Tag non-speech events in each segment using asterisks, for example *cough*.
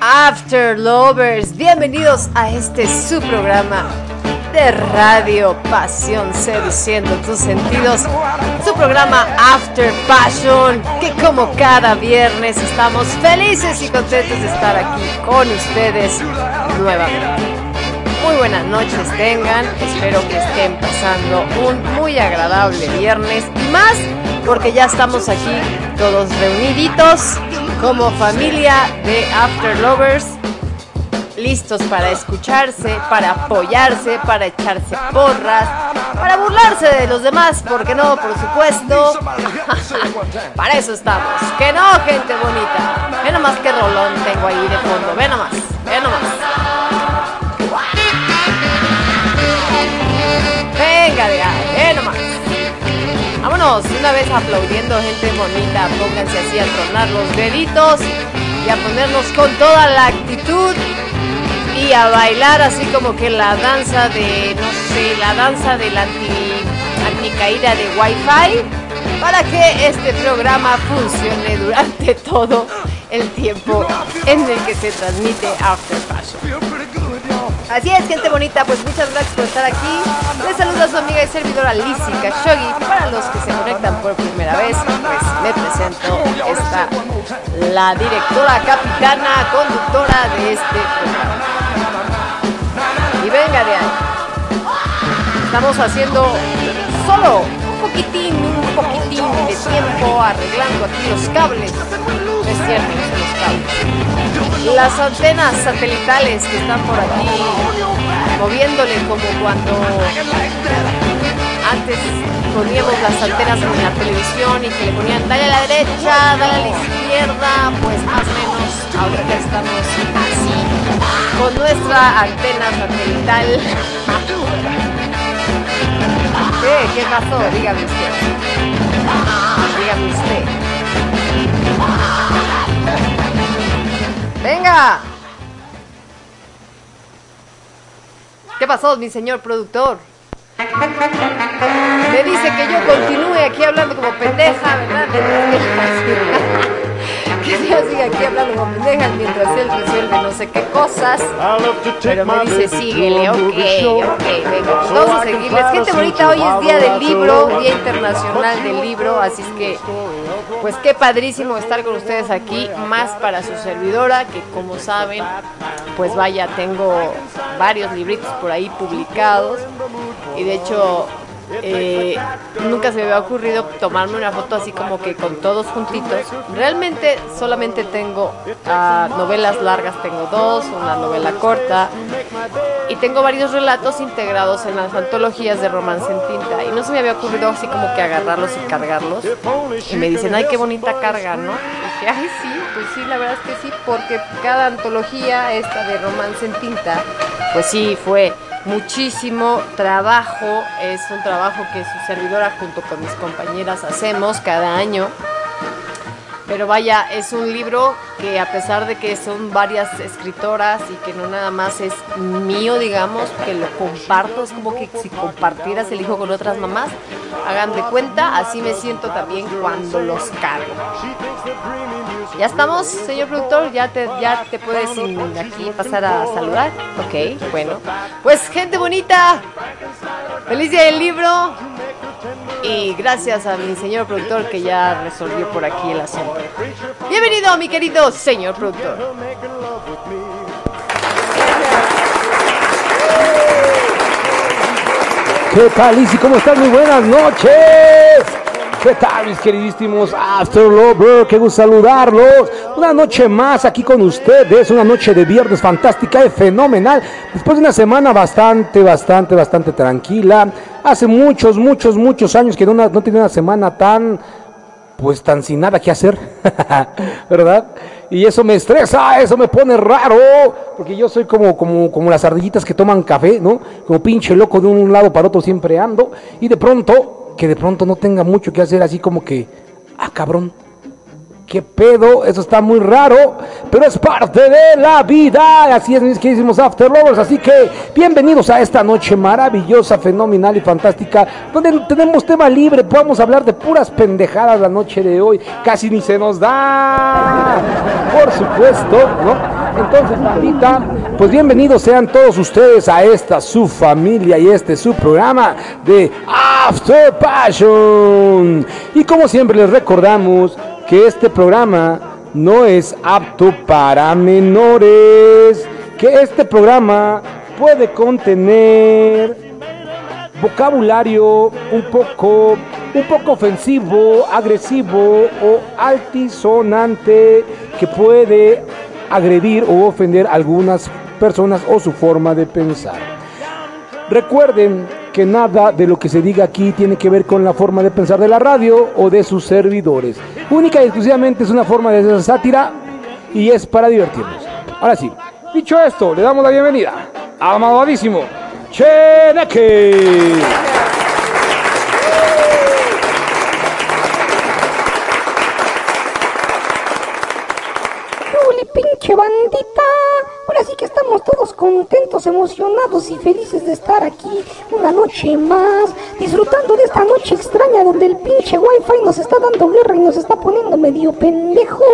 After Lovers. Bienvenidos a este su programa de radio Pasión Seduciendo tus sentidos. Su programa After Passion, que como cada viernes estamos felices y contentos de estar aquí con ustedes nuevamente. Muy buenas noches tengan, espero que estén pasando un muy agradable viernes y más porque ya estamos aquí todos reuniditos como familia de After Lovers, listos para escucharse, para apoyarse, para echarse porras, para burlarse de los demás, porque no, por supuesto, *laughs* para eso estamos. Que no, gente bonita. Ve nomás qué rolón tengo ahí de fondo, ve nomás, ve nomás. Venga ahí, ve nomás. Una vez aplaudiendo, gente bonita. Pónganse así a tronar los deditos y a ponernos con toda la actitud y a bailar así como que la danza de, no sé, la danza de la anti, anticaída de Wi-Fi para que este programa funcione durante *laughs* todo el tiempo en el que se transmite After. Así es, gente bonita, pues muchas gracias por estar aquí. Les saluda su amiga y servidora Lizzy Khashoggi. Para los que se conectan por primera vez, pues me presento. Está la directora, capitana, conductora de este programa. Y venga de ahí. Estamos haciendo solo un poquitín, un poquitín de tiempo arreglando aquí los cables. Es cierto, los cables las antenas satelitales que están por aquí moviéndole como cuando antes poníamos las antenas en la televisión y que le ponían dale a la derecha, dale a la izquierda, pues más o menos ahorita estamos así con nuestra antena satelital. *laughs* ¿Qué? ¿Qué pasó? Dígame usted. Dígame usted. ¡Venga! ¿Qué pasó, mi señor productor? Me dice que yo continúe aquí hablando como pendeja, ¿verdad? *laughs* Que yo siga aquí hablando como pendeja mientras él resuelve no sé qué cosas. Pero me dice, síguele, ok, ok, venga. Pues vamos a seguirles. Gente bonita, hoy es Día del Libro, Día Internacional del Libro, así es que pues qué padrísimo estar con ustedes aquí, más para su servidora, que como saben, pues vaya, tengo varios libritos por ahí publicados. Y de hecho eh, nunca se me había ocurrido tomarme una foto así como que con todos juntitos. Realmente solamente tengo uh, novelas largas, tengo dos, una novela corta y tengo varios relatos integrados en las antologías de romance en tinta. Y no se me había ocurrido así como que agarrarlos y cargarlos. Y me dicen, ay, qué bonita carga, ¿no? Y dije, ay, sí, pues sí, la verdad es que sí, porque cada antología esta de romance en tinta, pues sí, fue muchísimo trabajo, es un trabajo que su servidora junto con mis compañeras hacemos cada año. Pero vaya, es un libro que a pesar de que son varias escritoras y que no nada más es mío, digamos, que lo comparto, es como que si compartieras el hijo con otras mamás, hagan de cuenta, así me siento también cuando los cargo. ¿Ya estamos, señor productor? ¿Ya te, ya te puedes aquí pasar a saludar? Ok, bueno. Pues gente bonita, feliz día del libro. Y gracias a mi señor productor que ya resolvió por aquí el asunto. Bienvenido, mi querido señor productor. ¿Qué tal, Lizzy? ¿Cómo estás? Muy buenas noches. ¿Qué tal mis queridísimos After Lover? Qué gusto saludarlos. Una noche más aquí con ustedes, una noche de viernes fantástica y fenomenal. Después de una semana bastante, bastante, bastante tranquila. Hace muchos, muchos, muchos años que no, no tenía una semana tan, pues tan sin nada que hacer, *laughs* ¿verdad? Y eso me estresa, eso me pone raro, porque yo soy como, como, como las ardillitas que toman café, ¿no? Como pinche loco de un lado para otro siempre ando. Y de pronto que de pronto no tenga mucho que hacer, así como que, ah, cabrón, qué pedo, eso está muy raro, pero es parte de la vida. Así es, mis queridísimos After Lovers. Así que bienvenidos a esta noche maravillosa, fenomenal y fantástica, donde tenemos tema libre. Podemos hablar de puras pendejadas la noche de hoy. Casi ni se nos da, por supuesto, ¿no? Entonces, bandita, pues bienvenidos sean todos ustedes a esta su familia y este su programa de After Passion. Y como siempre les recordamos que este programa no es apto para menores, que este programa puede contener vocabulario un poco un poco ofensivo, agresivo o altisonante que puede agredir o ofender a algunas personas o su forma de pensar. Recuerden que nada de lo que se diga aquí tiene que ver con la forma de pensar de la radio o de sus servidores. Única y exclusivamente es una forma de sátira y es para divertirnos. Ahora sí, dicho esto, le damos la bienvenida a amadísimo Cheneque. pinche bandita. Ahora sí que estamos todos contentos, emocionados y felices de estar aquí una noche más, disfrutando de esta noche extraña donde el pinche wifi nos está dando guerra y nos está poniendo medio pendejos.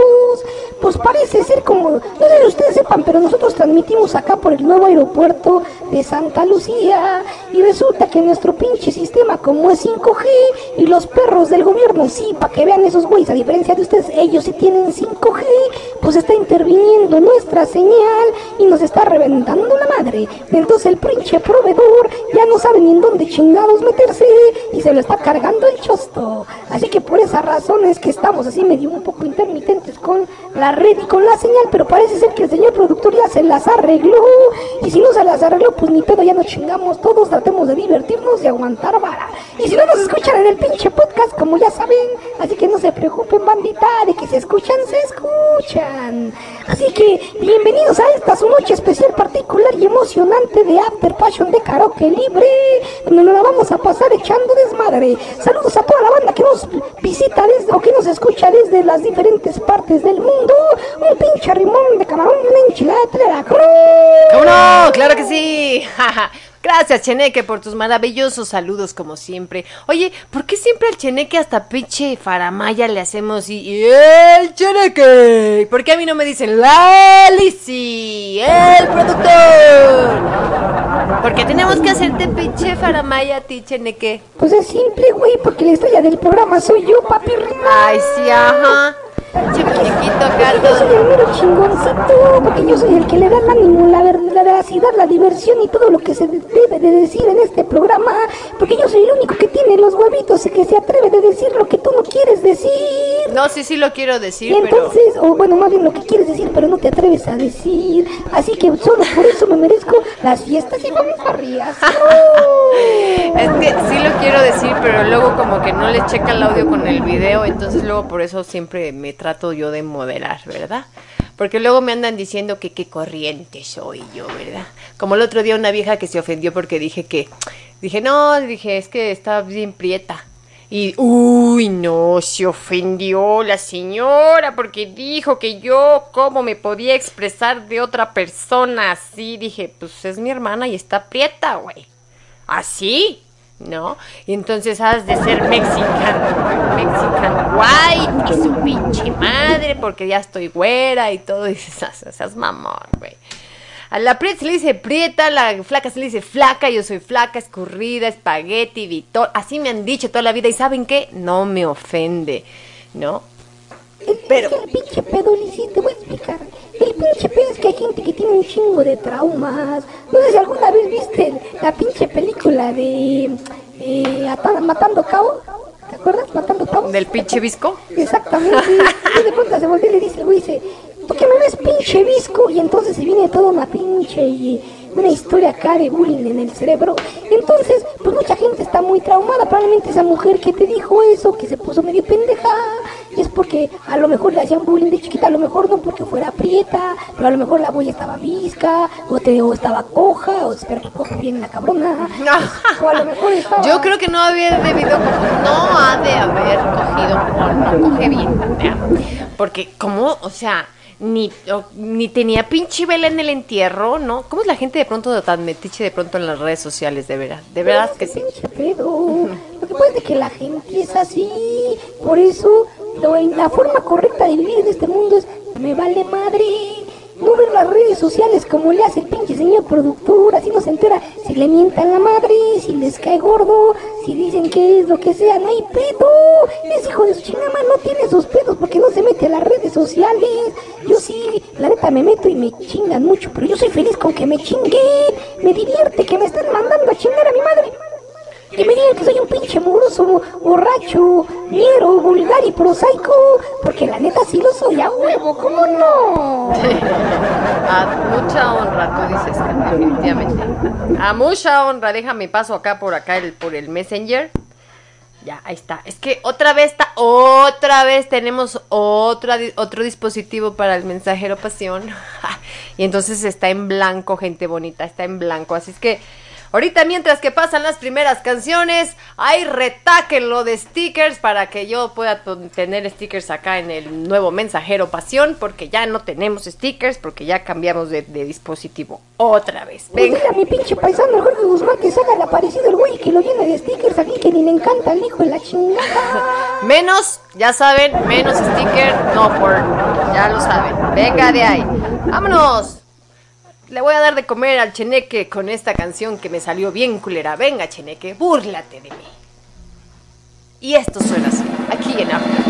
Pues parece ser como, no sé si ustedes sepan, pero nosotros transmitimos acá por el nuevo aeropuerto de Santa Lucía y resulta que nuestro pinche sistema como es 5G y los perros del gobierno sí, para que vean esos güeyes, a diferencia de ustedes, ellos sí tienen 5G, pues está interviniendo nuestra señal y nos está reventando la madre. Entonces el pinche proveedor ya no sabe ni en dónde chingados meterse y se lo está cargando el chosto. Así que por esa razón es que estamos así medio un poco intermitentes con la red y con la señal, pero parece ser que el señor productor ya se las arregló. Y si no se las arregló, pues ni pedo, ya nos chingamos todos, tratemos de divertirnos y aguantar vara. Y si no nos escuchan en el pinche podcast, como ya saben, así que no se preocupen, bandita, de que se escuchan, se escuchan. Así que bienvenidos a esta su noche especial particular y emocionante de After Passion de Karaoke Libre, donde nos la vamos a pasar echando desmadre. Saludos a toda la banda que nos visita desde, o que nos escucha desde las diferentes partes del mundo. Un pinche rimón de camarón, una enchilada de la cruz. ¿Cómo no? Claro que sí. *laughs* Gracias, Cheneque, por tus maravillosos saludos, como siempre. Oye, ¿por qué siempre al Cheneque hasta pinche faramaya le hacemos y, el Cheneque? ¿Por qué a mí no me dicen la Lisi, el productor? ¿Por qué tenemos que hacerte pinche faramaya a ti, Cheneque? Pues es simple, güey, porque la estrella del programa soy yo, papi Ay, sí, ajá. Yo soy chingoncito, porque yo soy el que le da el ánimo, la, la veracidad, la diversión y todo lo que se debe de decir en este programa, porque yo soy el único que tiene los huevitos y que se atreve de decir lo que tú no quieres decir. No, sí, sí lo quiero decir, y entonces, o bueno, más bien lo que quieres decir, pero no te atreves a decir. Así que solo por eso me merezco las fiestas y fanfarrias. es que sí lo quiero decir, pero luego como que no le checa el audio con el video, entonces luego por eso siempre me trato yo de moderar, ¿verdad? Porque luego me andan diciendo que qué corriente soy yo, ¿verdad? Como el otro día una vieja que se ofendió porque dije que, dije, no, dije, es que está bien prieta. Y, uy, no, se ofendió la señora porque dijo que yo, ¿cómo me podía expresar de otra persona así? Dije, pues es mi hermana y está prieta, güey. ¿Así? ¿No? Y entonces has de ser mexicano, mexicano guay, y su pinche madre, porque ya estoy güera y todo, y dices, esas mamón, güey. A la prieta se le dice prieta, a la flaca se le dice flaca, yo soy flaca, escurrida, espagueti, vitol, así me han dicho toda la vida, y ¿saben qué? No me ofende, ¿no? Pero... El pinche pedo, te voy a explicar. El pinche pedo es que hay gente que tiene un chingo de traumas. No sé si alguna vez viste la pinche película de eh, Matando Cabo. ¿Te acuerdas? Matando Cabo. ¿Del pinche visco? Exactamente. Y de pronto se voltea y le dice, güey dice, ¿por qué me ves pinche visco? Y entonces se viene toda una pinche y una historia acá de bullying en el cerebro. Entonces, pues mucha gente está muy traumada. Probablemente esa mujer que te dijo eso, que se puso medio pendeja, es porque a lo mejor le hacían bullying de chiquita, a lo mejor no porque fuera prieta, pero a lo mejor la boya estaba visca, o, te, o estaba coja, o espero que coja bien la cabrona. *laughs* o a lo mejor estaba... Yo creo que no había debido, no ha de haber cogido, no coge bien, porque como, o sea, ni, ni tenía pinche vela en el entierro, ¿no? ¿Cómo es la gente de pronto tan metiche de pronto en las redes sociales, de verdad? De verdad que sí. Pedo. Lo que pasa es que la gente es así. Por eso, la forma correcta de vivir en este mundo es me vale madre no ver las redes sociales como le hace el pinche señor productor, así no se entera si le mientan la madre, si les cae gordo, si dicen que es lo que sea, no hay pedo. Ese hijo de su chingama no tiene esos pedos porque no se mete a las redes sociales. Yo sí, la neta me meto y me chingan mucho, pero yo soy feliz con que me chinguen. Me divierte que me están mandando a chingar a mi madre. Que me digan que soy un pinche mugroso, borracho, ñero, vulgar y prosaico, porque la neta sí lo soy a huevo, ¿cómo no? *laughs* a mucha honra, tú dices, definitivamente. A mucha honra, déjame paso acá por acá por el Messenger. Ya, ahí está. Es que otra vez está, otra vez tenemos otra, otro dispositivo para el mensajero pasión. *laughs* y entonces está en blanco, gente bonita, está en blanco. Así es que Ahorita mientras que pasan las primeras canciones, hay retáquenlo de stickers para que yo pueda tener stickers acá en el nuevo mensajero pasión, porque ya no tenemos stickers, porque ya cambiamos de, dispositivo otra vez. Venga. Pues mi pinche paisano Jorge Guzmán que se haga el aparecido el güey que lo llene de stickers aquí que ni le encanta el hijo de la chingada. menos, ya saben, menos sticker, no por, ya lo saben. Venga de ahí. Vámonos. Le voy a dar de comer al cheneque con esta canción que me salió bien culera. Venga, cheneque, búrlate de mí. Y esto suena así, aquí en África.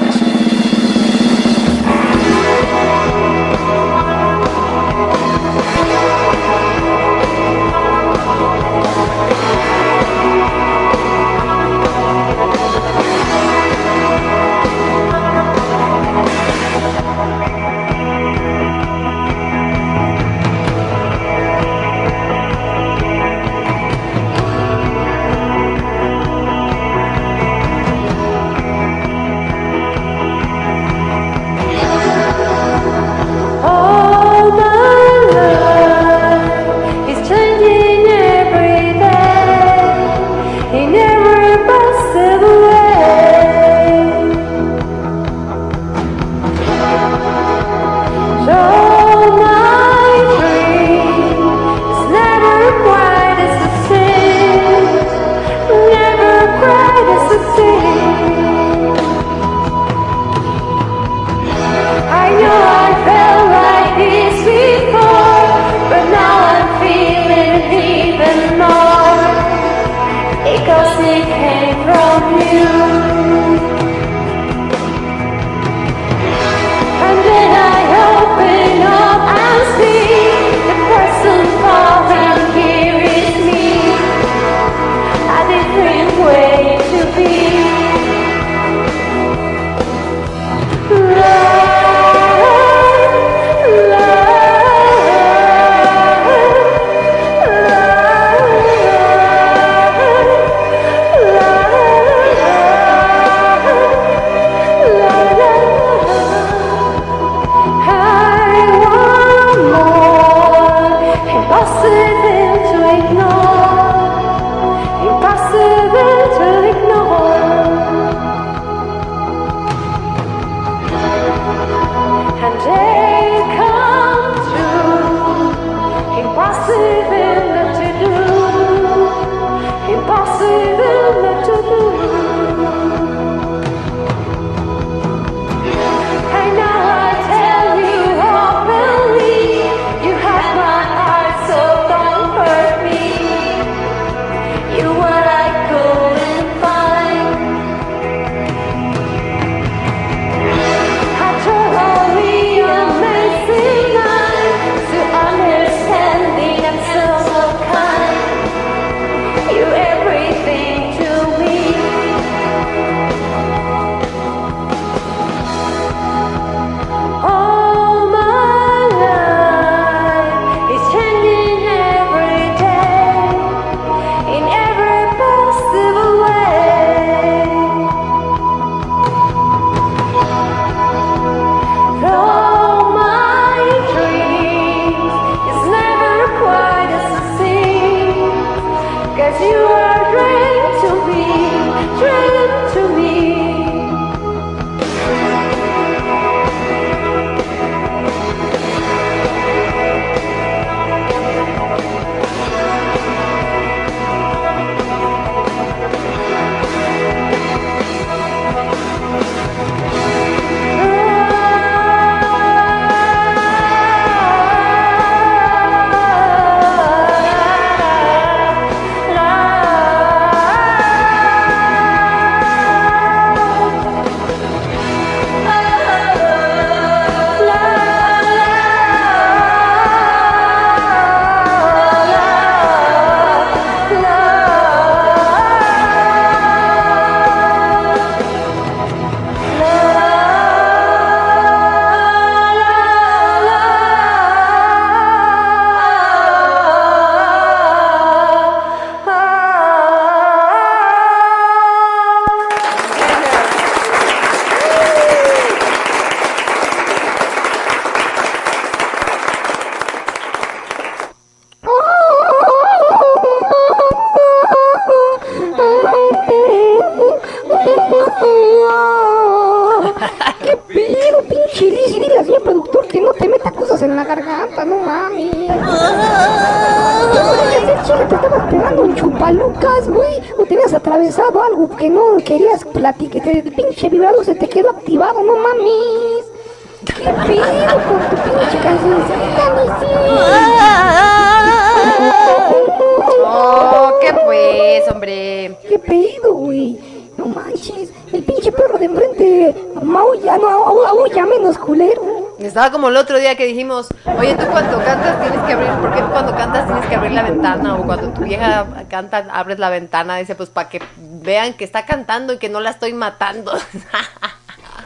Estaba como el otro día que dijimos, oye, tú cuando cantas tienes que abrir, ¿por qué cuando cantas tienes que abrir la ventana? O cuando tu vieja canta, abres la ventana, dice, pues para que vean que está cantando y que no la estoy matando.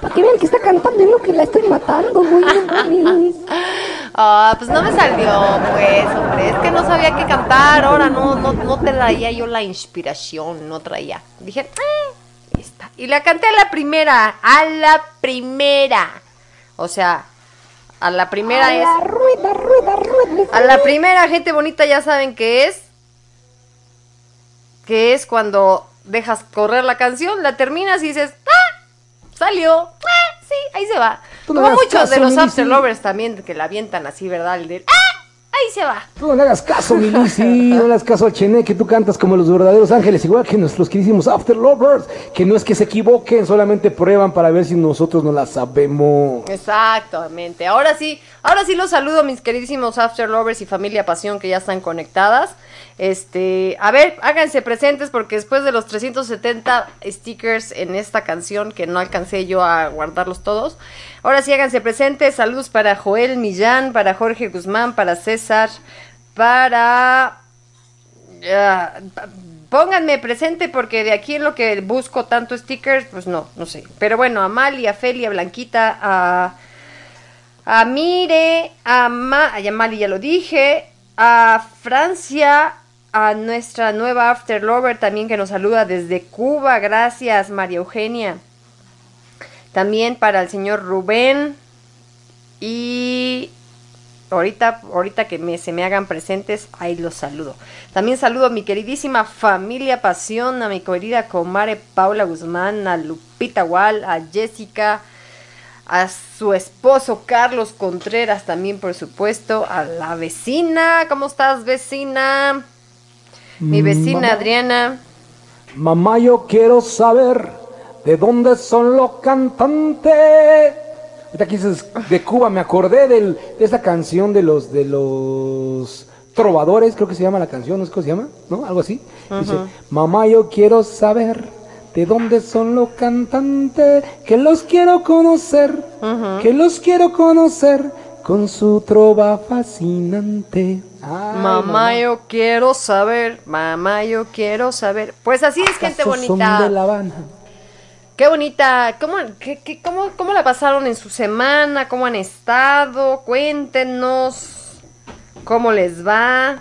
Para que vean que está cantando y no que la estoy matando, güey. *laughs* Ah, pues no me salió, pues, hombre. Es que no sabía qué cantar. Ahora no, no, no traía yo la inspiración, no traía. Dije, eh, está. Y la canté a la primera, a la primera. O sea, a la primera a es. La rueda, rueda, rueda. A la primera, gente bonita, ya saben qué es. Que es cuando dejas correr la canción, la terminas y dices, ¡ah! Salió. ¡ah! Sí, ahí se va. Como muchos de los After Lovers también que la avientan así, ¿verdad? El de, ahí se va. Tú no le hagas caso, mi no le hagas caso a Chené, que tú cantas como los verdaderos ángeles, igual que nuestros queridísimos After Lovers, que no es que se equivoquen, solamente prueban para ver si nosotros no la sabemos. Exactamente. Ahora sí, ahora sí los saludo, mis queridísimos After Lovers y familia Pasión que ya están conectadas. Este, a ver, háganse presentes porque después de los 370 stickers en esta canción que no alcancé yo a guardarlos todos, ahora sí háganse presentes. Saludos para Joel Millán, para Jorge Guzmán, para César, para... pónganme presente porque de aquí en lo que busco tanto stickers, pues no, no sé. Pero bueno, Amalia, Felia, Blanquita, a, a Mire, a, Ma, a Mali ya lo dije, a Francia, a nuestra nueva After Lover también que nos saluda desde Cuba. Gracias, María Eugenia. También para el señor Rubén. Y ahorita, ahorita que me, se me hagan presentes, ahí los saludo. También saludo a mi queridísima familia Pasión, a mi querida comare Paula Guzmán, a Lupita Wall, a Jessica, a su esposo Carlos Contreras también, por supuesto, a la vecina. ¿Cómo estás, vecina? Mi vecina Adriana. Mamá, yo quiero saber de dónde son los cantantes. Ahorita aquí dices de Cuba, me acordé de esa canción de los de los trovadores, creo que se llama la canción, ¿no es cómo se llama? ¿No? Algo así. Dice, mamá, yo quiero saber de dónde son los cantantes, que los quiero conocer, que los quiero conocer con su trova fascinante. mamá, yo quiero saber, mamá, yo quiero saber. Pues así es, gente bonita. de La Habana. Qué bonita, ¿Cómo, qué, cómo, ¿cómo la pasaron en su semana? ¿Cómo han estado? Cuéntenos cómo les va.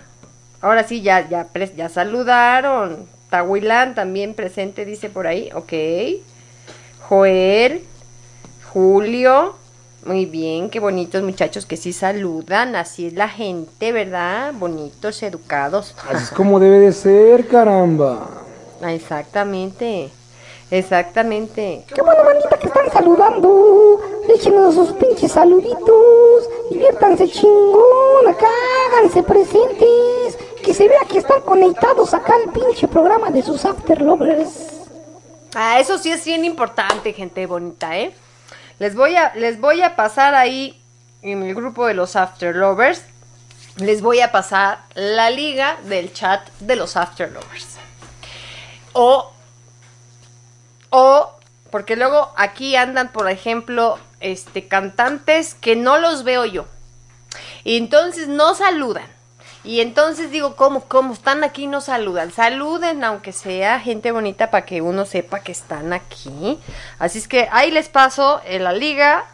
Ahora sí, ya, ya, ya saludaron. Tahuilán también presente, dice por ahí. Ok. Joel, Julio, muy bien, qué bonitos muchachos que sí saludan, así es la gente, ¿verdad? Bonitos, educados. Así es como debe de ser, caramba. Exactamente, exactamente. Qué buena manita que están saludando. Échenos sus pinches saluditos. Diviértanse chingón, acá háganse presentes. Que se vea que están conectados acá al pinche programa de sus After Lovers. Ah, eso sí es bien importante, gente bonita, ¿eh? Les voy a, les voy a pasar ahí en el grupo de los After Lovers. Les voy a pasar la liga del chat de los After Lovers. O, o, porque luego aquí andan, por ejemplo, este, cantantes que no los veo yo. Y entonces no saludan. Y entonces digo, ¿cómo, cómo están aquí no saludan? Saluden, aunque sea gente bonita, para que uno sepa que están aquí. Así es que ahí les paso en la liga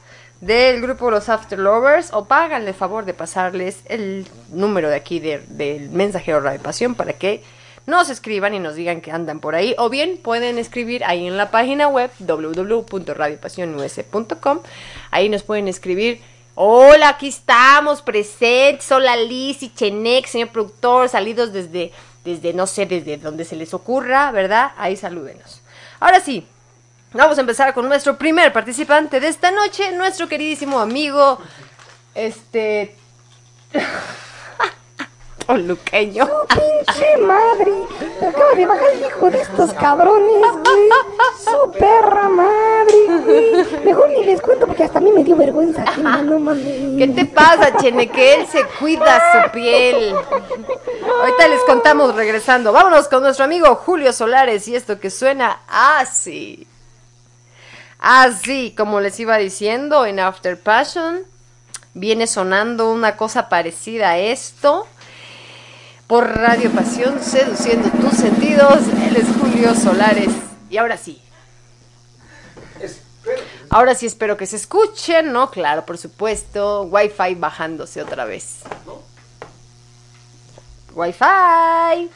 del grupo Los After Lovers o páganle favor de pasarles el número de aquí del mensajero Radio Pasión para que nos escriban y nos digan que andan por ahí. O bien pueden escribir ahí en la página web www.radiopasionus.com. Ahí nos pueden escribir Hola, aquí estamos presentes. Hola Liz y Chenek, señor productor, salidos desde, desde, no sé, desde donde se les ocurra, ¿verdad? Ahí salúdenos. Ahora sí, vamos a empezar con nuestro primer participante de esta noche, nuestro queridísimo amigo Este. *laughs* Un luqueño. ¡Oh, pinche madre! Acaba de bajar el hijo de estos cabrones, güey. Su perra madre, güey. Mejor ni les cuento porque hasta a mí me dio vergüenza. *laughs* aquí, no mames. ¿Qué te pasa, Chene? Que él se cuida su piel. Ahorita les contamos regresando. Vámonos con nuestro amigo Julio Solares y esto que suena así. Así, como les iba diciendo en After Passion, viene sonando una cosa parecida a esto por Radio Pasión, seduciendo tus sentidos. Él es Julio Solares. Y ahora sí. Ahora sí espero que se escuchen, ¿no? Claro, por supuesto. Wi-Fi bajándose otra vez. Wi-Fi.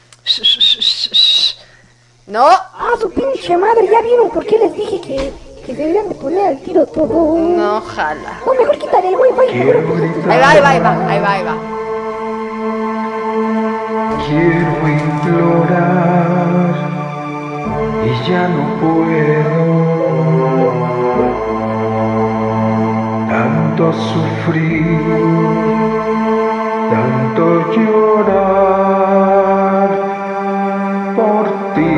No. Ah, su pinche madre, ¿ya vieron por qué les dije que, que deberían de poner al tiro todo? No, ojalá. O mejor quitarle el wifi. Ahí va, ahí va, ahí va, ahí va, ahí va. Quiero implorar y ya no puedo tanto sufrir, tanto llorar por ti.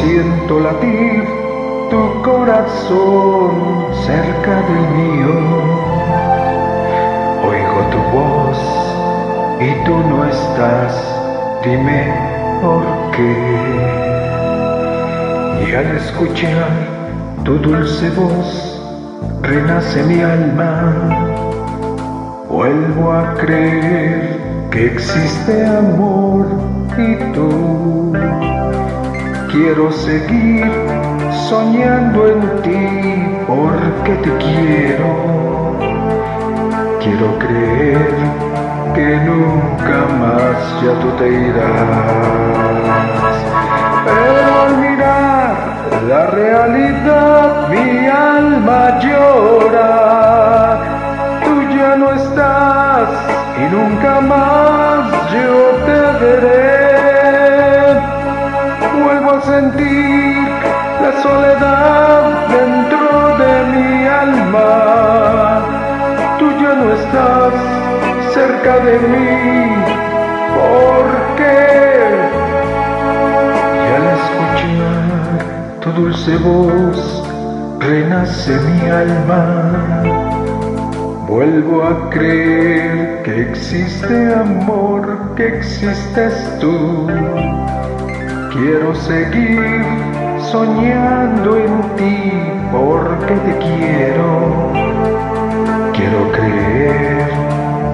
Siento latir tu corazón cerca del mío y tú no estás, dime por qué. Y al escuchar tu dulce voz, renace mi alma. Vuelvo a creer que existe amor y tú. Quiero seguir soñando en ti porque te quiero. Quiero creer que nunca más ya tú te irás. Pero al mirar la realidad mi alma llora. Tú ya no estás y nunca más yo te veré. Vuelvo a sentir la soledad dentro de mi alma no estás cerca de mí. ¿Por qué? Y al escuchar tu dulce voz, renace mi alma. Vuelvo a creer que existe amor, que existes tú. Quiero seguir soñando en ti porque te quiero Quiero creer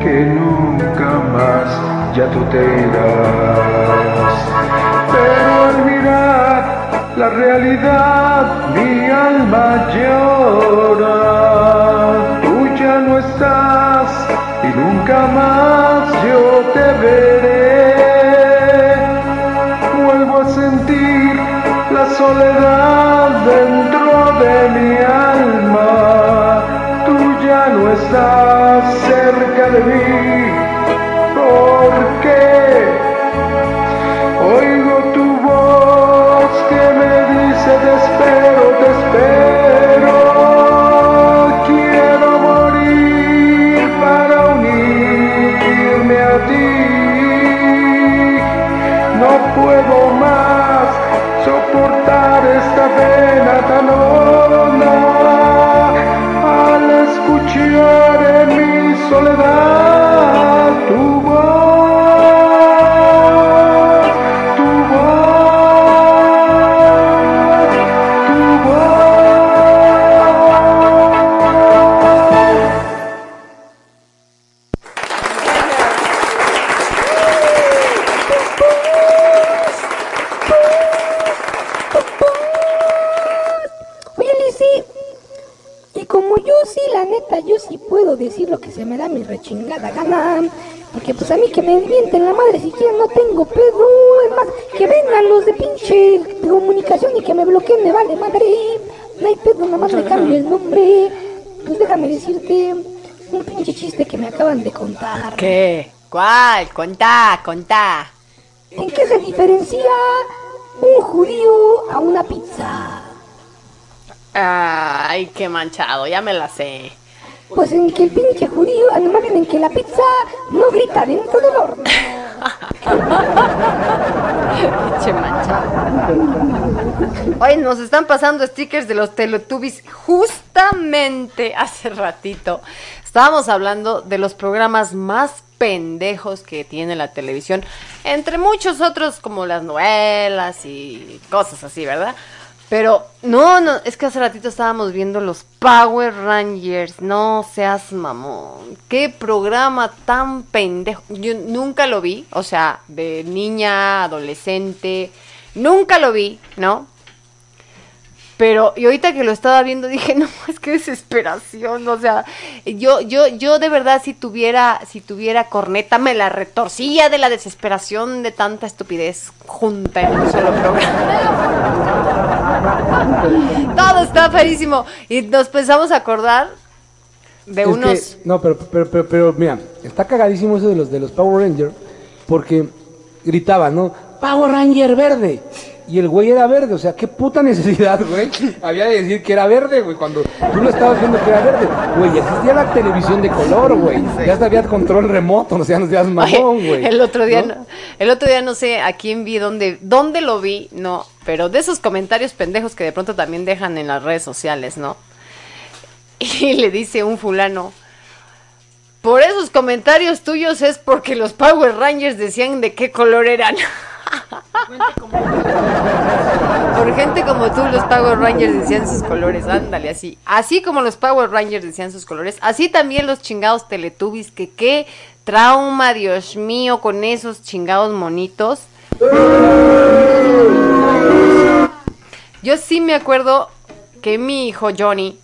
que nunca más ya tú te irás. Pero al mirar la realidad mi alma llora. Tú ya no estás y nunca más yo te veré. Vuelvo a sentir la soledad dentro de mi alma ya no estás puedo más soportar esta pena tan honda escuchar en mi soledad me da mi rechingada gana. Porque pues a mí que me mienten la madre si quieren no tengo pedo. Es más, que vengan los de pinche comunicación y que me bloqueen, me vale madre. No hay pedo, nada más me cambio el nombre. Pues déjame decirte un pinche chiste que me acaban de contar. ¿Qué? ¿Cuál? Contá, contá. ¿En qué se diferencia un judío a una pizza? Ay, qué manchado, ya me la sé. Pues en que el pinche judío, no en que la pizza no grita dentro del horno. *laughs* Pinche manchado. Oye, nos están pasando stickers de los Teletubbies justamente hace ratito. Estábamos hablando de los programas más pendejos que tiene la televisión, entre muchos otros como las novelas y cosas así, ¿verdad? Pero no, no, es que hace ratito estábamos viendo los Power Rangers, no seas mamón. Qué programa tan pendejo. Yo nunca lo vi, o sea, de niña, adolescente, nunca lo vi, ¿no? Pero, y ahorita que lo estaba viendo dije, *laughs* no, es que desesperación, o sea, yo, yo, yo de verdad si tuviera, si tuviera corneta me la retorcía de la desesperación de tanta estupidez junta en un solo programa. *laughs* Todo está feísimo. Y nos pensamos acordar de Es unos... que- no, pero, pero, pero, pero, mira, está cagadísimo eso de los de los Power Ranger, porque gritaban, ¿no? Power Ranger verde. Y el güey era verde, o sea, qué puta *laughs* necesidad, güey. Había de decir que era verde, güey, cuando tú lo estabas viendo que era verde. Güey, existía la televisión de color, güey. Ya hasta había control remoto, no seas, no seas mamón, güey. el otro día ¿No? no- el otro día no sé a quién vi dónde dónde lo vi, no, pero de esos comentarios pendejos que de pronto también dejan en las redes sociales, ¿no? *laughs* Y le dice un fulano, por esos comentarios tuyos es porque los Power Rangers decían de qué color eran. *laughs* Por gente como tú, los Power Rangers decían sus colores, ándale, así. Así como los Power Rangers decían sus colores, así también los chingados Teletubbies, que qué trauma, Dios mío, con esos chingados monitos. Yo sí me acuerdo que mi hijo Johnny,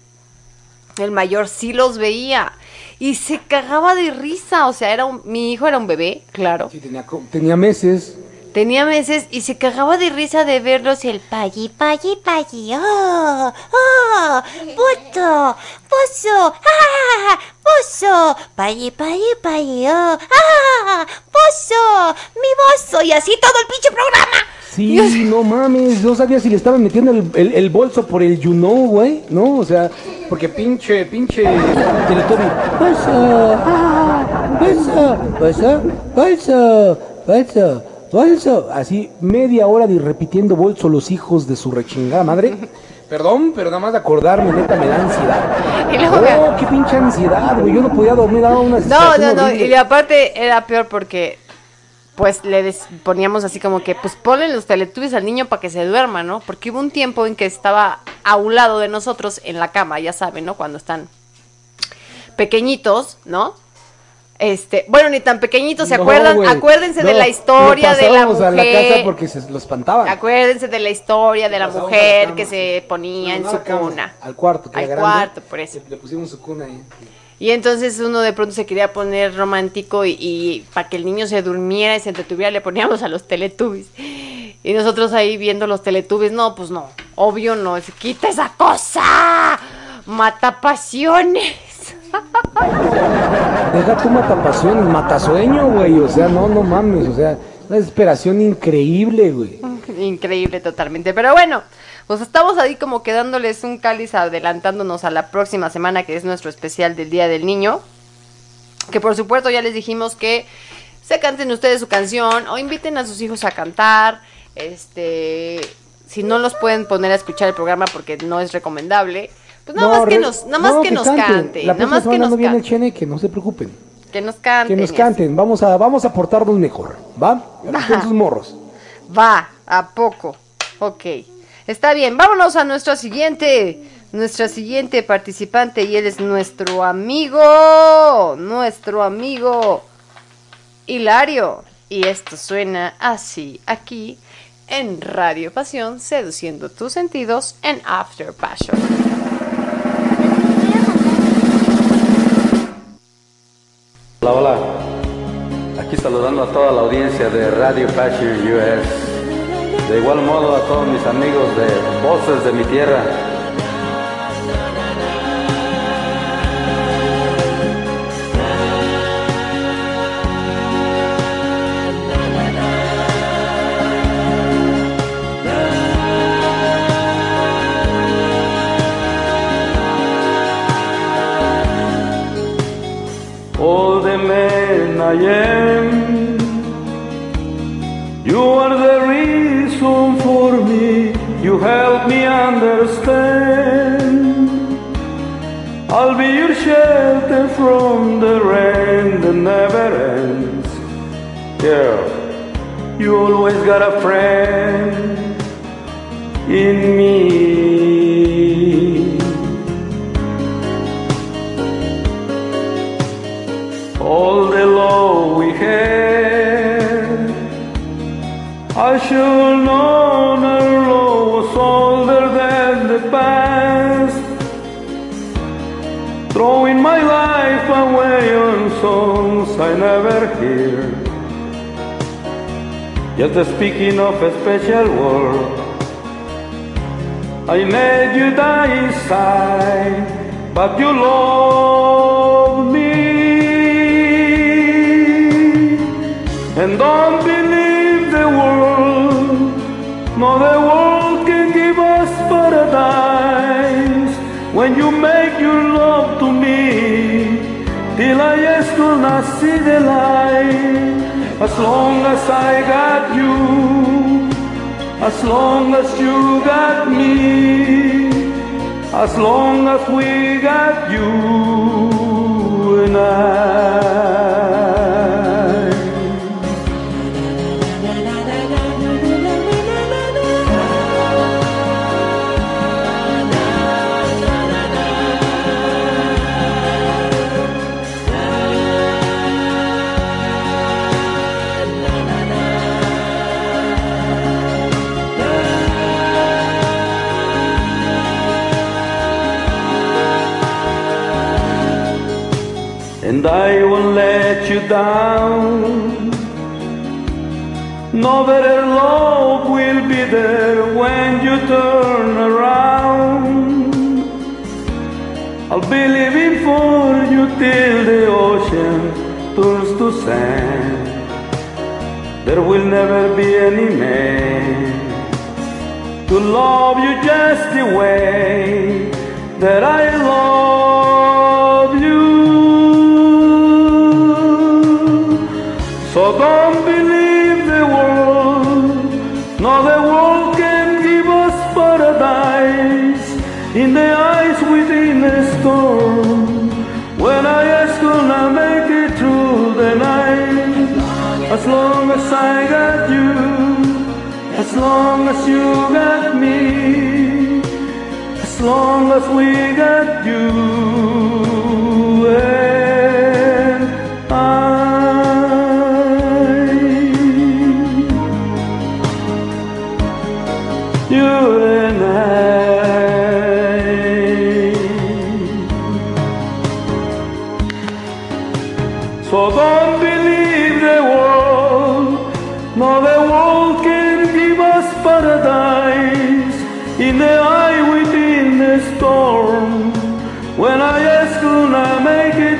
el mayor, sí los veía y se cagaba de risa, o sea, era un- mi hijo era un bebé, claro. Sí, tenía, tenía meses. Tenía meses y se cagaba de risa de verlos el pagui, pagui, pagui, oh, oh, puto, pozo, ah, pozo, pagui, pagui, pagui, oh, ah, pozo, mi bozo, y así todo el pinche programa. Sí, no mames, no sabía si le estaban metiendo el, el- el bolso por el you know, güey, ¿no? O sea, porque pinche, pinche Teletubby. Bolso, ah, bolso, bolso, bolso, bolso, bolso. Así media hora de repitiendo bolso los hijos de su rechingada madre. *laughs* Perdón, pero nada más de acordarme, neta, me da ansiedad. Y luego Oh, qué pinche ansiedad, güey. Yo no podía dormir, daba una No, no, no, horrible. y aparte era peor porque pues le des- poníamos así como que pues ponle los teletubbies al niño para que se duerma, ¿no? Porque hubo un tiempo en que estaba a un lado de nosotros en la cama, ya saben, ¿no? Cuando están pequeñitos, ¿no? Este, bueno, ni tan pequeñitos, ¿se No, acuerdan? Acuérdense de la historia de la pasábamos a la casa mujer. porque se lo espantaban. Acuérdense de la historia de la mujer cama. que se ponía en No, su cuna. Al cuarto, que Al era grande. cuarto, por eso. Le, le pusimos su cuna ahí. Y entonces uno de pronto se quería poner romántico y, y para que el niño se durmiera y se entretuviera le poníamos a los teletubbies. Y nosotros ahí viendo los teletubbies, no, pues no, obvio no, es, quita esa cosa, mata pasiones. Deja tu matapasiones, matasueño, güey. O sea, no, no mames. O sea, una desesperación increíble, güey. *laughs* Increíble totalmente, pero bueno, pues estamos ahí como quedándoles un cáliz adelantándonos a la próxima semana que es nuestro especial del Día del Niño. Que por supuesto ya les dijimos que se canten ustedes su canción o inviten a sus hijos a cantar. Este, si no los pueden poner a escuchar el programa porque no es recomendable, pues nada No, más que nos, nada más no, que nos canten. canten, La nada próxima más que nos no viene el canten, cheneque, no se preocupen. que nos canten. Que nos canten. Vamos a, vamos a portarnos mejor. ¿Va? Con sus morros. Va, a poco. Ok. Está bien, vámonos a nuestra siguiente, nuestra siguiente participante y él es nuestro amigo, nuestro amigo Hilario. Y esto suena así aquí en Radio Pasión, seduciendo tus sentidos en After Passion. Hola, hola. Aquí saludando a toda la audiencia de Radio Passion US. De igual modo a todos mis amigos de Voces de mi Tierra. I am. You are the reason for me, you help me understand. I'll be your shelter from the rain that never ends. Yeah, you always got a friend in me. All had, I should know love was older than the past. Throwing my life away on songs I never hear. Just speaking of a special word. I made you die inside, but you love Till I just gonna see the light, as long as I got you as long as you got me, as long as we got you and I. let you down. No better love will be there when you turn around. I'll be living for you till the ocean turns to sand. There will never be any man to love you just the way that I love So don't believe the world, no, the world can give us paradise in the eyes within the storm. When I ask gonna make it through the night, as long as I got you, as long as you got me, as long as we got you. And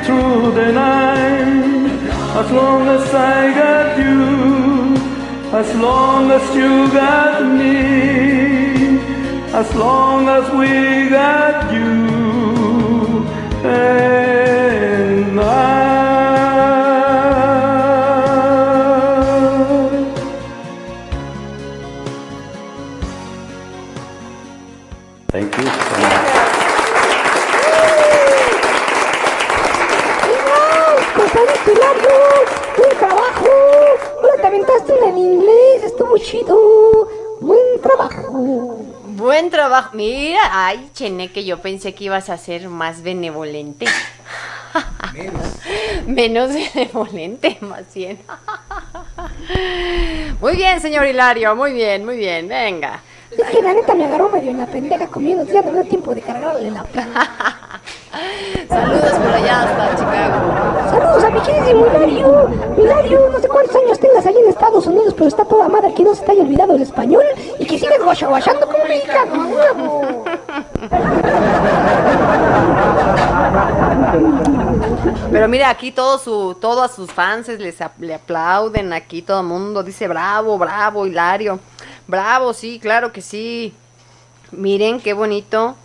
through the night, as long as I got you, as long as you got me, as long as we got trabajo. Mira, ay, Cheneque, yo pensé que ibas a ser más benevolente. Menos. *laughs* benevolente, más bien. *laughs* muy bien, señor Hilario, muy bien, muy bien, venga. Es que la neta me agarró medio en la pendeja comiendo, ya no me dio tiempo de cargarle la pena. *laughs* Saludos por allá hasta Chicago. Saludos a mi queridísimo Hilario. Hilario, no sé cuántos años tengas ahí en Estados Unidos, pero está toda madre que no se te haya olvidado el español y que sigues guachaguachando como mexicano. Pero mira, aquí todo su, todo a sus fans les le aplauden, aquí todo el mundo dice bravo, bravo, Hilario. Bravo, sí, claro que sí. Miren qué bonito.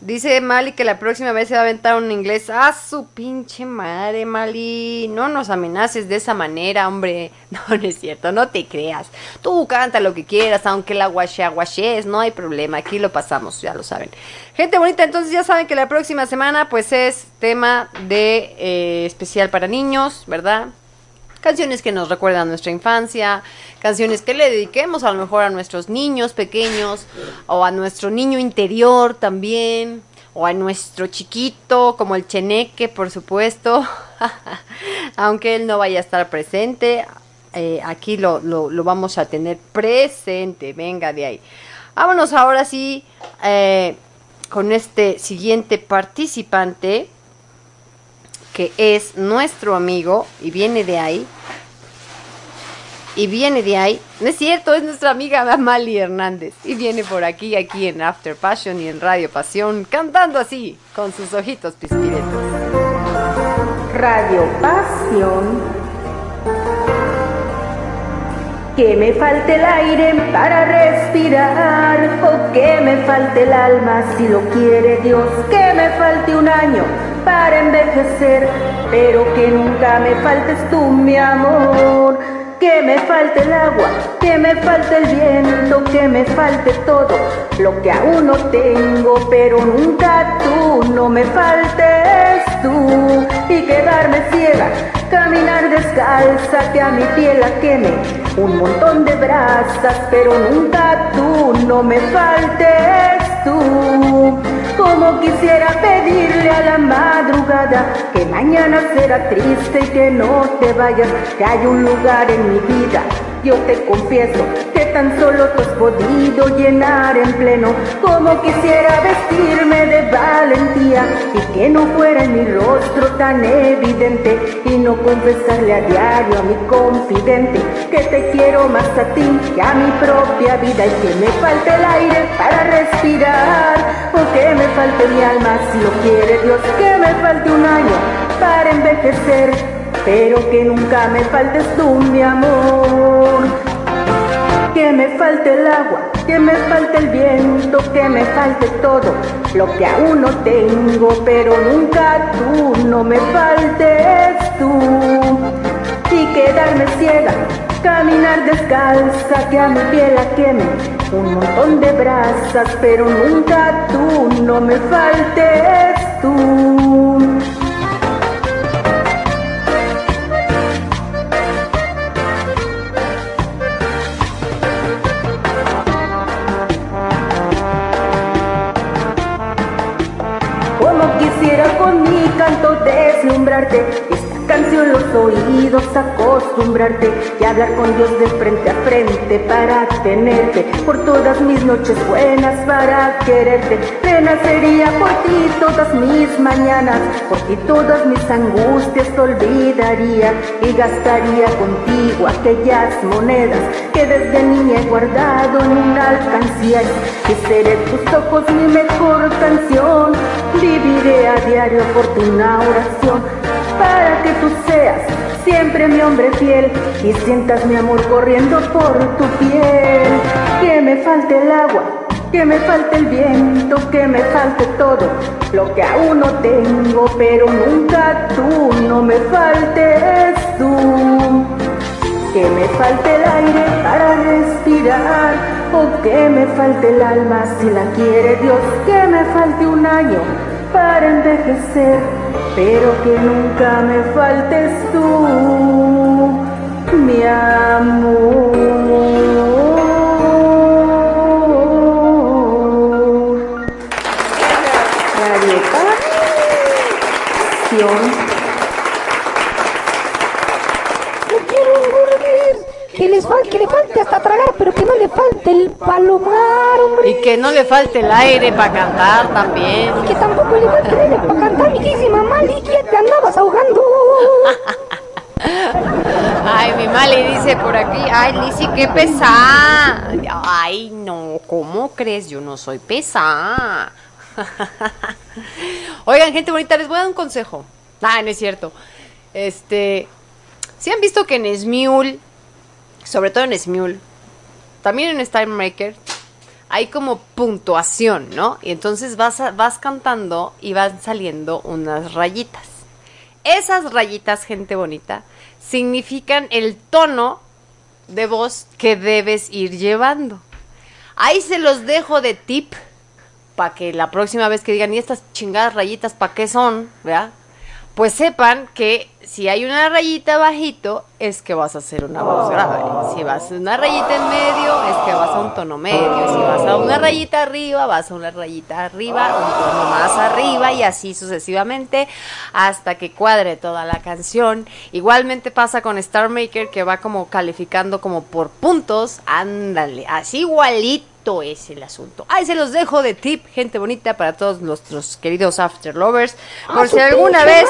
Dice Mali que la próxima vez se va a aventar un inglés. ¡Ah, su pinche madre, Mali! No nos amenaces de esa manera, hombre. *laughs* No, es cierto, no te creas. Tú canta lo que quieras, aunque la guache es, no hay problema. Aquí lo pasamos, ya lo saben. Gente bonita, entonces ya saben que la próxima semana, pues es tema de eh, especial para niños, ¿verdad? Canciones que nos recuerdan nuestra infancia, canciones que le dediquemos a lo mejor a nuestros niños pequeños o a nuestro niño interior también o a nuestro chiquito como el cheneque por supuesto. *laughs* Aunque él no vaya a estar presente eh, aquí lo, lo, vamos a tener presente. Venga de ahí. Vámonos ahora sí eh, con este siguiente participante que es nuestro amigo y viene de ahí. Y viene de ahí. No es cierto, es nuestra amiga Amali Hernández. Y viene por aquí, aquí en After Passion y en Radio Pasión, cantando así, con sus ojitos pispiretos. Radio Pasión. Que me falte el aire para respirar, o que me falte el alma si lo quiere Dios, que me falte un año para envejecer, pero que nunca me faltes tú, mi amor. Que me falte el agua, que me falte el viento, que me falte todo lo que aún no tengo, pero nunca tú, no me faltes tú. Y quedarme ciega, caminar descalza, que a mi piel la queme un montón de brasas, pero nunca tú, no me faltes tú. Como quisiera pedirle a la madrugada que mañana será triste y que no te vayas, que hay un lugar en mi vida yo te confieso que tan solo tú has podido llenar en pleno como quisiera vestirme de valentía y que no fuera en mi rostro tan evidente y no confesarle a diario a mi confidente que te quiero más a ti que a mi propia vida y que me falte el aire para respirar o que me falte mi alma si lo quiere Dios que me falte un año para envejecer pero que nunca me faltes tú, mi amor. Que me falte el agua, que me falte el viento, que me falte todo lo que aún no tengo, pero nunca tú, no me faltes tú. Y quedarme ciega, caminar descalza, que a mi piel la queme un montón de brasas, pero nunca tú, no me faltes tú. Esta canción los oídos acostumbrarte y hablar con Dios de frente a frente para tenerte. Por todas mis noches buenas para quererte. Renacería por ti todas mis mañanas por ti todas mis angustias te olvidaría y gastaría contigo aquellas monedas que desde niña he guardado en una alcancía. Y seré tus ojos mi mejor canción viviré a diario por tu una oración para que tú seas siempre mi hombre fiel y sientas mi amor corriendo por tu piel. Que me falte el agua, que me falte el viento, que me falte todo lo que aún no tengo, pero nunca tú, no me faltes tú. Que me falte el aire para respirar, o que me falte el alma si la quiere Dios, que me falte un año para envejecer pero que nunca me faltes tú, mi amor. Le falte hasta tragar, pero que no le falte el palomar, hombre. Y que no le falte el aire para cantar también. Y que tampoco le falte el aire para cantar, mi querísima Mali, que te andabas ahogando. *laughs* Ay, mi Mali dice por aquí, ay, Lisi, qué pesada. Ay, no, ¿cómo crees? Yo no soy pesada. *laughs* Oigan, gente bonita, les voy a dar un consejo. Ah, no es cierto. Este, si han visto que en Smule sobre todo en Smule, también en Star Maker, hay como puntuación, ¿no? Y entonces vas, vas cantando y van saliendo unas rayitas. Esas rayitas, gente bonita, significan el tono de voz que debes ir llevando. Ahí se los dejo de tip para que la próxima vez que digan, ¿y estas chingadas rayitas para qué son? ¿Verdad? Pues sepan que si hay una rayita bajito, es que vas a hacer una voz grave. Si vas a una rayita en medio, es que vas a un tono medio. Si vas a una rayita arriba, vas a una rayita arriba, un tono más arriba y así sucesivamente hasta que cuadre toda la canción. Igualmente pasa con Star Maker que va como calificando como por puntos. Ándale, así igualito es el asunto. Ahí se los dejo de tip, gente bonita, para todos nuestros queridos after lovers. Por si alguna vez.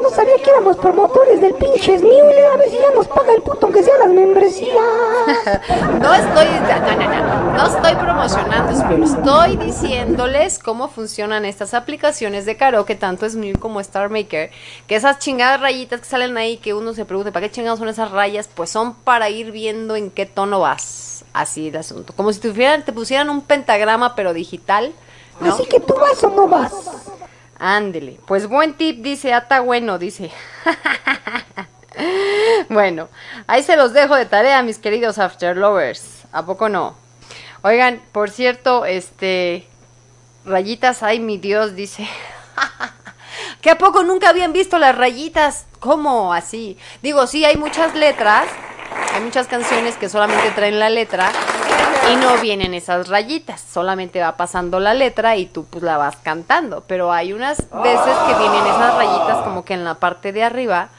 No sabía que éramos promotores del pinche Smule. A ver si ya nos paga el puto aunque sea las membresías. *laughs* no estoy. No, no, no. No estoy promocionando pero Estoy diciéndoles cómo funcionan estas aplicaciones de karaoke, tanto Smule como Star Maker. Que esas chingadas rayitas que salen ahí, que uno se pregunta, ¿para qué chingados son esas rayas? Pues son para ir viendo en qué tono vas así el asunto. Como si te, te pusieran un pentagrama, pero digital. Así que tú vas o no vas. Ándele. Pues buen tip, dice Ata Bueno, dice. *laughs* bueno, ahí se los dejo de tarea, mis queridos After Lovers. ¿A poco no? Oigan, por cierto, este. Rayitas, ay mi Dios, dice. *laughs* ¿Que a poco nunca habían visto las rayitas? ¿Cómo así? Digo, sí, hay muchas letras, hay muchas canciones que solamente traen la letra y no vienen esas rayitas, solamente va pasando la letra y tú pues la vas cantando, pero hay unas veces que vienen esas rayitas como que en la parte de arriba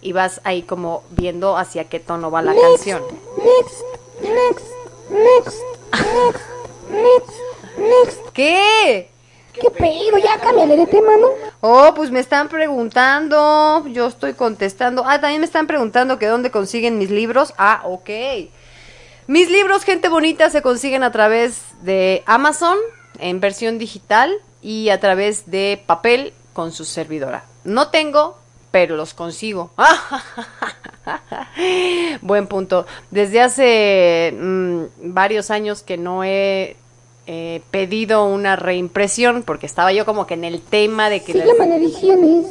y vas ahí como viendo hacia qué tono va la canción. Next, next, next. ¿Qué? ¿Qué pedo? Ya cámbiale de tema, ¿no? Oh, pues me están preguntando. Yo estoy contestando. Ah, también me están preguntando que dónde consiguen mis libros. Ah, ok. Mis libros, gente bonita, se consiguen a través de Amazon en versión digital y a través de papel con su servidora. No tengo, pero los consigo. *laughs* Buen punto. Desde hace mm, varios años que no he eh, pedido una reimpresión porque estaba yo como que en el tema de que... Se llaman ediciones.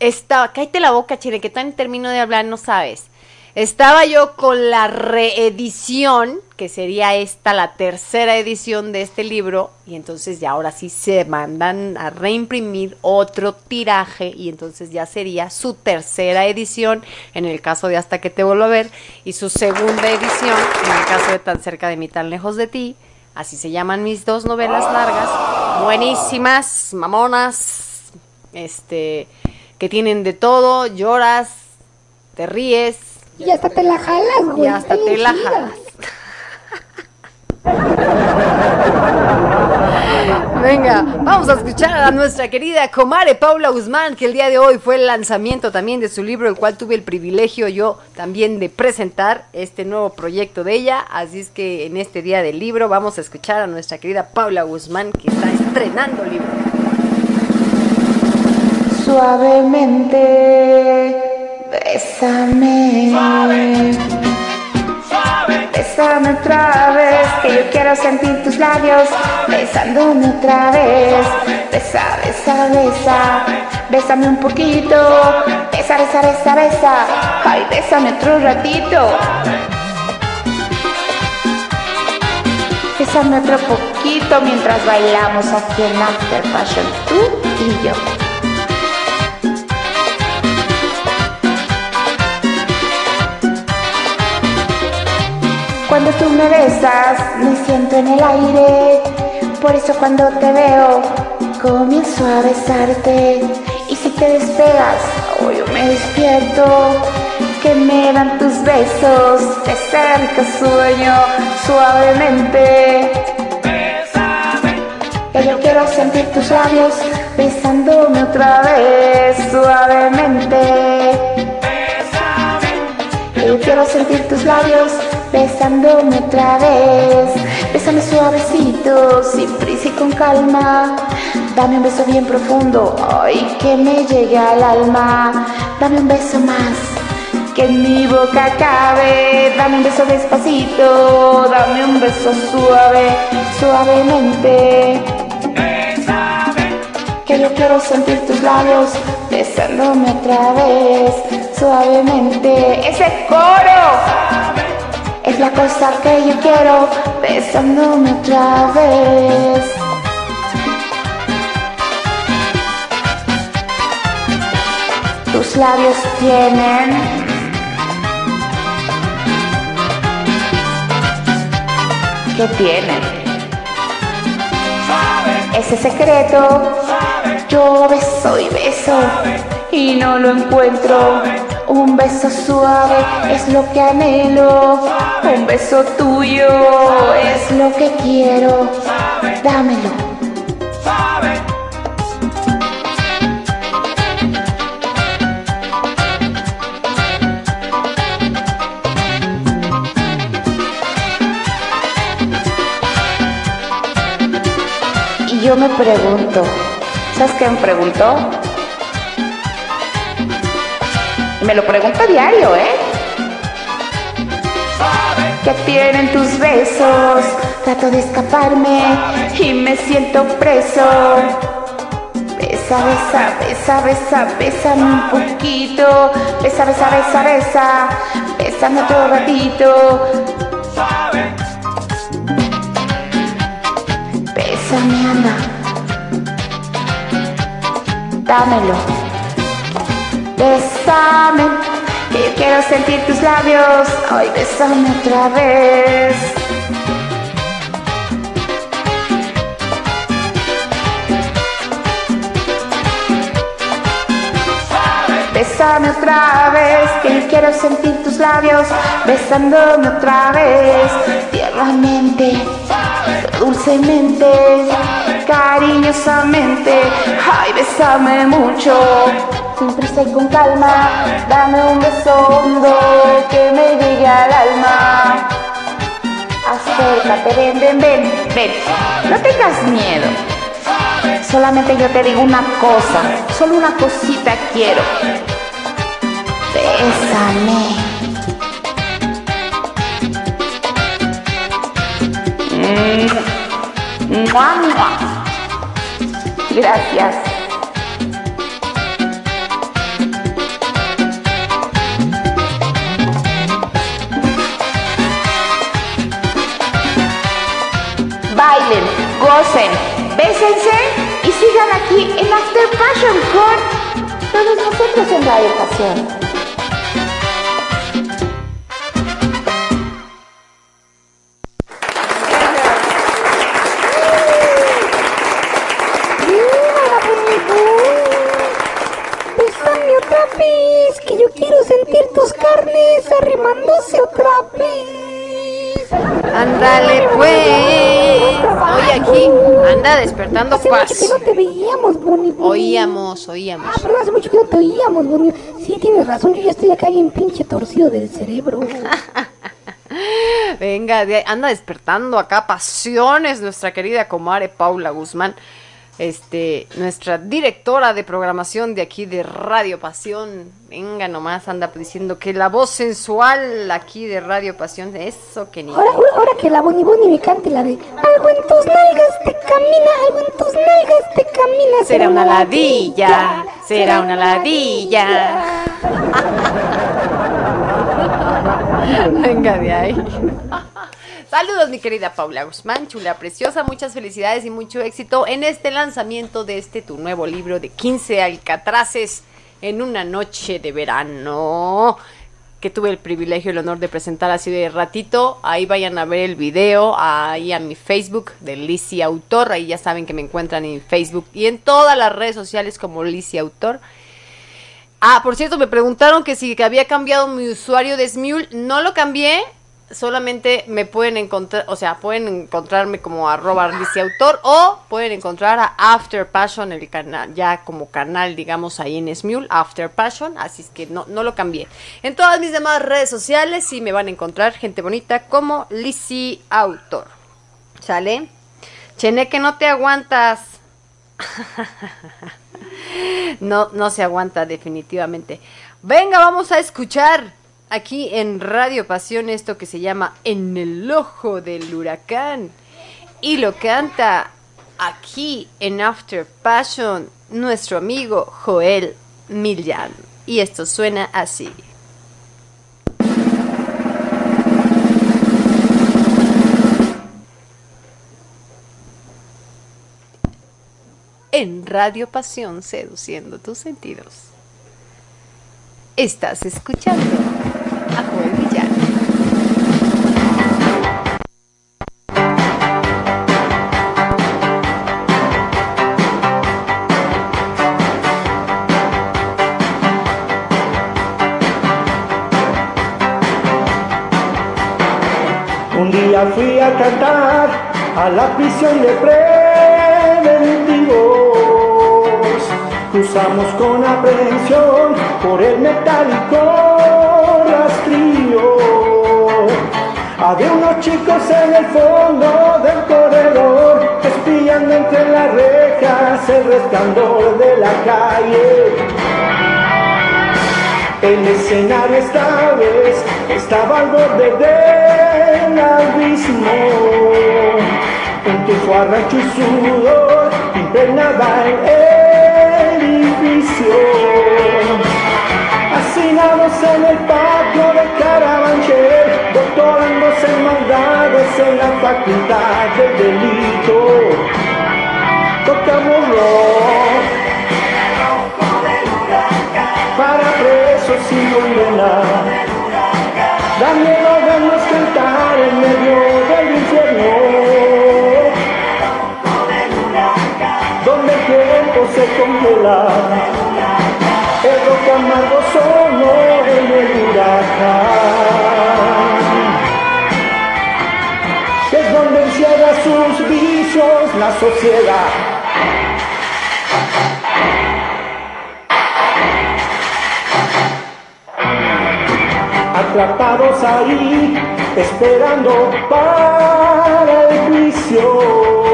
Estaba, cállate la boca, chile, que tan termino de hablar, no sabes. Estaba yo con la reedición, que sería esta, la tercera edición de este libro, y entonces ya ahora sí se mandan a reimprimir otro tiraje, y entonces ya sería su tercera edición, en el caso de Hasta que te vuelvo a ver, y su segunda edición, en el caso de Tan cerca de mí, tan lejos de ti, Así se llaman mis dos novelas largas, buenísimas, mamonas, este, que tienen de todo, lloras, te ríes. Y hasta te la jalas, güey. Y hasta te la jalas. *laughs* Venga, vamos a escuchar a nuestra querida Comare Paula Guzmán, que el día de hoy fue el lanzamiento también de su libro, el cual tuve el privilegio yo también de presentar este nuevo proyecto de ella. Así es que en este día del libro vamos a escuchar a nuestra querida Paula Guzmán, que está estrenando libro. Suavemente, bésame. Bésame otra vez, que yo quiero sentir tus labios besándome otra vez. Besa, besa, besa, bésame un poquito. Besa, besa, besa, besa. Ay, bésame otro ratito. Bésame otro poquito mientras bailamos aquí en After Fashion, tú y yo. Cuando tú me besas, me siento en el aire. Por eso cuando te veo, comienzo a besarte. Y si te despegas, oh, yo me despierto. Que me dan tus besos, de cerca sueño suavemente. Que yo quiero sentir tus labios besándome otra vez suavemente. Que yo quiero sentir tus labios besándome otra vez. Bésame suavecito, sin prisa y con calma. Dame un beso bien profundo, ay, que me llegue al alma. Dame un beso más, que en mi boca cabe. Dame un beso despacito, dame un beso suave, suavemente. Que yo quiero sentir tus labios besándome otra vez, suavemente. Ese coro es la cosa que yo quiero besándome otra vez. Tus labios tienen ¿Qué tienen? Ese secreto, yo beso y beso y no lo encuentro. Un beso suave es lo que anhelo, un beso tuyo es lo que quiero. Dámelo. yo me pregunto, ¿sabes qué me pregunto? Me lo pregunto a diario, ¿eh? ¿Qué tienen tus besos? Trato de escaparme y me siento preso. Besa, besa, besa, besa, bésame un poquito. Besa, besa, besa, besa. Bésame otro ratito. Bésame, anda. Dámelo. Bésame, que quiero sentir tus labios. Ay, bésame otra vez. Bésame otra vez, que quiero sentir tus labios, besándome otra vez, tiernamente dulcemente, cariñosamente, ay, besame mucho, sin prisa con calma, dame un beso hondo que me llegue al alma. Acércate, ven, ven, ven, ven, no tengas miedo. Solamente yo te digo una cosa, solo una cosita quiero. Bésame. Gracias. Bailen, gocen, bésense y sigan aquí en After Passion con todos nosotros en la educación. Despertando hace paz. Mucho que no te veíamos, Bonnie. Oíamos, oíamos. Ah, pero hace mucho que no te oíamos, Bonnie. Sí, tienes razón, yo ya estoy acá bien pinche torcido del cerebro. *laughs* Venga, anda despertando acá pasiones nuestra querida comare Paula Guzmán este, nuestra directora de programación de aquí de Radio Pasión, venga nomás, anda diciendo que la voz sensual aquí de Radio Pasión, eso que ni... Ahora, ahora, que la Boni Boni me cante la de algo en tus nalgas te camina, algo en tus nalgas te camina. Será, una ladilla, será una ladilla. *laughs* venga de ahí. Saludos mi querida Paula Guzmán, chula preciosa, muchas felicidades y mucho éxito en este lanzamiento de este tu nuevo libro de 15 alcatraces en una noche de verano que tuve el privilegio y el honor de presentar así de ratito. Ahí vayan a ver el video, ahí a mi Facebook de Lizzie Autor. Ahí ya saben que me encuentran en Facebook y en todas las redes sociales como Lizzie Autor. Ah, por cierto, me preguntaron que si había cambiado mi usuario de Smule. No lo cambié solamente me pueden encontrar, o sea, pueden encontrarme como arroba Autor o pueden encontrar a After Passion, el canal, ya como canal, digamos, ahí en Smule, After Passion, así es que no, no lo cambié. En todas mis demás redes sociales sí me van a encontrar gente bonita como Lizzie Autor. ¿Sale? Chene, que no te aguantas. *laughs* no, no se aguanta definitivamente. Venga, vamos a escuchar aquí en Radio Pasión esto que se llama En el ojo del huracán. Y lo canta aquí en After Passion nuestro amigo Joel Millán. Y esto suena así. En Radio Pasión seduciendo tus sentidos. Estás escuchando a Joel Millán. Un día fui a cantar a la prisión de preventivos. Cruzamos con aprehensión por el metálico rastrillo. Había unos chicos en el fondo del corredor, espiando entre las rejas el resplandor de la calle. El escenario esta vez estaba al borde del abismo. Un tufo arrancho y sudor impregnaba el edificio. Hacinados en el patio de Carabanchel, doctorándose en maldades en la facultad del delito. Tocamos rock para presos sin condenar. Congela. El rock amargo sonó en el huracán, es donde encierra sus vicios la sociedad. atrapados ahí, esperando para el juicio,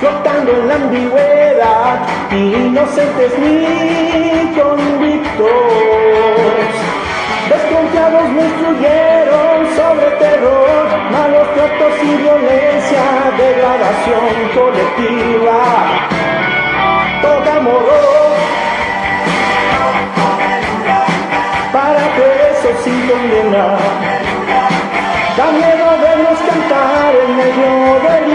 flotando en la ambigüedad, inocentes ni convictos. Desconfiados me instruyeron sobre terror, malos tratos y violencia, degradación colectiva. Toca moró para presos sin condenar. Da miedo vernos cantar en medio del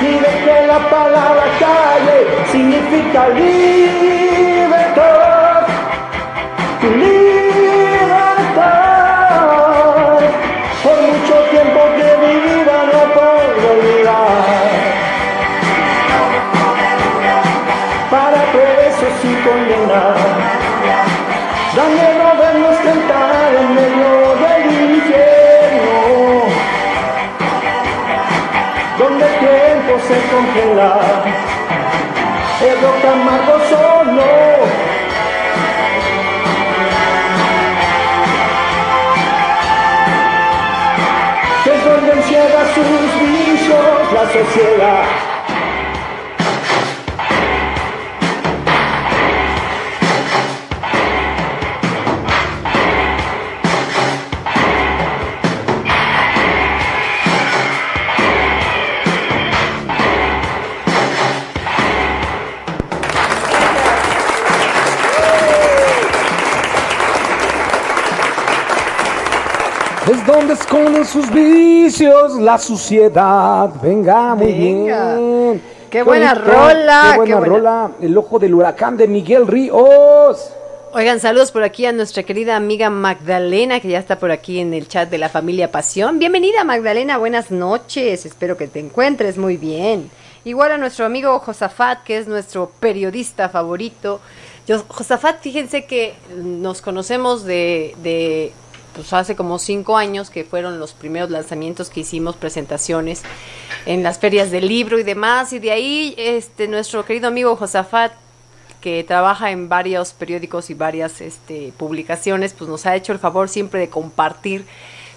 ni de que la palabra calle significa libertad. Libertad. Por mucho tiempo que mi vida no puedo olvidar. Para presos sin condenar. Se congela, el rock amargo solo. Es donde encierra sus vicios la sociedad. Donde esconden sus vicios la suciedad. Venga, muy Venga. bien. Qué buena bonito, rola, Qué buena qué buena. rola. El ojo del huracán de Miguel Ríos. Oigan, saludos por aquí a nuestra querida amiga Magdalena, que ya está por aquí en el chat de la familia Pasión. Bienvenida Magdalena, buenas noches, espero que te encuentres muy bien. Igual a nuestro amigo Josafat, que es nuestro periodista favorito. Yo, Josafat, fíjense que nos conocemos de, de pues hace como cinco años, que fueron los primeros lanzamientos que hicimos, presentaciones en las ferias del libro y demás, y de ahí este nuestro querido amigo Josafat que trabaja en varios periódicos y varias este, publicaciones, pues nos ha hecho el favor siempre de compartir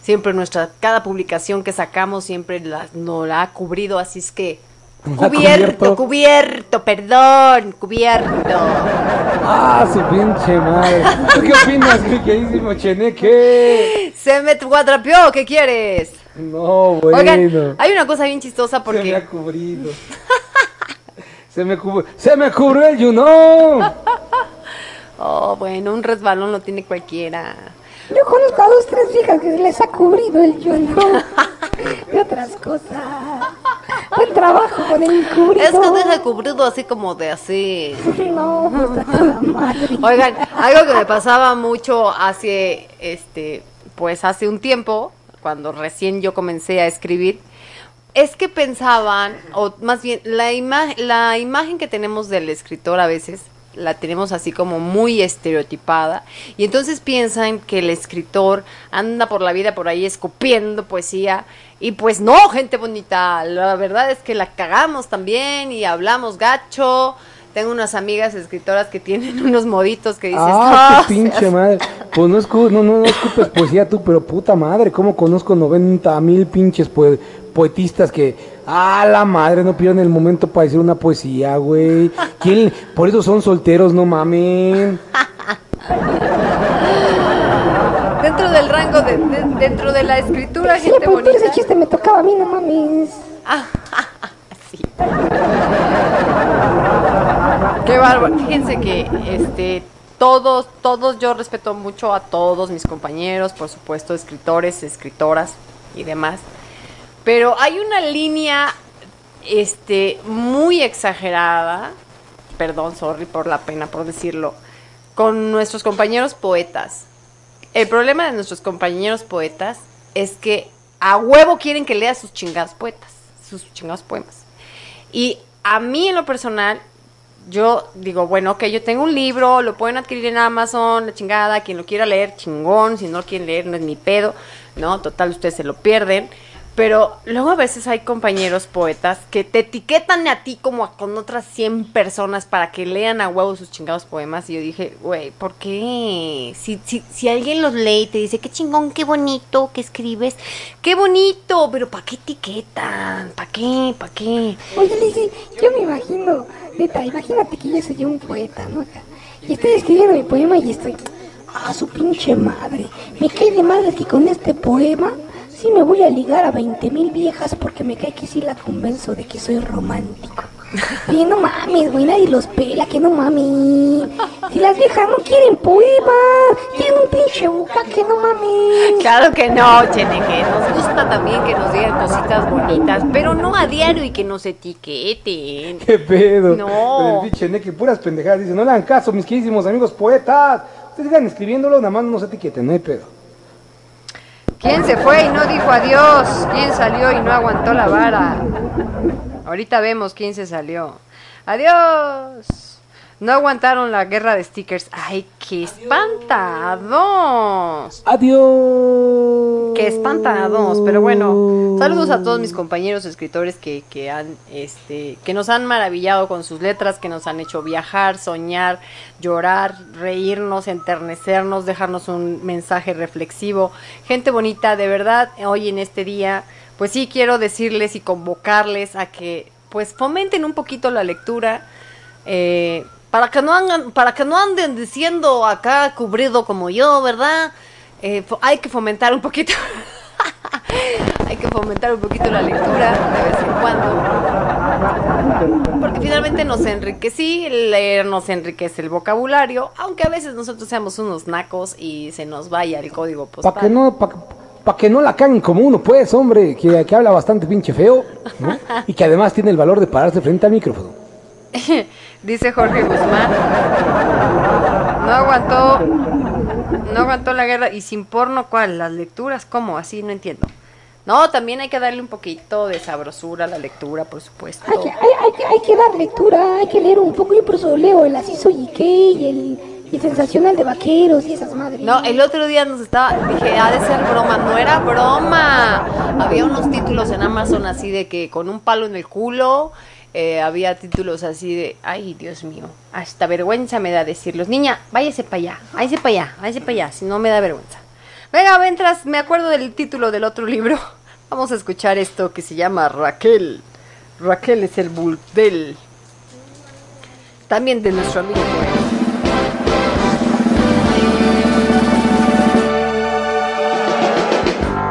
siempre nuestra cada publicación que sacamos siempre la, nos la ha cubrido, así es que cubierto, cubierto, perdón, cubierto. Ah, su pinche madre. qué opinas, mi queridísimo Cheneque? Se me atrapió, ¿qué quieres? No, bueno. Oigan, hay una cosa bien chistosa porque... Se me ha cubrido. Se me, se me cubrió el you know. *laughs* oh, bueno, un resbalón lo tiene cualquiera. Yo conozco a dos, tres hijas que se les ha cubrido el know. de otras cosas. Buen trabajo con el cubrido. Es que deja cubrido así como de así. No, madre. Oigan, algo que me pasaba mucho hace, este, pues hace un tiempo, cuando recién yo comencé a escribir, es que pensaban, o más bien, la, la imagen que tenemos del escritor a veces la tenemos así como muy estereotipada y entonces piensan que el escritor anda por la vida por ahí escupiendo poesía y pues no, gente bonita, la verdad es que la cagamos también y hablamos gacho. Tengo unas amigas escritoras que tienen *laughs* unos moditos que dices, ah, qué *laughs* pinche madre. Pues no, no, no, no escupes poesía tú, pero puta madre, ¿cómo conozco 90 mil pinches pues poetistas que, ah, la madre, no pierden el momento para decir una poesía, güey. ¿Quién? Por eso son solteros, no mamen. *laughs* dentro del rango, de, dentro de la escritura, sí, gente bonita. ese chiste me tocaba a mí, no mames. *laughs* sí. Qué bárbaro. Fíjense que, este, todos, todos, yo respeto mucho a todos mis compañeros, por supuesto, escritores, escritoras y demás. Pero hay una línea este, muy exagerada, perdón, sorry por la pena por decirlo, con nuestros compañeros poetas. El problema de nuestros compañeros poetas es que a huevo quieren que lea sus chingados poetas, sus chingados poemas. Y a mí en lo personal, yo digo, bueno, ok, yo tengo un libro, lo pueden adquirir en Amazon, la chingada, quien lo quiera leer, chingón, si no lo quieren leer, no es mi pedo, ¿no? Total, ustedes se lo pierden. Pero luego a veces hay compañeros poetas que te etiquetan a ti como con otras 100 personas para que lean a huevo sus chingados poemas. Y yo dije, güey, ¿por qué? Si, si, si alguien los lee y te dice, qué chingón, qué bonito que escribes, qué bonito, pero ¿para qué etiquetan? ¿Para qué? ¿Para qué? Oye, yo me imagino, neta, imagínate que yo soy un poeta, ¿no? Y estoy escribiendo mi poema y estoy, ah, su pinche madre. Me cae de madre que con este poema Sí me voy a ligar a 20 mil viejas porque me cae que sí la convenzo de que soy romántico. Y no mames, güey, nadie los pela, que no mames. Si las viejas no quieren poema, quieren un pinche buca, que no mames. Claro que no, Cheneque. Nos gusta también que nos digan cositas bonitas, pero no a diario y que nos etiqueten. ¿Qué pedo? No. El Cheneque, puras pendejadas. Dice, no le hagan caso, mis queridísimos amigos poetas. Ustedes sigan escribiéndolo, nada más no se etiqueten, no hay pedo. ¿Quién se fue y no dijo adiós? ¿Quién salió y no aguantó la vara? Ahorita vemos quién se salió. Adiós. No aguantaron la guerra de stickers. ¡Ay, qué espantados! ¡Adiós! ¡Qué espantados! Pero bueno, saludos a todos mis compañeros escritores que, que, han, este, que nos han maravillado con sus letras, que nos han hecho viajar, soñar, llorar, reírnos, enternecernos, dejarnos un mensaje reflexivo. Gente bonita, de verdad, hoy en este día, pues sí quiero decirles y convocarles a que pues fomenten un poquito la lectura. Eh, para que no andan, para que no anden diciendo acá cubrido como yo, ¿verdad? Eh, hay que fomentar un poquito, *laughs* hay que fomentar un poquito la lectura de vez en cuando, porque finalmente nos enriquece, leer nos enriquece el vocabulario, aunque a veces nosotros seamos unos nacos y se nos vaya el código postal. Para que no, para que no la caguen como uno, pues, hombre, que, que habla bastante pinche feo, ¿no? *laughs* y que además tiene el valor de pararse frente al micrófono *laughs* Dice Jorge Guzmán. No aguantó. No aguantó la guerra. ¿Y sin porno cuál? ¿Las lecturas? ¿Cómo? Así no entiendo. No, también hay que darle un poquito de sabrosura a la lectura, por supuesto. Hay que, hay, que, dar lectura, hay que leer un poco. Yo por eso leo el Asiso Ike y el, y Sensacional de Vaqueros y esas madres. No, el otro día nos estaba, dije, ha de ser broma. No era broma. Había unos títulos en Amazon así de que con un palo en el culo eh, había títulos así de, ay Dios mío, hasta vergüenza me da decirlos. Niña, váyase para allá, váyase para allá, váyase para allá, si no me da vergüenza. Venga, mientras me acuerdo del título del otro libro, *laughs* vamos a escuchar esto que se llama Raquel. Raquel es el burdel. También de nuestro amigo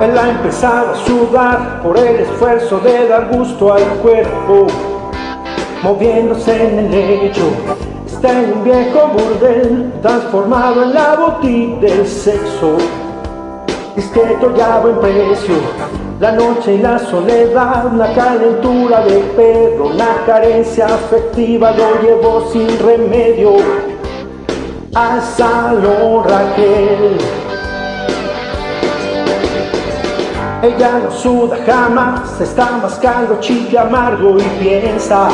Él ha empezado a sudar por el esfuerzo de dar gusto al cuerpo moviéndose en el lecho. Está en un viejo burdel, transformado en la boutique del sexo. Discreto y a buen precio, la noche y la soledad, la calentura del perro, la carencia afectiva lo llevó sin remedio al salón Raquel. Ella no suda jamás, está mascando chile amargo y piensa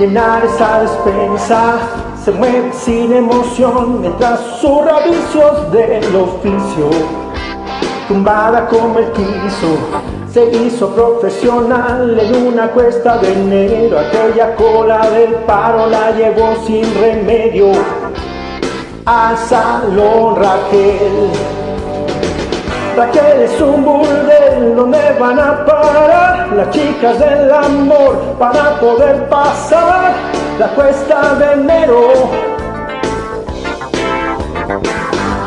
llenar esa despensa. Se mueve sin emoción mientras susurra vicios del oficio. Tumbada como el quiso, se hizo profesional en una cuesta de enero. Aquella cola del paro la llevó sin remedio al salón Raquel. Raquel es un burdel donde van a parar las chicas del amor para poder pasar la cuesta de enero.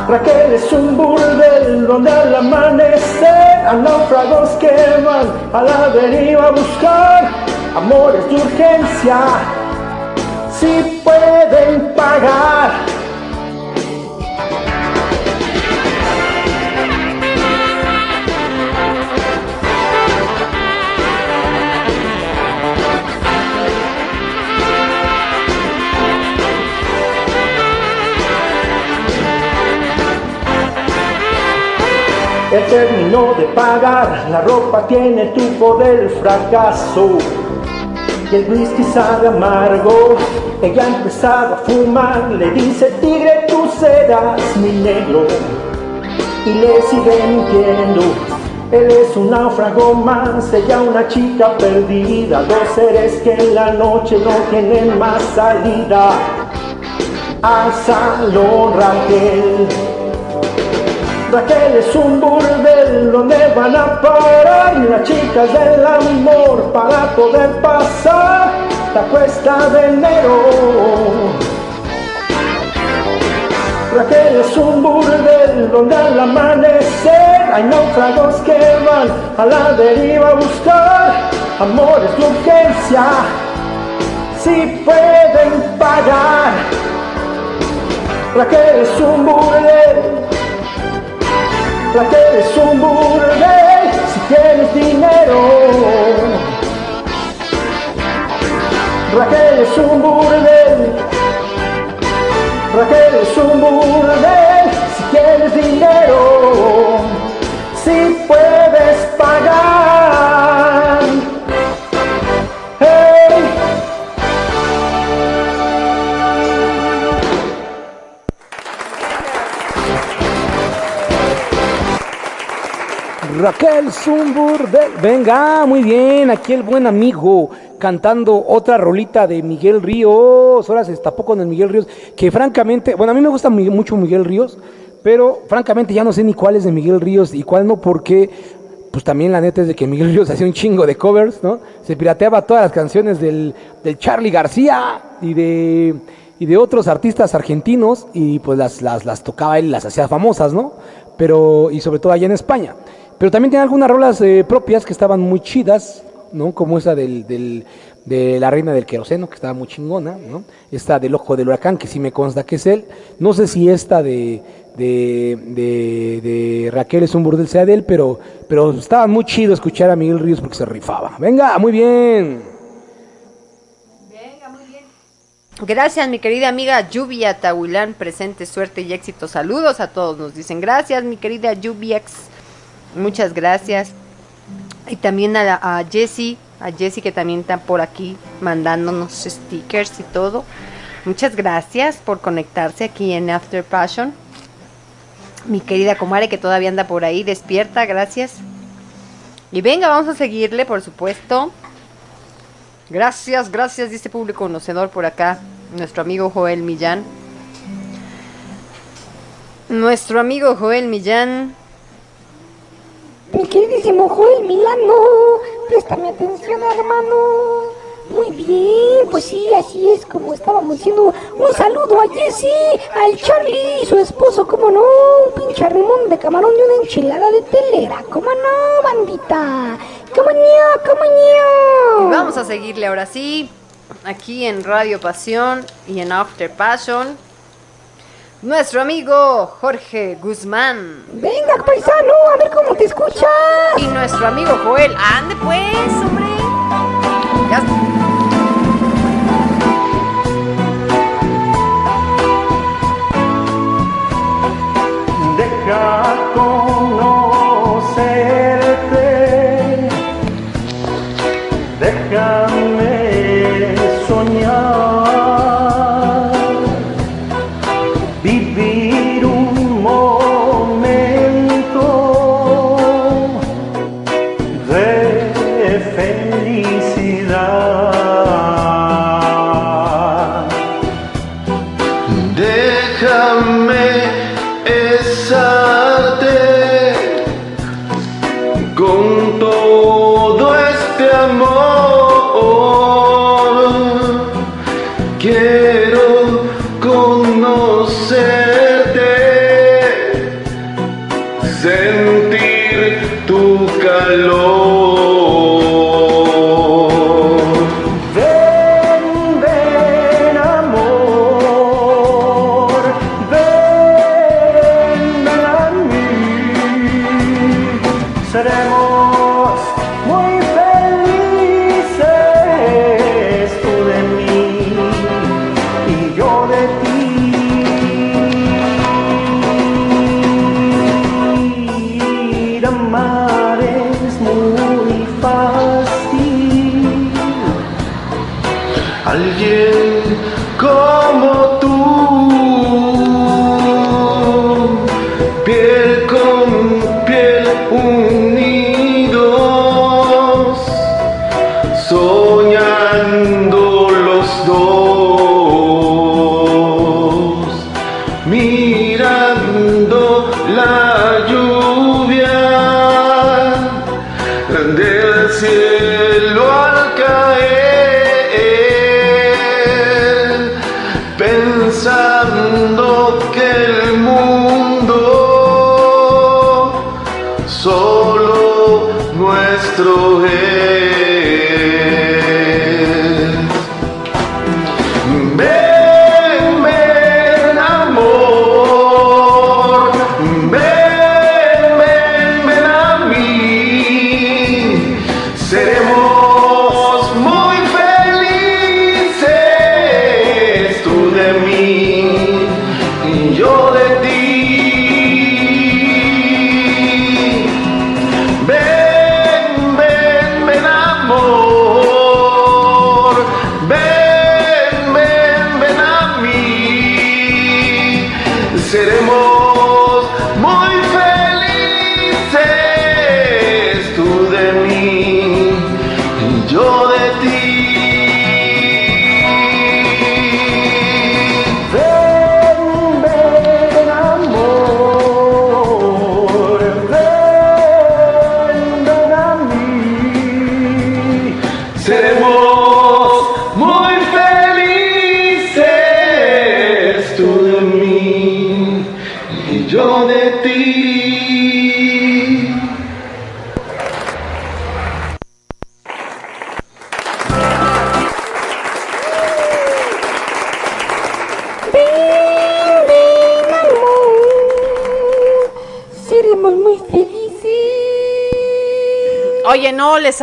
Raquel es un burdel donde al amanecer a náufragos que van a la deriva a buscar amores de urgencia si pueden pagar. Él terminó de pagar, la ropa tiene el tufo del fracaso. Y el whisky sabe amargo, ella ha empezado a fumar, le dice tigre tú serás mi negro. Y le sigue mintiendo, él es un náufrago más, ella una chica perdida, dos seres que en la noche no tienen más salida. Al Raquel. Raquel es un burdel donde van a parar las chicas del amor para poder pasar la cuesta de enero. Raquel es un burdel donde al amanecer hay náufragos que van a la deriva a buscar amores de urgencia si pueden pagar. Raquel es un burdel que es un burdel si tienes dinero. Raquel es un burdel. Raquel es un burdel si tienes dinero. Si puedes Raquel Zumbur, venga, muy bien, aquí el buen amigo cantando otra rolita de Miguel Ríos, ahora se destapó con el Miguel Ríos, que francamente, bueno, a mí me gusta mucho Miguel Ríos, pero francamente ya no sé ni cuál es de Miguel Ríos y cuál no, porque pues también la neta es de que Miguel Ríos *laughs* hacía un chingo de covers, ¿no? Se pirateaba todas las canciones del, del Charlie García y de, y de otros artistas argentinos y pues las, las, las tocaba él las hacía famosas, ¿no? Pero, y sobre todo allá en España. Pero también tiene algunas rolas eh, propias que estaban muy chidas, ¿no? Como esa del, del, de La Reina del Queroseno, que estaba muy chingona, ¿no? Esta del Ojo del Huracán, que sí me consta que es él. No sé si esta de, de, de, Raquel es un burdel sea de él, pero, pero estaba muy chido escuchar a Miguel Ríos porque se rifaba. Venga, muy bien. Gracias, mi querida amiga Lluvia Tahuilán, presente, suerte y éxito. Saludos a todos, nos dicen. Gracias, mi querida Lluviex. Muchas gracias. Y también a, a Jessie, a Jessie que también está por aquí mandándonos stickers y todo. Muchas gracias por conectarse aquí en After Passion. Mi querida Comare que todavía anda por ahí, despierta, gracias. Y venga, vamos a seguirle, por supuesto. Gracias, gracias, dice público conocedor por acá. Nuestro amigo Joel Millán. Nuestro amigo Joel Millán. Mi queridísimo Joel Milano, préstame atención, hermano. Muy bien, pues sí, así es como estábamos diciendo. Un saludo a Jesse, al Charlie y su esposo, como no, un pinche rimón de camarón y una enchilada de telera, como no, bandita. Como no, como no. Vamos a seguirle ahora sí, aquí en Radio Pasión y en After Passion. Nuestro amigo Jorge Guzmán. Venga, paisano, a ver cómo te escuchas. Y nuestro amigo Joel. Ande pues, hombre. Ya Deja conocerte,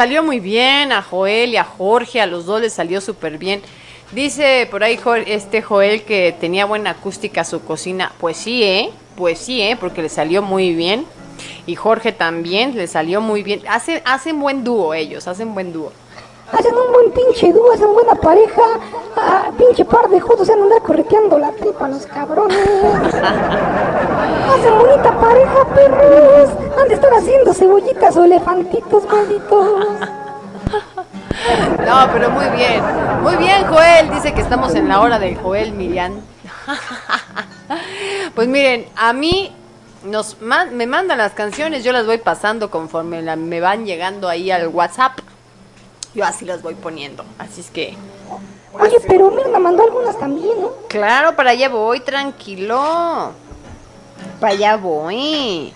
salió muy bien a Joel y a Jorge, a los dos les salió súper bien. Dice por ahí este Joel que tenía buena acústica su cocina. Pues sí, ¿eh? Pues sí, ¿eh? Porque le salió muy bien. Y Jorge también le salió muy bien. Hacen, hacen buen dúo ellos, hacen buen dúo. Hacen un buen pinche dúo, hacen buena pareja. Ah, pinche par de juntos se andar correteando la tripa los cabrones. *laughs* hacen bonita pareja, perros. Han de estar haciendo cebollitas o elefantitos malditos. *laughs* No, pero muy bien. Muy bien, Joel. Dice que estamos en la hora del Joel Miriam. *laughs* Pues miren, a mí nos me mandan las canciones, yo las voy pasando conforme me van llegando ahí al WhatsApp. Yo así las voy poniendo. Así es que. Oye, pero Mirna mandó algunas también, ¿no? Claro, para allá voy, tranquilo. Para allá voy.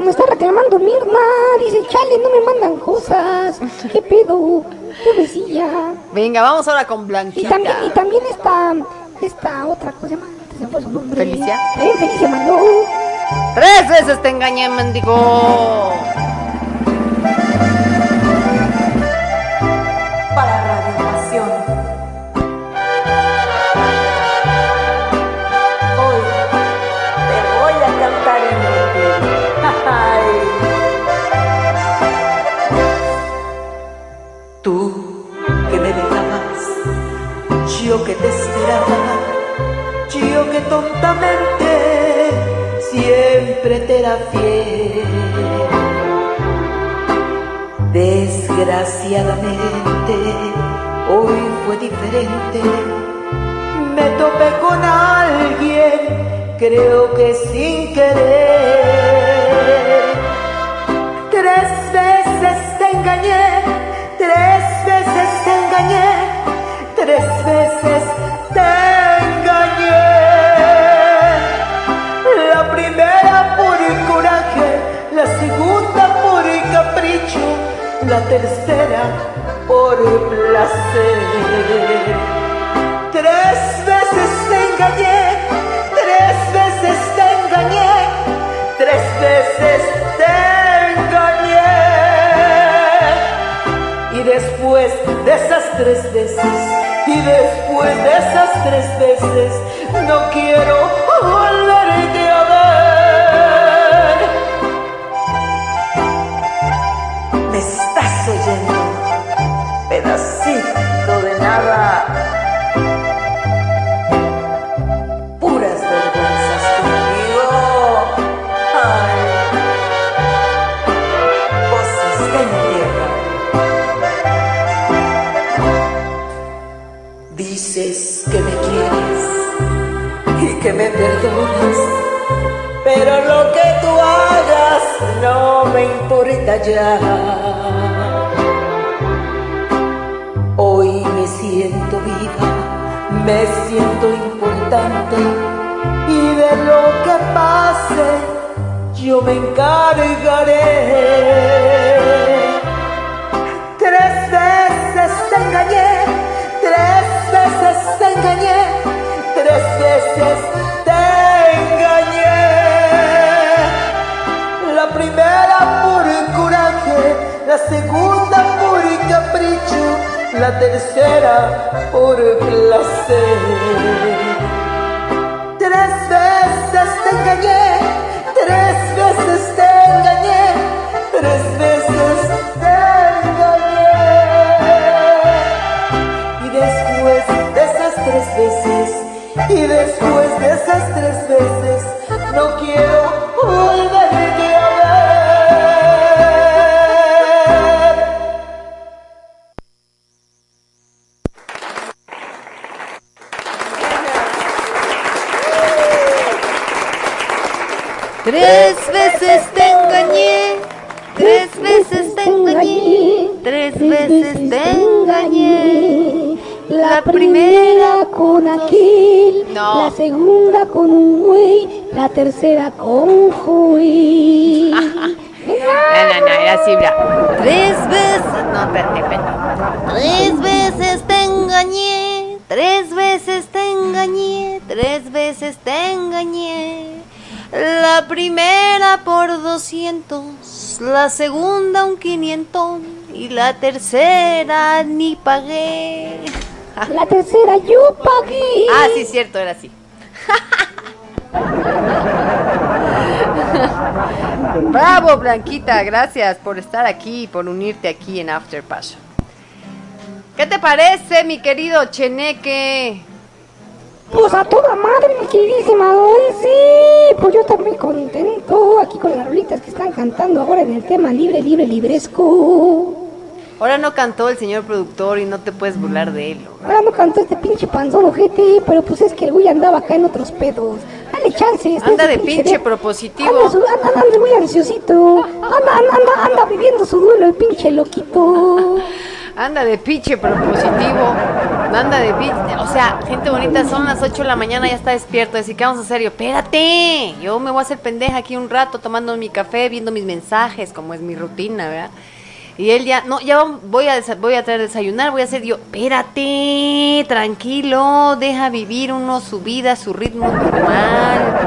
Me está reclamando Mirna. Dice, chale, no me mandan cosas. ¿Qué pedo? besilla. Venga, vamos ahora con Blanquita. Y también, y también esta, esta otra cosa. Felicia. Eh, Felicia mandó. Tres veces te engañé, mendigo. Creo que sin querer. Tres veces te engañé, tres veces te engañé tres veces te engañé. La primera por el coraje, la segunda por capricho, la tercera por placer. Tres veces te engañé, veces te engañé. Y después de esas tres veces, y después de esas tres veces no quiero volverte que me perdonas, pero lo que tú hagas no me importa ya. Hoy me siento viva, me siento importante y de lo que pase yo me encargaré. Tres veces te engañé te engañé, tres veces te engañé. La primera por coraje, la segunda por capricho, la tercera por placer. Tres la segunda un 500 y la tercera ni pagué. *laughs* La tercera yo pagué. Ah, sí, cierto, era así. *laughs* Bravo, Blanquita, gracias por estar aquí y por unirte aquí en After Passion. ¿Qué te parece, mi querido Cheneque? Pues a toda madre, mi queridísima Dori, sí. Pues yo también contento aquí con las rolitas que están cantando ahora en el tema libre, libre, libresco. Ahora no cantó el señor productor y no te puedes burlar de él. ¿no? Ahora no cantó este pinche panzón ojete, pero pues es que el güey andaba acá en otros pedos. Dale chance. está Anda de pinche de- propositivo. Anda, anda, anda muy ansiosito. Anda, anda, anda, anda viviendo su duelo el pinche loquito. Anda de pinche propositivo. Anda de pinche. O sea, gente bonita, son las 8 de la mañana, ya está despierto. Así que vamos a yo. Espérate. Yo me voy a hacer pendeja aquí un rato tomando mi café, viendo mis mensajes, como es mi rutina, ¿verdad? Y él ya, no, ya voy a, voy a traer desayunar, voy a hacer yo, espérate, tranquilo, deja vivir uno su vida, su ritmo normal.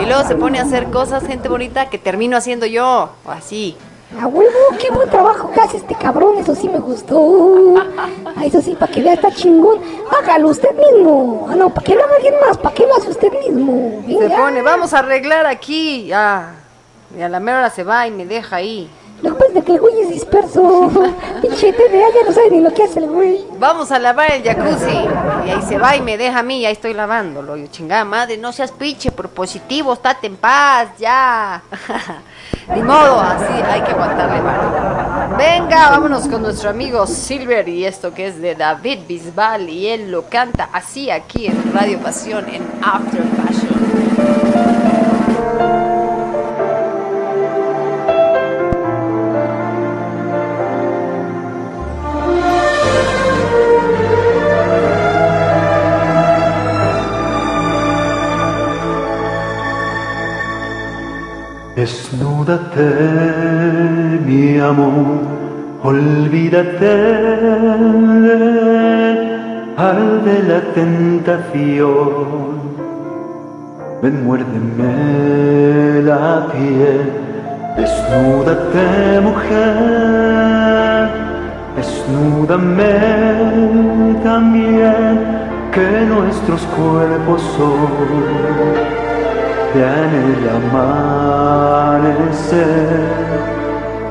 Y luego se pone a hacer cosas, gente bonita, que termino haciendo yo, o así. A huevo, qué buen trabajo que hace este cabrón, eso sí me gustó. Ah, eso sí, para que vea, está chingón. Hágalo usted mismo. Ah, no, para que lo haga alguien más, para que lo hace usted mismo. Se pone, vamos a arreglar aquí. Ya. Y a la mera hora se va y me deja ahí. Lo que pasa es que el güey es disperso. *laughs* Pinche TDA ya no sabe ni lo que hace el güey. Vamos a lavar el jacuzzi. Y ahí se va y me deja a mí, y ahí estoy lavándolo. Yo, chingada madre, no seas pinche propositivo, estate en paz, ya. *laughs* Ni modo, así hay que aguantarle mano. Venga, vámonos con nuestro amigo Silver y esto que es de David Bisbal y él lo canta así aquí en Radio Pasión en After Passion. Desnúdate, mi amor, olvídate al de la tentación. Ven, muérdeme la piel, desnúdate, mujer, desnúdame también, que nuestros cuerpos son en el amanecer.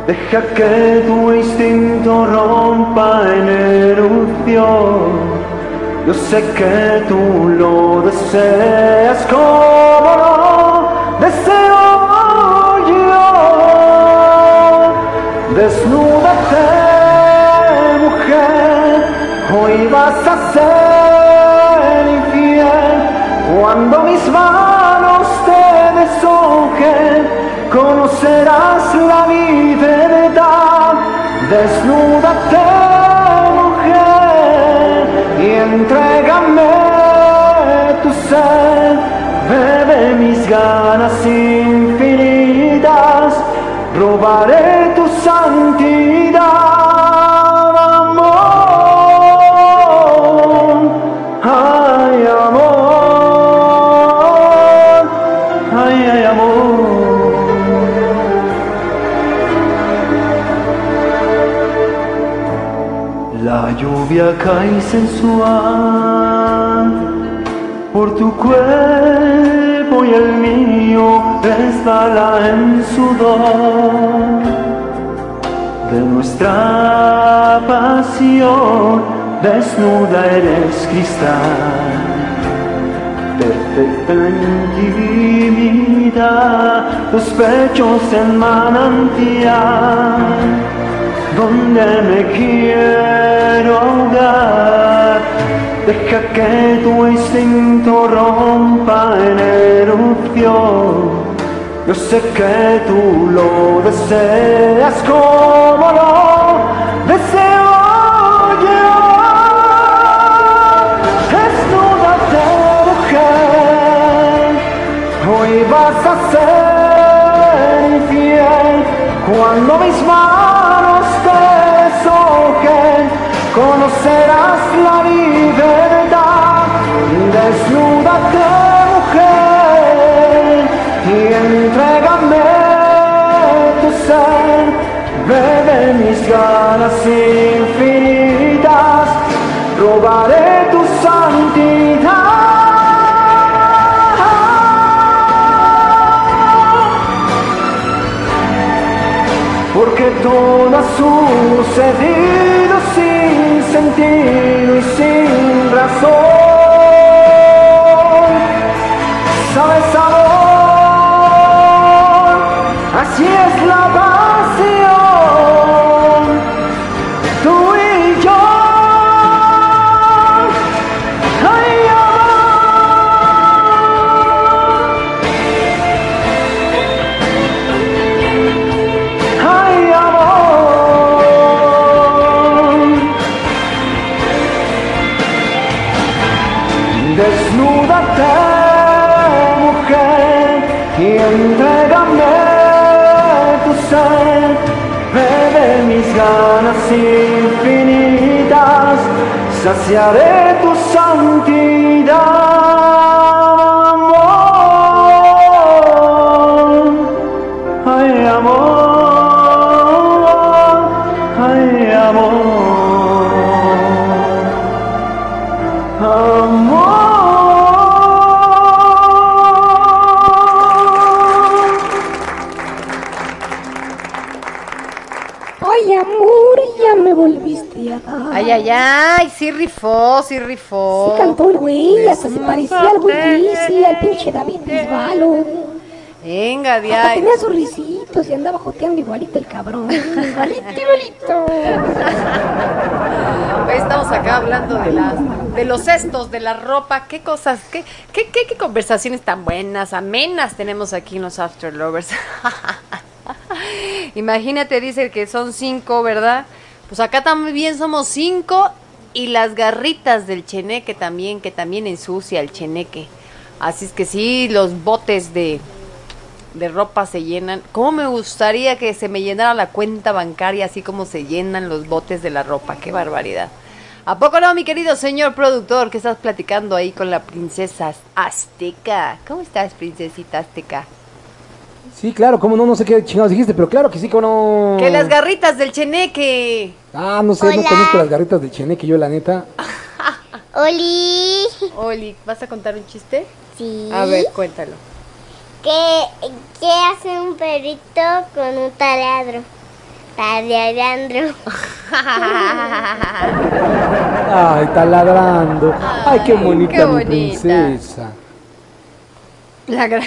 Deja que tu instinto rompa en erupción. Yo sé que tú lo deseas como lo deseo yo. Desnúdate, mujer, hoy vas a ser infiel cuando mis manos conocerás la verdad. Desnúdate, mujer, y entrégame tu ser. Bebe mis ganas infinitas, robaré lluvia cae sensual por tu cuerpo y el mío resbala en sudor. De nuestra pasión. Desnuda eres cristal, perfecta intimidad, tus pechos en manantial donde me quiero ahogar. Deja que tu instinto rompa en erupción. Yo sé que tú lo deseas como lo deseo yo. Desnúdate, mujer, hoy vas a ser infiel cuando mis manos que conocerás la libertad. Desnúdate, mujer, y entrégame tu ser. Bebe mis ganas infinitas, robaré tu santidad. todo ha sucedido sin sentido y sin razón. Sabes, amor, así es la paz. Saciaré Ay, ay, sí rifó, sí rifó. Sí cantó el güey, hasta se parecía al güey, sí, al pinche David Bisbalo. Venga, de ahí. tenía sus risitos y andaba joteando igualito el cabrón. Igualito, igualito. Hoy *laughs* estamos acá hablando de las de los cestos, de la ropa, qué cosas, qué, qué, qué, qué conversaciones tan buenas, amenas tenemos aquí en los After Lovers. *laughs* Imagínate, dice que son cinco, ¿verdad? Pues acá también somos cinco y las garritas del cheneque también, que también ensucia el cheneque. Así es que sí, los botes de, de ropa se llenan. ¿Cómo me gustaría que se me llenara la cuenta bancaria así como se llenan los botes de la ropa? ¡Qué barbaridad! ¿A poco no, mi querido señor productor, que estás platicando ahí con la princesa azteca? ¿Cómo estás, princesita azteca? Sí, claro, cómo no, no sé qué chingados dijiste, pero claro que sí, cómo no. Que las garritas del cheneque. Ah, no sé, no conozco las garritas de Cheneque, yo la neta. *laughs* Oli. Oli, ¿vas a contar un chiste? Sí. A ver, cuéntalo. ¿Qué, ¿Qué hace un perrito con un taladro? Taladrando. *laughs* Ay, está ladrando. Ay, qué Ay, bonita qué mi princesa. La gra-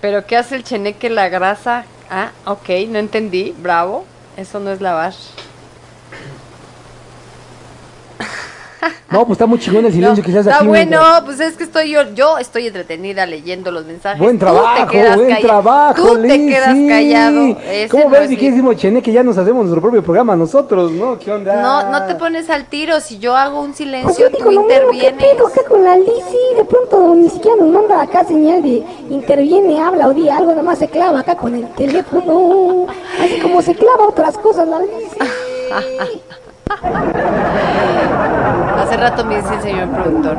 ¿Pero qué hace el cheneque la grasa? Ah, ok, no entendí. Bravo. Eso no es lavar. No, pues está muy chingón el silencio No, que se hace está aquí. bueno, mientras- pues es que estoy yo, yo estoy entretenida leyendo los mensajes. Buen Tú trabajo, te quedas buen calla- trabajo, Tú te Liz, quedas sí. callado. Ese ¿Cómo no ves, es mi queridísimo Cheneque? Ya nos hacemos nuestro propio programa nosotros, ¿no? ¿Qué onda? No, no te pones al tiro. Si yo hago un silencio, tú digo lo mismo, ¿qué intervienes. con la Lizzy? De pronto ni siquiera nos manda acá señal de interviene, habla o di algo, nada más se clava acá con el teléfono. Así como se clava otras cosas la Lizzy. *laughs* Hace rato me dice el señor productor,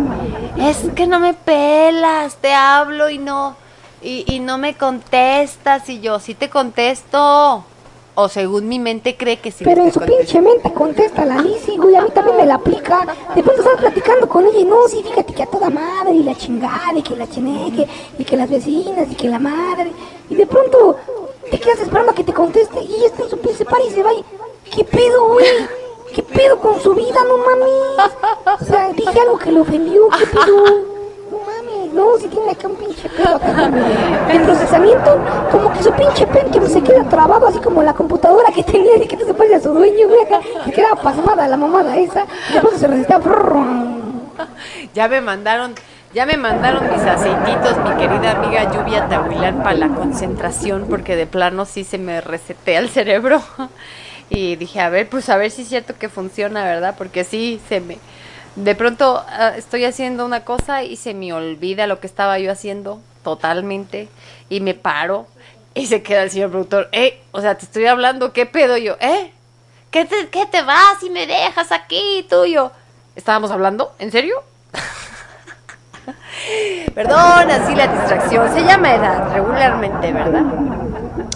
es que no me pelas, te hablo y no, y, y no me contestas, y yo sí te contesto, o según mi mente cree que sí Pero en su pinche mente contesta la Lizzy, güey, a mí también me la aplica. De pronto estás platicando con ella y no, sí, fíjate que a toda madre, y la chingada, y que la cheneque, y que las vecinas, y que la madre. Y de pronto te quedas esperando a que te conteste y ella está en su pinche se para y se va y, ¿qué pedo, güey? ¿Qué pedo con su vida? No mames. O sea, dije algo que lo ofendió, ¿qué pedo? No mames, no, si tiene acá un pinche pedo acá de procesamiento, como que su pinche Pentium se queda trabado así como la computadora que tenía y que no se puede a su dueño, güey, acá, se queda pasmada la mamada esa, y de pronto se resistía. Ya me mandaron, ya me mandaron mis aceititos, mi querida amiga Lluvia Tahuilán, para la concentración, porque de plano sí se me resetea el cerebro. Y dije, a ver, pues a ver si es cierto que funciona, ¿verdad? Porque sí, se me... De pronto ah, estoy haciendo una cosa y se me olvida lo que estaba yo haciendo totalmente. Y me paro y se queda el señor productor, eh, o sea, te estoy hablando, ¿qué pedo yo? ¿Eh? ¿Qué te, qué te vas y me dejas aquí, tuyo? ¿Estábamos hablando? ¿En serio? *laughs* *laughs* Perdón, así la distracción. Se llama edad regularmente, ¿verdad?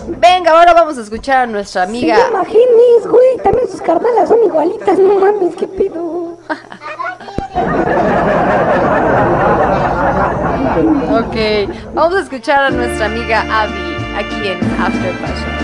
Venga, ahora vamos a escuchar a nuestra amiga. Se llama Genis, güey. También sus carnalas son igualitas, no mames, qué pedo. *laughs* ok, vamos a escuchar a nuestra amiga Abby aquí en After Passion.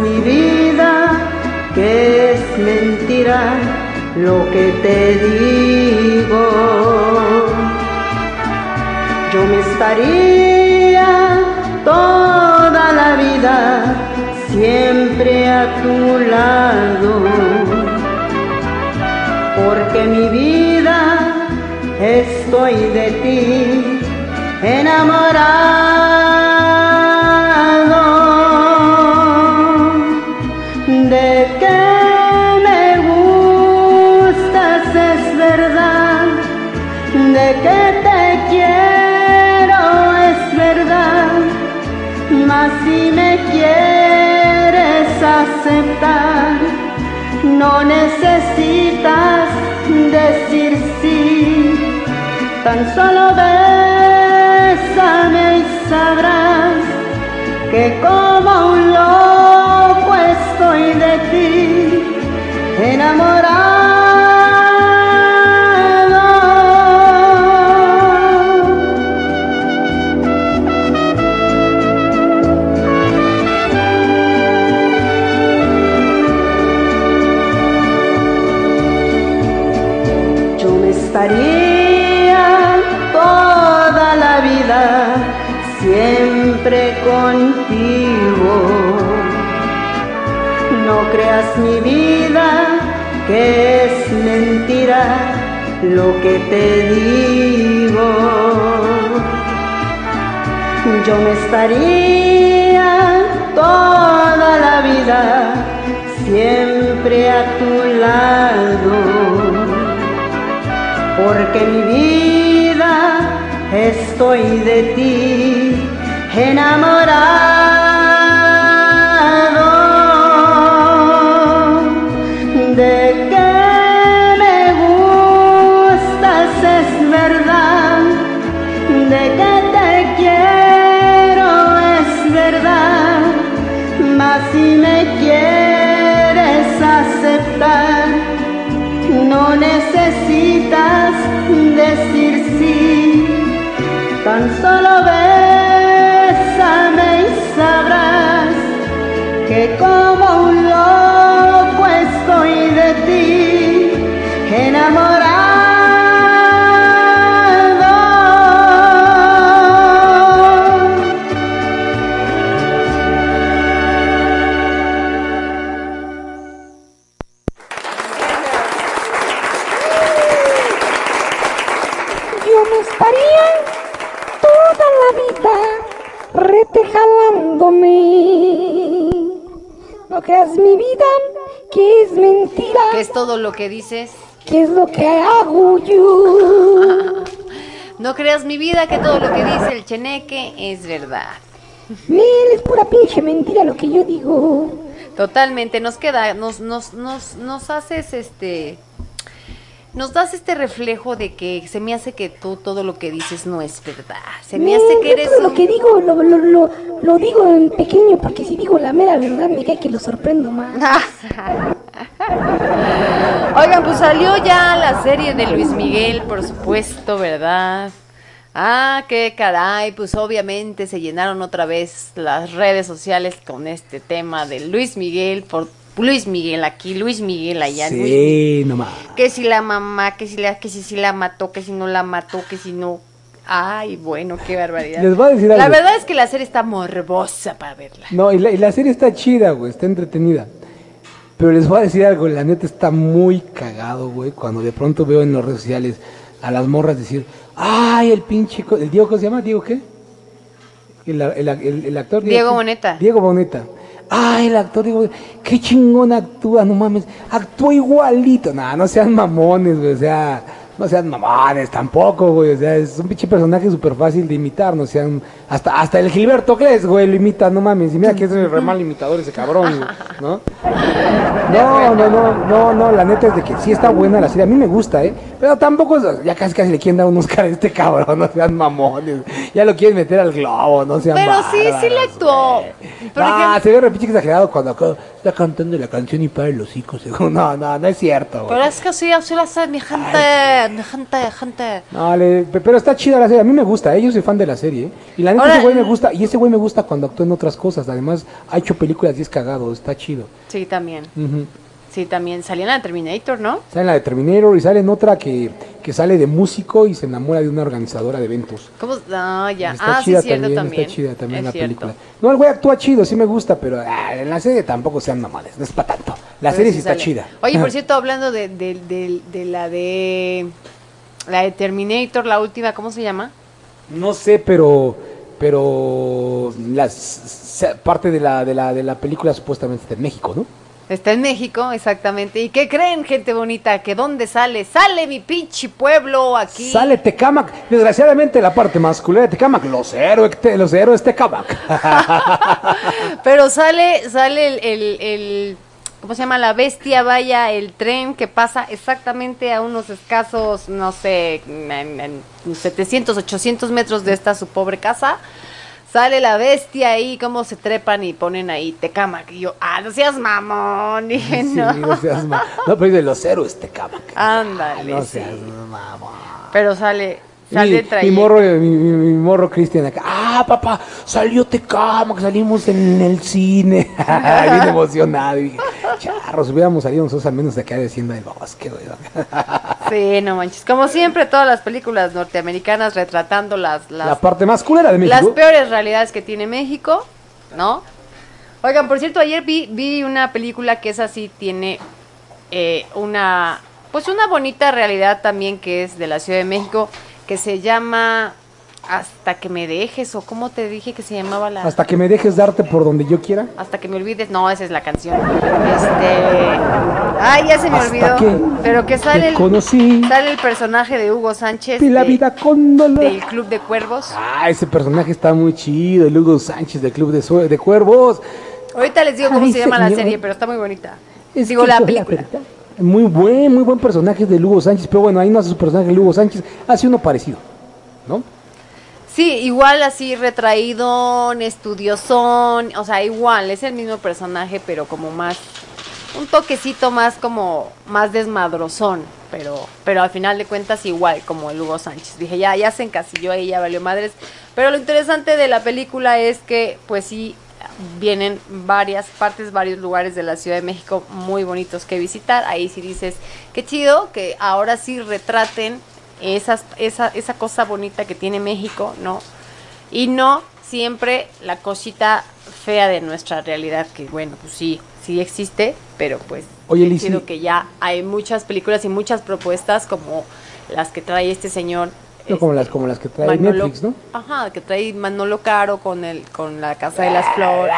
Mi vida que es mentira lo que te digo. Yo me estaría toda la vida siempre a tu lado, porque mi vida estoy de ti enamorado. Necesitas decir sí, tan solo bésame y sabrás que como un loco estoy de ti, enamorado. Me estaría toda la vida siempre contigo. No creas mi vida que es mentira lo que te digo. Yo me estaría toda la vida siempre a tu lado porque mi vida estoy de ti enamorado. Tan creas mi vida que es mentira. ¿Qué es todo lo que dices? ¿Qué es lo que hago yo? *laughs* No creas mi vida que todo lo que dice el cheneque es verdad. Mil, es pura pinche mentira lo que yo digo. Totalmente, nos queda, nos, nos, nos, nos haces este, nos das este reflejo de que se me hace que tú todo lo que dices no es verdad. Se me hace que eres todo lo que digo lo, lo, lo, lo digo en pequeño porque si digo la mera verdad me cae que lo sorprendo más. *laughs* Oigan, pues salió ya la serie de Luis Miguel, por supuesto, ¿verdad? Ah, qué caray, pues obviamente se llenaron otra vez las redes sociales con este tema de Luis Miguel, por Luis Miguel aquí, Luis Miguel allá, Luis Sí, nomás. que si la mamá, que si la, que si, si la mató, que si no la mató, que si no. Ay, bueno, qué barbaridad. Les voy a decir La algo. verdad es que la serie está morbosa para verla. No, y la, y la serie está chida, güey, está entretenida. Pero les voy a decir algo, la neta está muy cagado, güey, cuando de pronto veo en las redes sociales a las morras decir, ay, el pinche, el Diego, ¿cómo se llama? ¿Diego qué? El, el- el- el actor. Diego? Boneta. Diego Boneta. Ay, el actor, Diego, qué chingón actúa, no mames, actúa igualito. Nah, no sean mamones, güey, o sea, no sean mamones tampoco, güey, o sea, es un pinche personaje súper fácil de imitar, no sean, hasta, hasta el Gilberto Cles, güey, lo imita, no mames, y mira que es el re mal imitador ese cabrón, güey, ¿no? No, no, no, no, no, la neta es de que sí está buena la serie, a mí me gusta, ¿eh? Pero tampoco, es- ya casi casi le quieren dar un Oscar a este cabrón, no sean mamones, ya lo quieren meter al globo, no sean Pero sí, sí le actuó. Ah, se ve re pinche exagerado cuando está cantando la canción y para los hijos. *laughs* No, no, no es cierto. güey. Pero es que sí, así lo hace mi gente, mi gente, gente. No, le- pe- pero está chida la serie. A mí me gusta, ¿eh? yo soy fan de la serie. ¿eh? Y la neta, Ahora- ese güey me gusta. Y ese güey me gusta cuando actúa en otras cosas. Además, ha hecho películas y es cagado. Está chido. Sí, también. Sí, también salía en la Terminator, ¿no? Sale en la de Terminator y sale en otra que, que sale de músico y se enamora de una organizadora de eventos. ¿Cómo? Ah, ya. Está ah, sí, chida cierto también, también. está chida también Es la cierto. película. No, el güey actúa chido, sí me gusta, pero ah, en la serie tampoco sean mamales, no es para tanto. La Pero serie sí sí está sale. chida. Oye, por cierto, hablando de, de, de- de la de. La de Terminator, la última, ¿cómo se llama? No sé, pero pero las parte de la de la de la película supuestamente está en México, ¿no? Está en México, exactamente. ¿Y qué creen, gente bonita? ¿Que dónde sale? ¡Sale mi pinche pueblo aquí! Sale Tecamac, desgraciadamente la parte masculina de Tecamac, los héroes, los héroes Tecamac. *laughs* Pero sale, sale el, el- el- ¿cómo se llama? La bestia, vaya, el tren que pasa exactamente a unos escasos, no sé, en, en 700, 800 metros de esta su pobre casa. Sale la bestia ahí, cómo se trepan y ponen ahí Tecamac. Y yo, ah, no seas mamón. *laughs* Dije, Sí, no. no seas ma- no, pero de los héroes Tecamac. Ándale, No sí. seas mamón. Pero sale, Mi, sale mi trayecto. morro, mi, mi- mi morro Cristian acá. Ah, papá, salió Tecamac, salimos en el cine. *laughs* Bien emocionado. Y dije, charros, hubiéramos salido nosotros al menos de acá diciendo del bosque, güey. *laughs* Sí, no manches. Como siempre, todas las películas norteamericanas retratando las, las La parte más culera de las México. peores realidades que tiene México, ¿no? Oigan, por cierto, ayer vi, vi una película que es así, tiene eh, una, pues una bonita realidad también que es de la Ciudad de México, que se llama Hasta que me dejes, o cómo te dije que se llamaba la... Hasta que me dejes darte por donde yo quiera. Hasta que me olvides, no, esa es la canción. Este, ay, ya se me Hasta olvidó. que pero que sale el, conocí. sale el personaje de Hugo Sánchez Y la de- vida con dolor. del Club de Cuervos. Ah, ese personaje está muy chido. El Hugo Sánchez del Club de, de Cuervos. Ahorita les digo cómo Ay, se llama la serie, pero está muy bonita. Es digo la película. Muy buen, muy buen personaje de Hugo Sánchez. Pero bueno, ahí no hace su personaje de Hugo Sánchez. Hace uno parecido. ¿No? Sí, igual así retraídón, estudiosón, o sea, igual, es el mismo personaje, pero como más, un toquecito más como, más desmadrozón, pero, pero al final de cuentas igual, como el Hugo Sánchez. Dije, ya, ya se encasilló ahí, ya valió madres. Pero lo interesante de la película es que, pues sí, vienen varias partes, varios lugares de la Ciudad de México muy bonitos que visitar. Ahí sí dices, qué chido que ahora sí retraten esas, esa, esa cosa bonita que tiene México, ¿no? Y no siempre la cosita fea de nuestra realidad, que bueno, pues sí, sí existe, pero pues Oye, que ya hay muchas películas y muchas propuestas como las que trae este señor. No como las, como las que trae Manolo- Netflix, ¿no? Ajá, que trae Manolo Caro con el con la Casa de las Flores.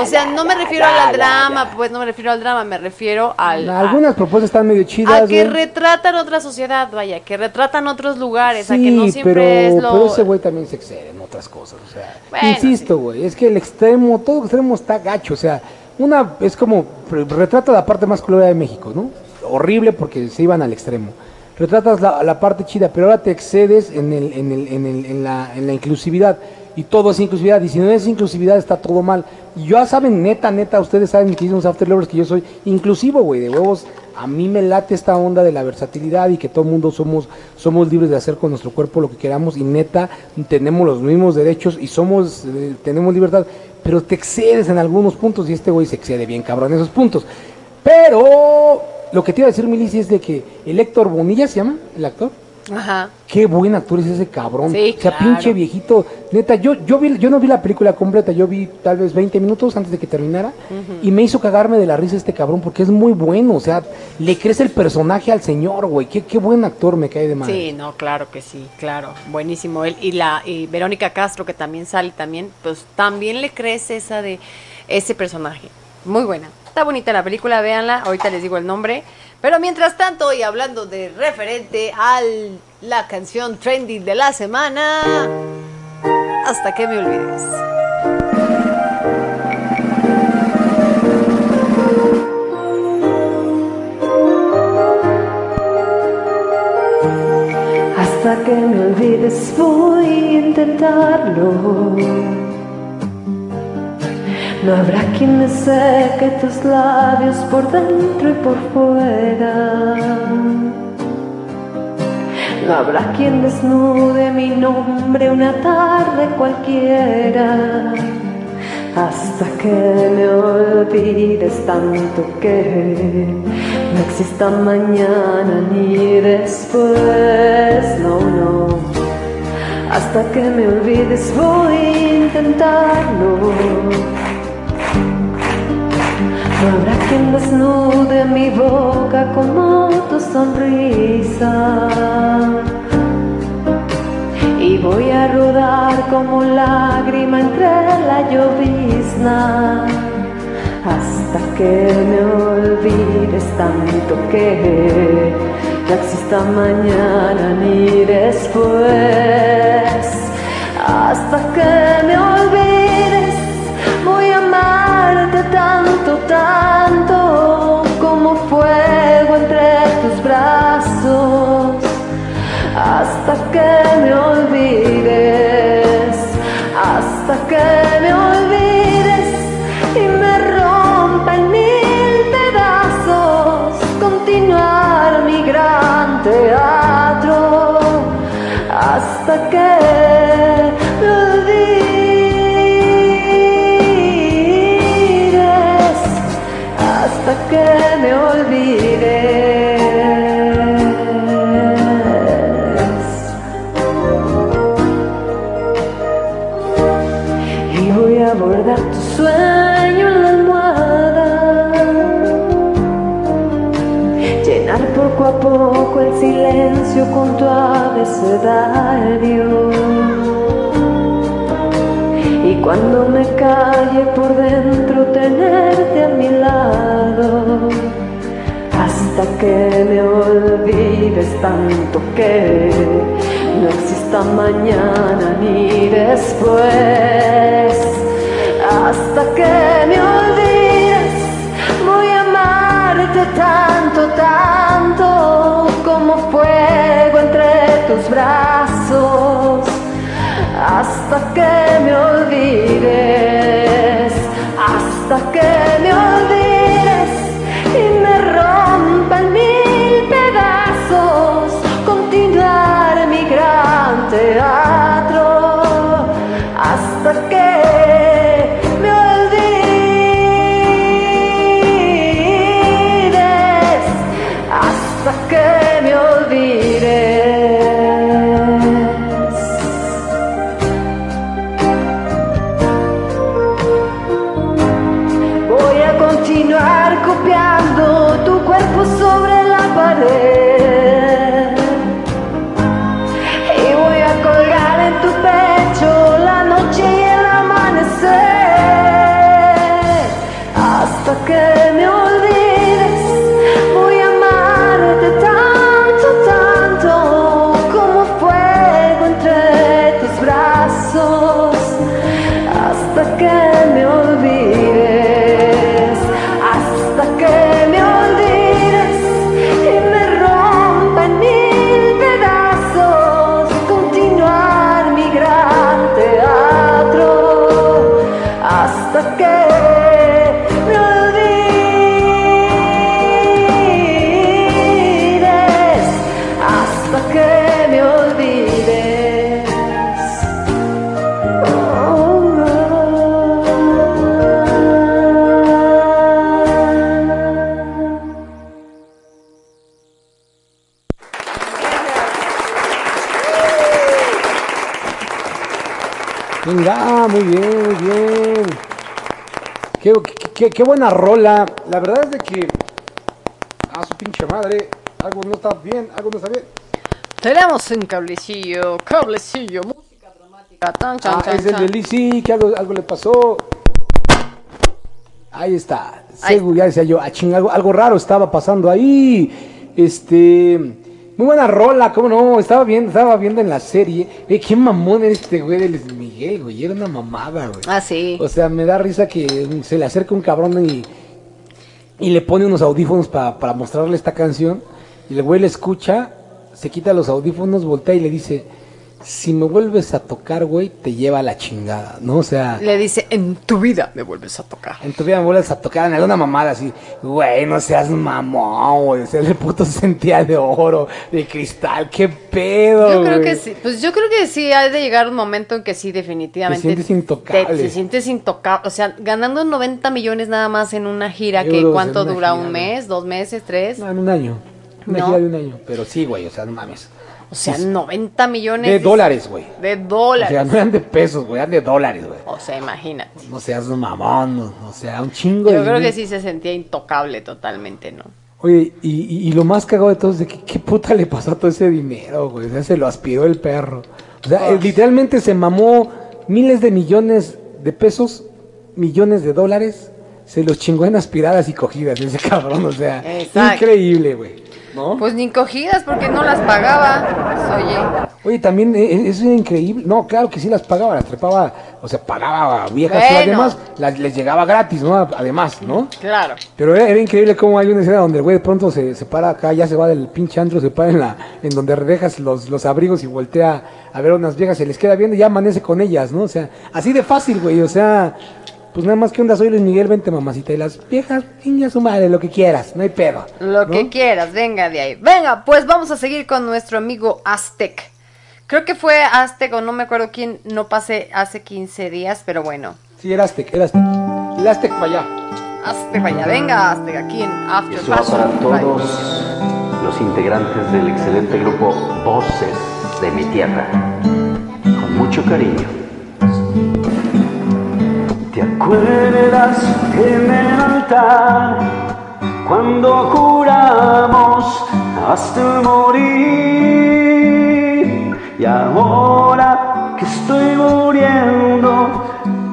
O sea, no me refiero al drama, pues no me refiero al drama, me refiero al a- Algunas propuestas están medio chidas. a que retratan otra sociedad, vaya, que retratan otros lugares, a Sí, que no siempre pero, es lo pero ese güey también se excede en otras cosas, o sea, Bueno, insisto, güey, es que el extremo, todo extremo está gacho, o sea, una es como re- retrata la parte más colorida de México, ¿no? Horrible porque se iban al extremo. Retratas la, parte chida, pero ahora te excedes en, el, en, el, en, el, en, la, en la inclusividad y todo es inclusividad y si no es inclusividad está todo mal. Y ya saben, neta, neta, ustedes saben que dicen los After Lovers que yo soy inclusivo, güey, de huevos. A mí me late esta onda de la versatilidad y que todo el mundo somos, somos libres de hacer con nuestro cuerpo lo que queramos y neta tenemos los mismos derechos y somos, eh, tenemos libertad, pero te excedes en algunos puntos y este güey se excede bien cabrón en esos puntos. Pero lo que te iba a decir, Milici, es de que el Héctor Bonilla se llama, el actor. Ajá. Qué buen actor es ese cabrón. Sí, o sea, claro. pinche viejito. Neta, yo, yo, vi, yo no vi la película completa, yo vi tal vez 20 minutos antes de que terminara. Y me hizo cagarme de la risa este cabrón porque es muy bueno. O sea, le crece el personaje al señor, güey. Qué, qué buen actor me cae de madre. Sí, no, claro que sí, claro, buenísimo él y la y Verónica Castro que también sale también, pues también le crece esa de ese personaje. Muy buena. Está bonita la película, véanla, ahorita les digo el nombre. Pero mientras tanto, y hablando de referente a la canción trendy de la semana, hasta que me olvides. Hasta que me olvides voy a intentarlo. No habrá quien me seque tus labios por dentro y por fuera. No habrá quien desnude mi nombre una tarde cualquiera. Hasta que me olvides tanto que no exista mañana ni después. No, no. Hasta que me olvides voy a intentarlo. No habrá quien desnude mi boca como tu sonrisa. Y voy a rodar como lágrima entre la llovizna. Hasta que me olvides tanto que no exista mañana ni después. Hasta que abecedario. Y cuando me calle por dentro, tenerte a mi lado. Hasta que me olvides tanto que no exista mañana ni después. Hasta que me olvides, voy a amarte tanto, tanto tus brazos. Hasta que me olvides, hasta que me olvides y me rompa en mil pedazos. Continuar mi Qué, qué- buena rola. La verdad es de que. A su pinche madre. Algo no está bien, algo no está bien. Tenemos un cablecillo, cablecillo, música dramática. Tan, chan, Ah, chan, es el de Lizzy, que algo, algo le pasó. Ahí está. Ahí Seguro, ya decía yo, ah, ching, algo, algo raro estaba pasando ahí. Este. Muy buena rola, ¿cómo no? Estaba viendo, estaba viendo en la serie. Ve, qué mamón era este güey de Luis Miguel, güey. Era una mamada, güey. Ah, sí. O sea, me da risa que se le acerca un cabrón y, y le pone unos audífonos pa- para mostrarle esta canción. Y el güey le escucha, se quita los audífonos, voltea y le dice: si me vuelves a tocar, güey, te lleva a la chingada, ¿no? O sea, Le dice, en tu vida me vuelves a tocar. en tu vida me vuelves a tocar en alguna mamada así, güey, no seas mamón, güey, o sea, el puto se *laughs* sentía de oro, de cristal, qué pedo, Yo creo güey. que sí, pues yo creo que sí, ha de llegar un momento en que sí, definitivamente. Te sientes intocable. Te, te sientes intocable. O sea, ganando 90 millones nada más en una gira, que ¿cuánto dura? gira, ¿Un mes? ¿Dos meses? ¿Tres? No, en un año, una No. gira de un año, pero sí, güey, o sea, no mames. O sea, 90 millones. De dólares, güey. De O dólares. sea, no eran de pesos, güey, eran de dólares, güey. O sea, imagínate. No seas un mamón, no, o sea, un chingo Yo de creo que sí se sentía intocable totalmente, ¿no? Oye, y, y- y lo más cagado de todo es de que qué puta le pasó a todo ese dinero, güey. O sea, se lo aspiró el perro. O sea, literalmente se mamó miles de millones de pesos, millones de dólares, se los chingó en aspiradas y cogidas ese *laughs* cabrón, o sea, Exacto. increíble, güey. ¿No? Pues ni cogidas porque no las pagaba. Oye. Oye, también eh, eh, eso era increíble. No, claro que sí las pagaba, las trepaba, o sea, pagaba a viejas y además las- les llegaba gratis, ¿no? Además, ¿no? Claro. Pero era, era increíble cómo hay una escena donde el güey de pronto se, se para acá, ya se va del pinche antro, se para en, la, en donde dejas los, los abrigos y voltea a ver a unas viejas, se les queda viendo y ya amanece con ellas, ¿no? O sea, así de fácil, güey, o sea, pues nada más que onda, soy Luis Miguel, vente mamacita, y las viejas, niña su madre, lo que quieras, no hay pedo. Lo ¿no? que quieras, venga de ahí. Venga, pues vamos a seguir con nuestro amigo Aztec. Creo que fue Aztec o no me acuerdo quién, no pasé hace 15 días, pero bueno. Sí, era Aztec, era Aztec. El Aztec para allá. Aztec, vaya, venga Aztec, aquí en After Eso va para Fashion. todos los integrantes del excelente grupo Voces de mi Tierra. Con mucho cariño. ¿Te acuerdas en el altar cuando juramos hasta morir? Y ahora que estoy muriendo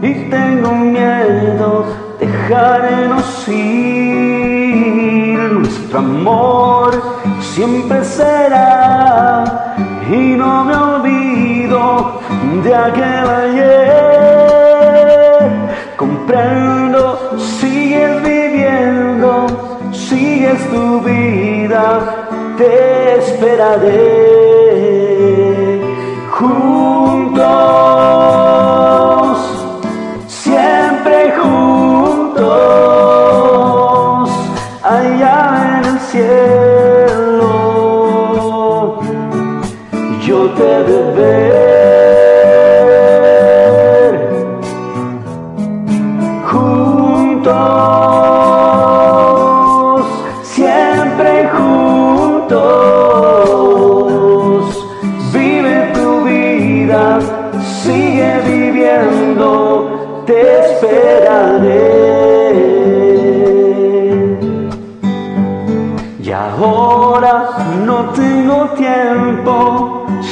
y tengo miedo, dejarnos ir. Nuestro amor siempre será y no me olvido de aquel ayer. Comprendo, sigues viviendo, sigues tu vida, te esperaré. Juntos, siempre juntos, allá en el cielo, yo te he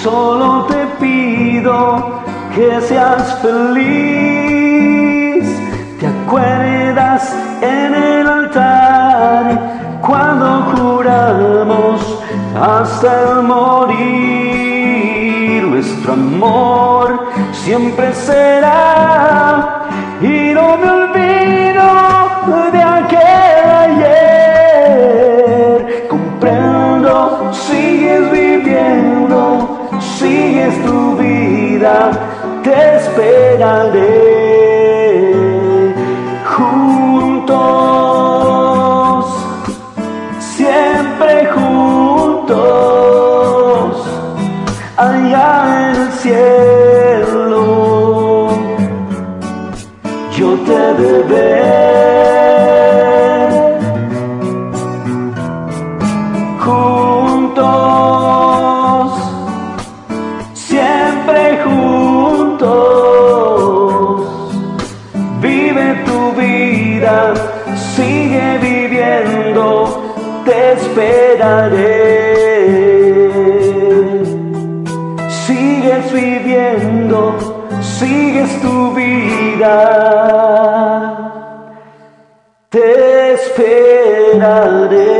solo te pido que seas feliz. ¿Te acuerdas en el altar cuando juramos hasta el morir? Nuestro amor siempre será y no me olvido de te esperaré juntos, siempre juntos, allá en el cielo, yo te he esperaré. Sigues viviendo, sigues tu vida, te esperaré.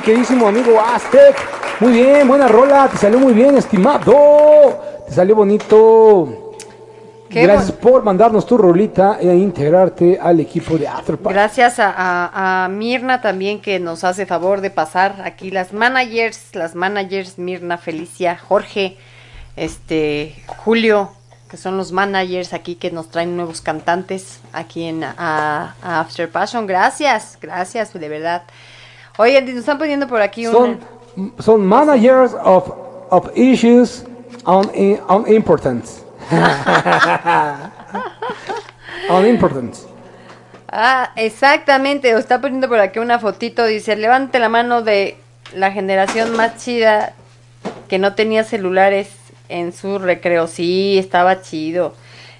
Mi queridísimo amigo Aztec. Muy bien, buena rola, te salió muy bien, estimado. Te salió bonito. Gracias por mandarnos tu rolita e integrarte al equipo de Afterparty. Gracias a, a, Mirna también que nos hace favor de pasar aquí las managers, las managers Mirna, Felicia, Jorge, este Julio, que son los managers aquí que nos traen nuevos cantantes aquí en a, After Passion. Gracias, gracias, de verdad. Oye, nos están poniendo por aquí son, Son managers of, of issues on, on importance. *laughs* on importance. Ah, exactamente. Está poniendo por aquí una fotito. Dice, levante la mano de la generación más chida que no tenía celulares en su recreo. Sí, estaba chido.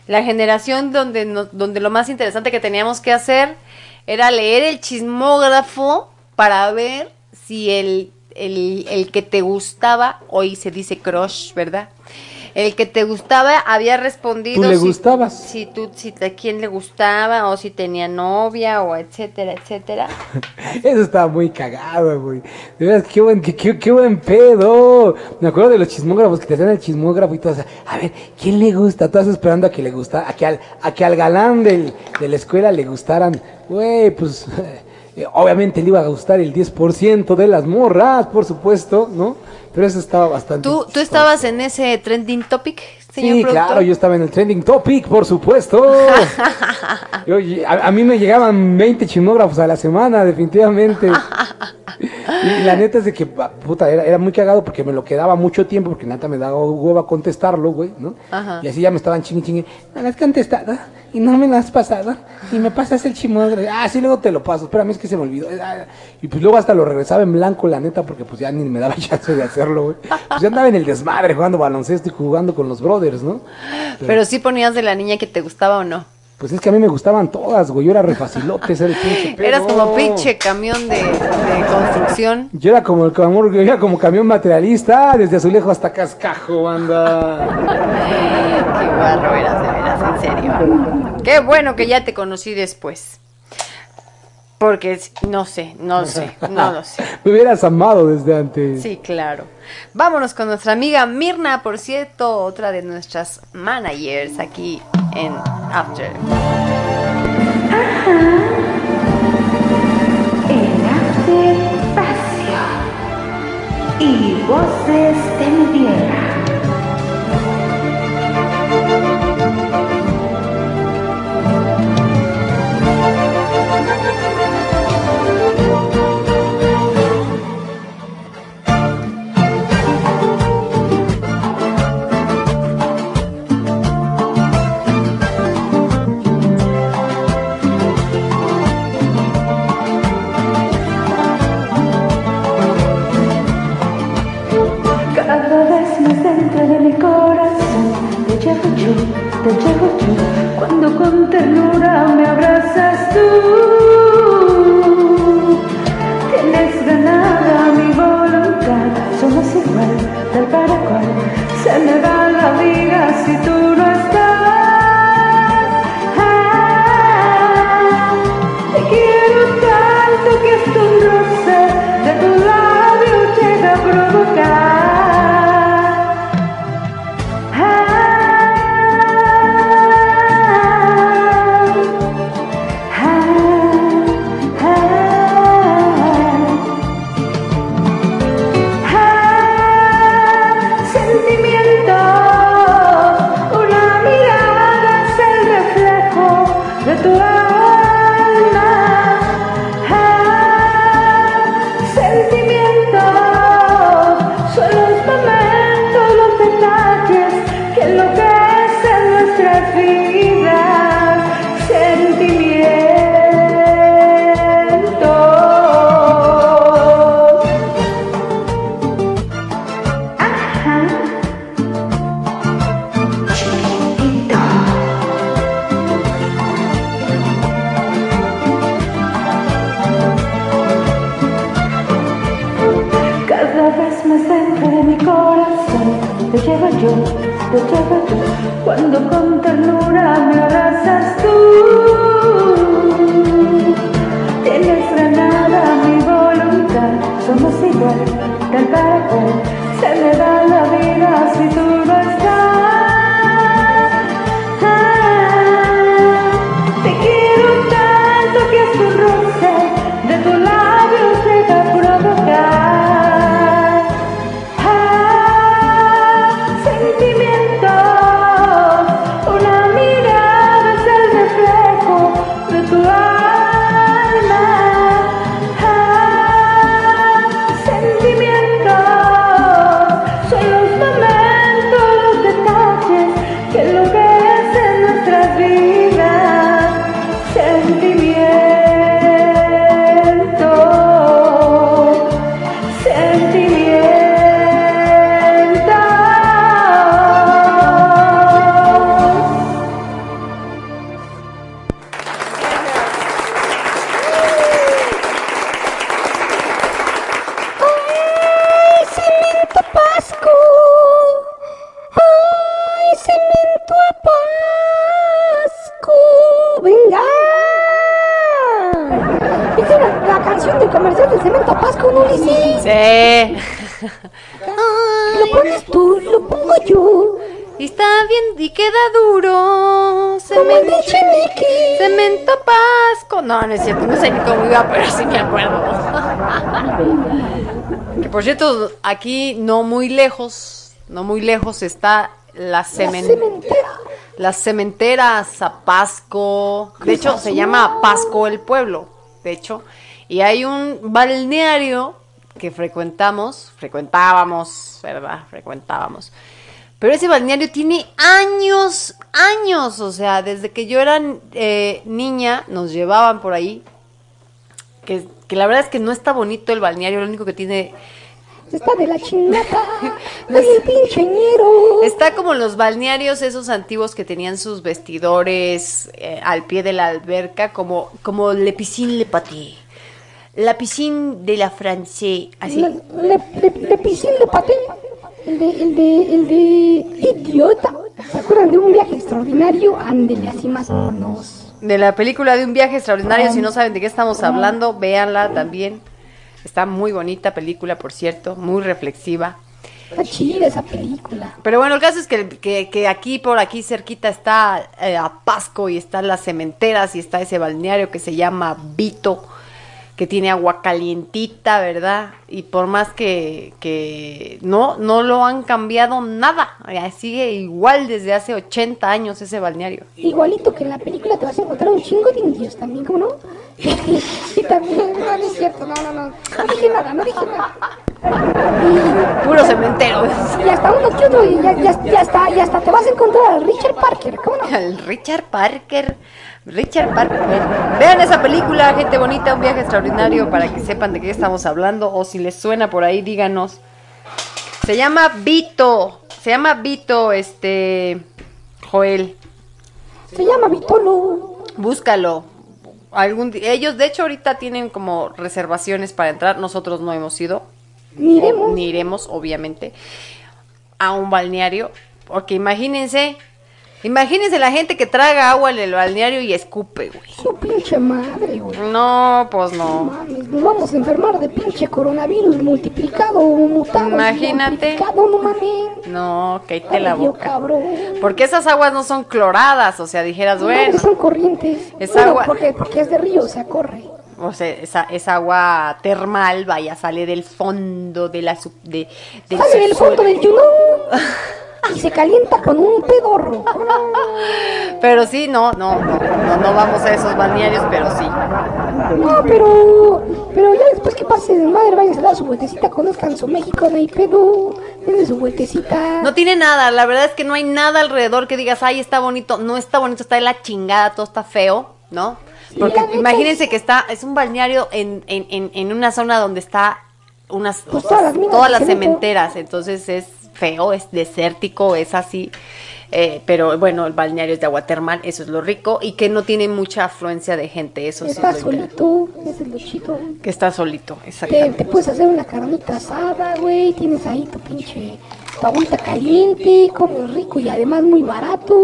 La generación donde, donde lo más interesante que teníamos que hacer era leer el chismógrafo para ver si el, el, el que te gustaba, hoy se dice crush, ¿verdad? el que te gustaba había respondido. ¿Tú le gustabas? Si tú, si a quién le gustaba, o si tenía novia, o etcétera, etcétera. *laughs* Eso estaba muy cagado, güey. De verdad, qué buen, qué, buen pedo. Me acuerdo de los chismógrafos que te hacían el chismógrafo y todo. a ver, ¿quién le gusta? Estás esperando a que le gusta, a que al, a que al galán del, de la escuela le gustaran. Güey, pues. *laughs* Eh, obviamente le iba a gustar el 10% de las morras, por supuesto, ¿no? Pero eso estaba bastante. ¿Tú, ¿tú estabas en ese trending topic, señor Sí, claro, yo estaba en el trending topic, por supuesto. *laughs* a, mí me llegaban 20 chismógrafos a la semana, definitivamente. *laughs* y la neta es de que, puta, era, era, muy cagado porque me lo quedaba mucho tiempo, porque neta me daba hueva contestarlo, güey, ¿no? Y así ya me estaban chingue chingue. ¿No has contestado? Y no me lo has pasado. Y me pasas el chimodre. Ah, sí, luego te lo paso. Espérame, es que se me olvidó. Ah, y pues luego hasta lo regresaba en blanco, la neta, porque pues ya ni me daba *laughs* chance de hacerlo, güey. Pues ya andaba en el desmadre jugando baloncesto y jugando con los brothers, ¿no? Pero, sí ponías de la niña que te gustaba o no. Pues es que a mí me gustaban todas, güey. Yo era refacilote, era el pinche *laughs* Eras como pinche camión de, construcción. Yo era como el yo era como camión materialista, desde Azulejo hasta Cascajo, banda. *laughs* Qué guarro eras, de en serio. Qué bueno que ya te conocí después. Porque no sé, no *laughs* sé, no lo sé. *laughs* Me hubieras amado desde antes. Sí, claro. Vámonos con nuestra amiga Mirna, por cierto, otra de nuestras managers aquí en After. Ajá. En After Pasión. Y voces de mi tierra. Te llevo yo cuando con ternura me abrazas tú. Igual, tal para cual. Se me va cuando con ternura me abrazas tú. Tienes granada mi voluntad. somos igual, tal para cual se me da la vida si tú Lo pones tú, lo pongo yo. Y está bien, y queda duro. Cemento, cemento pasco. No, no es cierto, no sé ni cómo iba, pero sí me acuerdo. *laughs* que por cierto, aquí no muy lejos, no muy lejos está la La cemen- cementera. las cementeras Zapasco. De hecho, se llama Pasco el pueblo, de hecho. Y hay un balneario que frecuentamos, frecuentábamos, ¿verdad? Frecuentábamos. Pero ese balneario tiene años, años. O sea, desde que yo era eh, niña, nos llevaban por ahí. Que, que la verdad es que no está bonito el balneario, lo único que tiene Está de la *laughs* *laughs* el pinche ñero. Está como los balnearios esos antiguos que tenían sus vestidores eh, al pie de la alberca, como, como Le Piscine Le Paté. La piscine de la así. Le, le pisé, le paté. El de, el de, el de idiota. ¿Se acuerdan de un viaje extraordinario? Ándele así más o menos. De la película de un viaje extraordinario, si no saben de qué estamos hablando, véanla también. Está muy bonita película, por cierto, muy reflexiva. Está chida esa película. Pero bueno, el caso es que, que, que aquí, por aquí cerquita está eh, Apasco y están las cementeras y está ese balneario que se llama Vito, que tiene agua calientita, ¿verdad? Y por más que, que no, no lo han cambiado nada, sigue igual desde hace 80 años ese balneario. Igualito que en la película te vas a encontrar un chingo de indios también, ¿cómo no? *laughs* y también, no, no es cierto, no, no, no. No dije nada, no dije nada. Puro cementero. Y hasta uno que otro, y ya, ya, ya está, y hasta te vas a encontrar al Richard Parker, ¿cómo no? El Richard Parker. Richard Parker. Vean esa película, gente bonita, un viaje extraordinario para que sepan de qué estamos hablando. O si les suena por ahí, díganos. Se llama Vito. Se llama Vito, este. Joel. Se llama Vitolo. Búscalo. Algún di- ellos, de hecho, ahorita tienen como reservaciones para entrar. Nosotros no hemos ido. Miremos. Ni iremos, obviamente, a un balneario. Porque imagínense. Imagínense la gente que traga agua en el balneario y escupe, güey. Su pinche madre, güey. No, pues no. Mames, nos vamos a enfermar de pinche coronavirus multiplicado, mutado. Imagínate. multiplicado, no mames. No, cállate la yo, boca. cabrón. Porque esas aguas no son cloradas, o sea, dijeras, No, bueno, son corrientes. Es Bueno, agua. Porque, porque es de río, o sea, corre. o sea, esa, esa agua termal, vaya, sale del fondo de la sub, de, del Sale del fondo del Yunón *laughs* y se calienta con un pedorro. Pero sí, no, no, no, no, no vamos a esos balnearios, pero sí. No, pero, pero ya después que pase de madre, vayan a dar su vueltecita, conozcan su México, no hay pedo, denle su vueltecita. No tiene nada, la verdad es que no hay nada alrededor que digas, ay, está bonito. No está bonito, está de la chingada, todo está feo, ¿no? Porque neta imagínense que está, es un balneario en, en, en, en una zona donde está unas, Pues todas las minas todas las cementeras, entonces es feo, es desértico, es así. eh, pero bueno, el balneario es de agua termal, eso es lo rico, y que no tiene mucha afluencia de gente, eso sí. Es es lo chido. Que está solito, Te, exactamente. te puedes hacer una carnita asada, güey, tienes ahí tu pinche, tu agüita caliente, comes rico y además muy barato.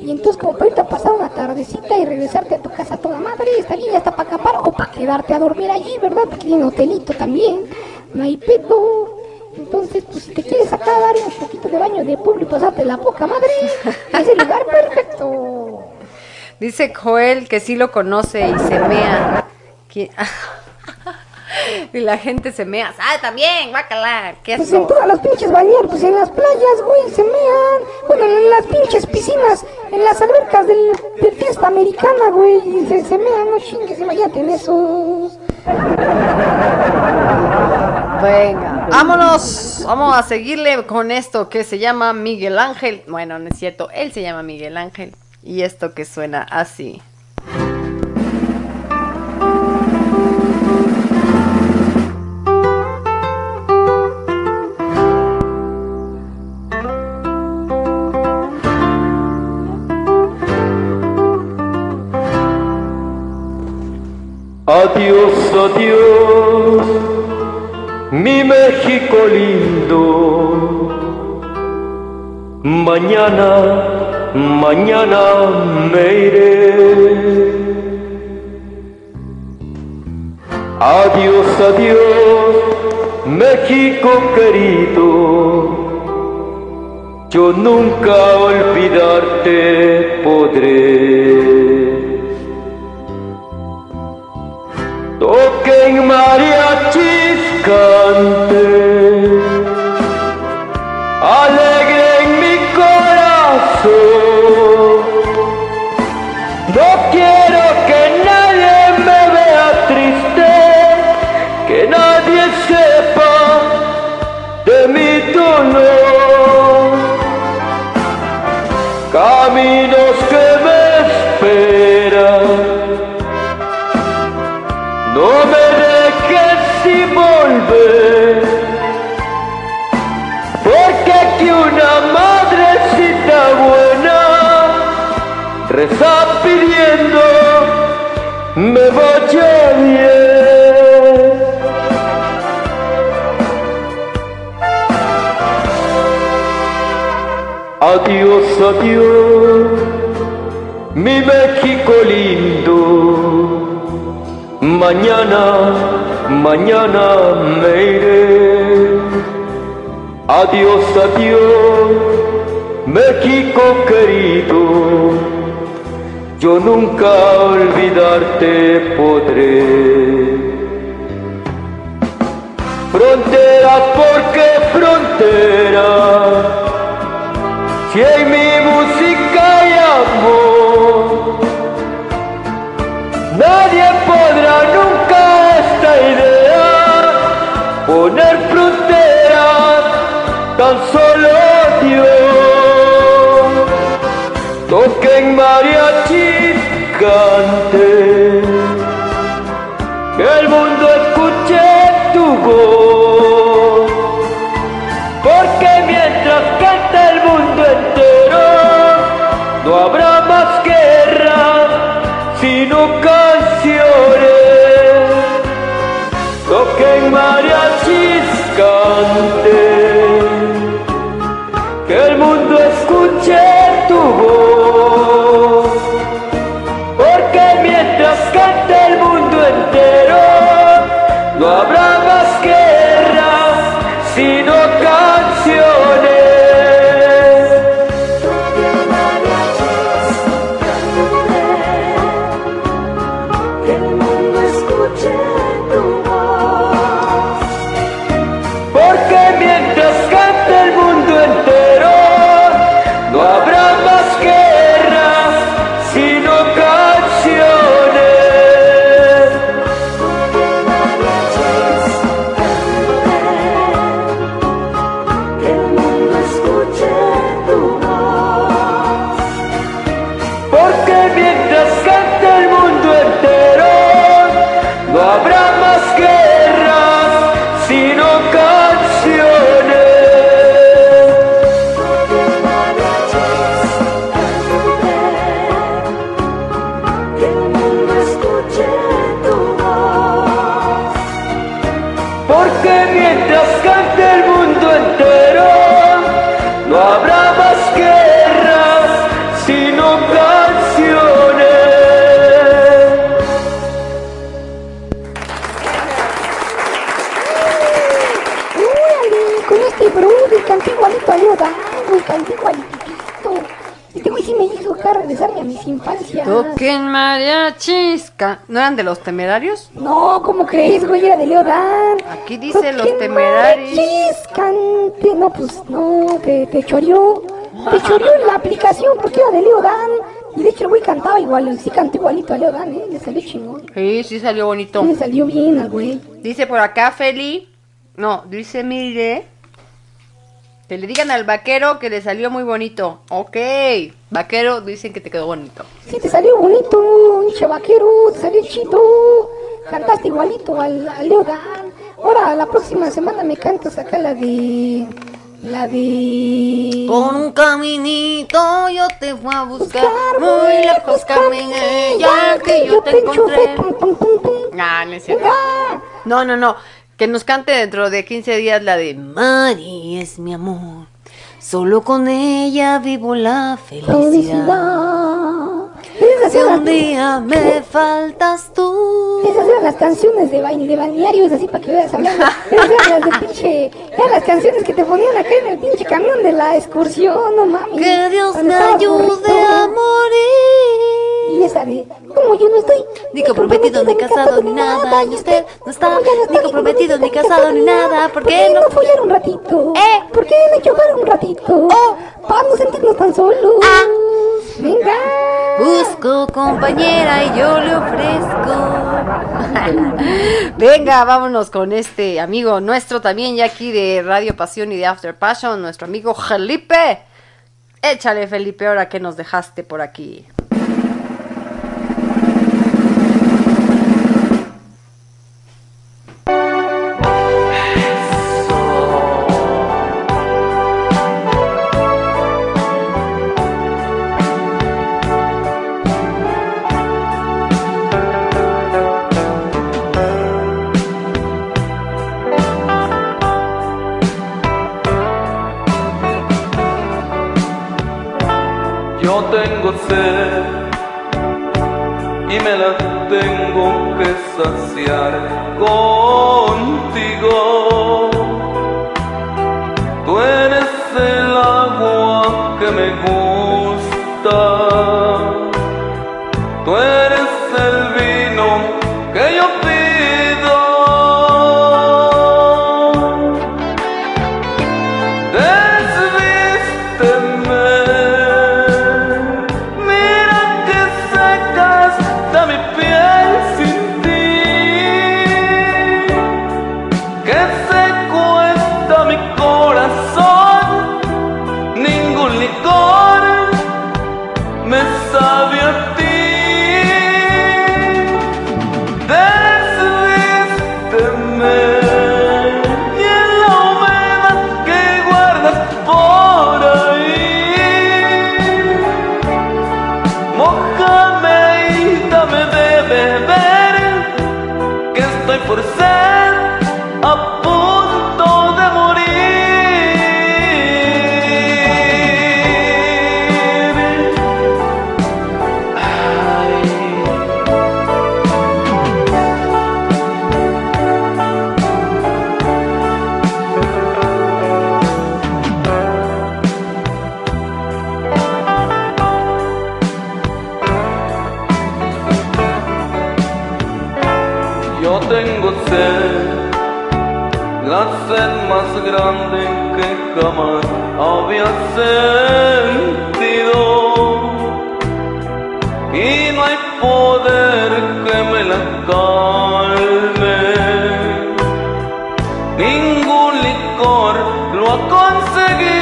Y entonces como para ahorita pasar una tardecita y regresarte a tu casa toda madre, está bien, ya está para acapar o para quedarte a dormir allí, ¿verdad? Porque tiene hotelito también, no hay pedo. Entonces, pues si te quieres acá dar un poquito de baño de público y pasarte la poca madre, es el lugar perfecto. Dice Joel que sí lo conoce y se mea. *laughs* Y la gente se mea. ¡Ah, también! ¡Bacala! ¿Qué Pues en todas las pinches bañeras, pues en las playas, güey, se mean. Bueno, en las pinches piscinas, en las albercas del, de fiesta americana, güey, y se, se mean, no chingues, imagínate en esos. Venga, vámonos. Vamos a seguirle con esto que se llama Miguel Ángel. Bueno, no es cierto, él se llama Miguel Ángel. Y esto que suena así. Adiós, adiós, mi México lindo. Mañana, mañana me iré. Adiós, adiós, México querido. Yo nunca olvidarte podré. Toquen mariachis, cante, reza pidiendo me vaya bien. Adiós, adiós, mi México lindo. Mañana, mañana me iré. Adiós, adiós, México querido. Yo nunca olvidarte podré. Fronteras, porque fronteras? Si en mi música hay amor. Nadie podrá nunca esta idea poner fronteras, tan solo Dios. Toquen mariachis, que el mundo escuche tu voz. Infancia. Toquen mariachis. Ca- ¿No eran de los temerarios? No, ¿cómo crees, güey? Era de Leodán. Aquí dice los temerarios. mariachis, cante. No, pues no, te, te choreó. Te choreó en la aplicación porque era de Leodán. Y de hecho el güey cantaba igual, sí cantó igualito a Leodán, ¿eh? Le salió chingón. Sí, sí salió bonito. Le salió bien al güey. Dice por acá Feli. No, dice mire. Que le digan al vaquero que le salió muy bonito. Ok. Vaquero, dicen que te quedó bonito. Sí, te salió bonito, hinche vaquero, te salió chido. Cantaste igualito al, al. Ahora, la próxima semana me cantas acá la de... La de... Con un caminito yo te fui a buscar. Muy lejos caminé. Ya que yo te encontré. Ah, no es cierto. No, no, no. Que nos cante dentro de 15 días la de Mari es mi amor. Solo con ella vivo la felicidad. Esas Si un día me faltas tú. esas eran las canciones de, baile, de balnearios, así para que veas hablando. Esas eran las de pinche... Eran las canciones que te ponían acá en el pinche camión de la excursión, no mames. Que Dios me ayude a morir. Y esa de... Como yo no estoy... Ni comprometido, ni casado, ni nada. Y usted no está ni comprometido, ni casado, ni nada. ¿Por qué no? no follar un ratito? ¿Eh? ¿Por qué no chocar un ratito? Oh. Para no sentirnos tan solos. Ah. Venga. Busco compañera y yo le ofrezco. *laughs* Venga, vámonos con este amigo nuestro también, ya aquí de Radio Pasión y de After Passion, nuestro amigo Felipe. Échale, Felipe, ahora que nos dejaste por aquí. Yo tengo sed y me la tengo que saciar contigo. Tú eres el agua que me gusta. Sentido. Y no hay poder que me la calme. Ningún licor lo ha conseguido.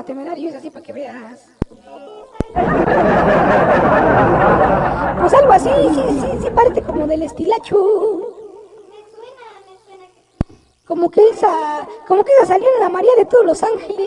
Como a temerarios, así para que veas. Pues algo así, sí, sí, sí, parte como del estilacho. Como que esa, como que esa salió en la María de todos los ángeles.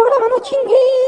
Programa, no chingues. Oye,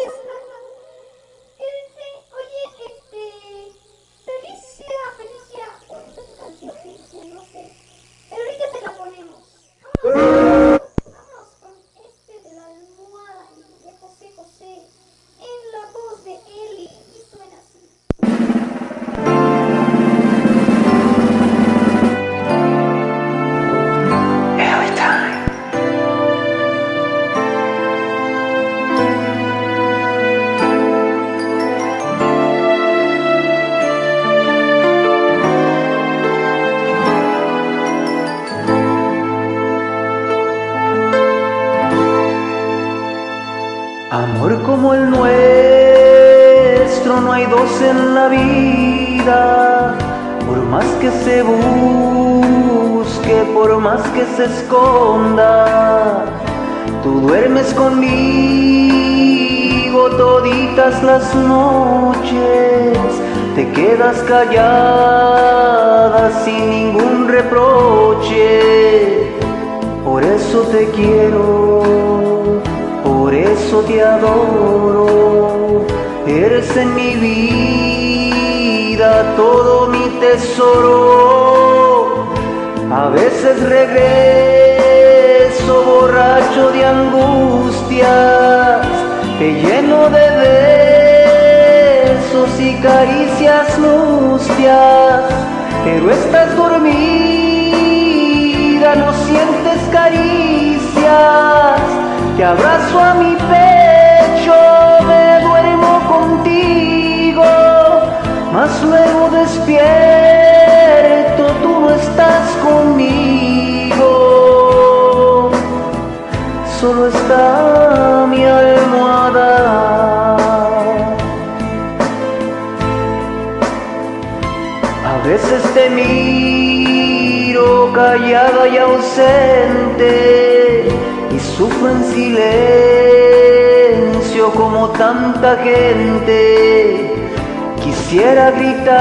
se esconda, tú duermes conmigo toditas las noches, te quedas callada sin ningún reproche, por eso te quiero por eso te adoro, eres en mi vida todo mi tesoro. Veces regreso borracho de angustias, te lleno de besos y caricias mustias, pero estás dormida, no sientes caricias te abrazo a mi pecho, me duermo contigo, mas luego despierto, tú estás conmigo, solo está mi almohada. A veces te miro callada y ausente y sufro en silencio como tanta gente. Quisiera gritarte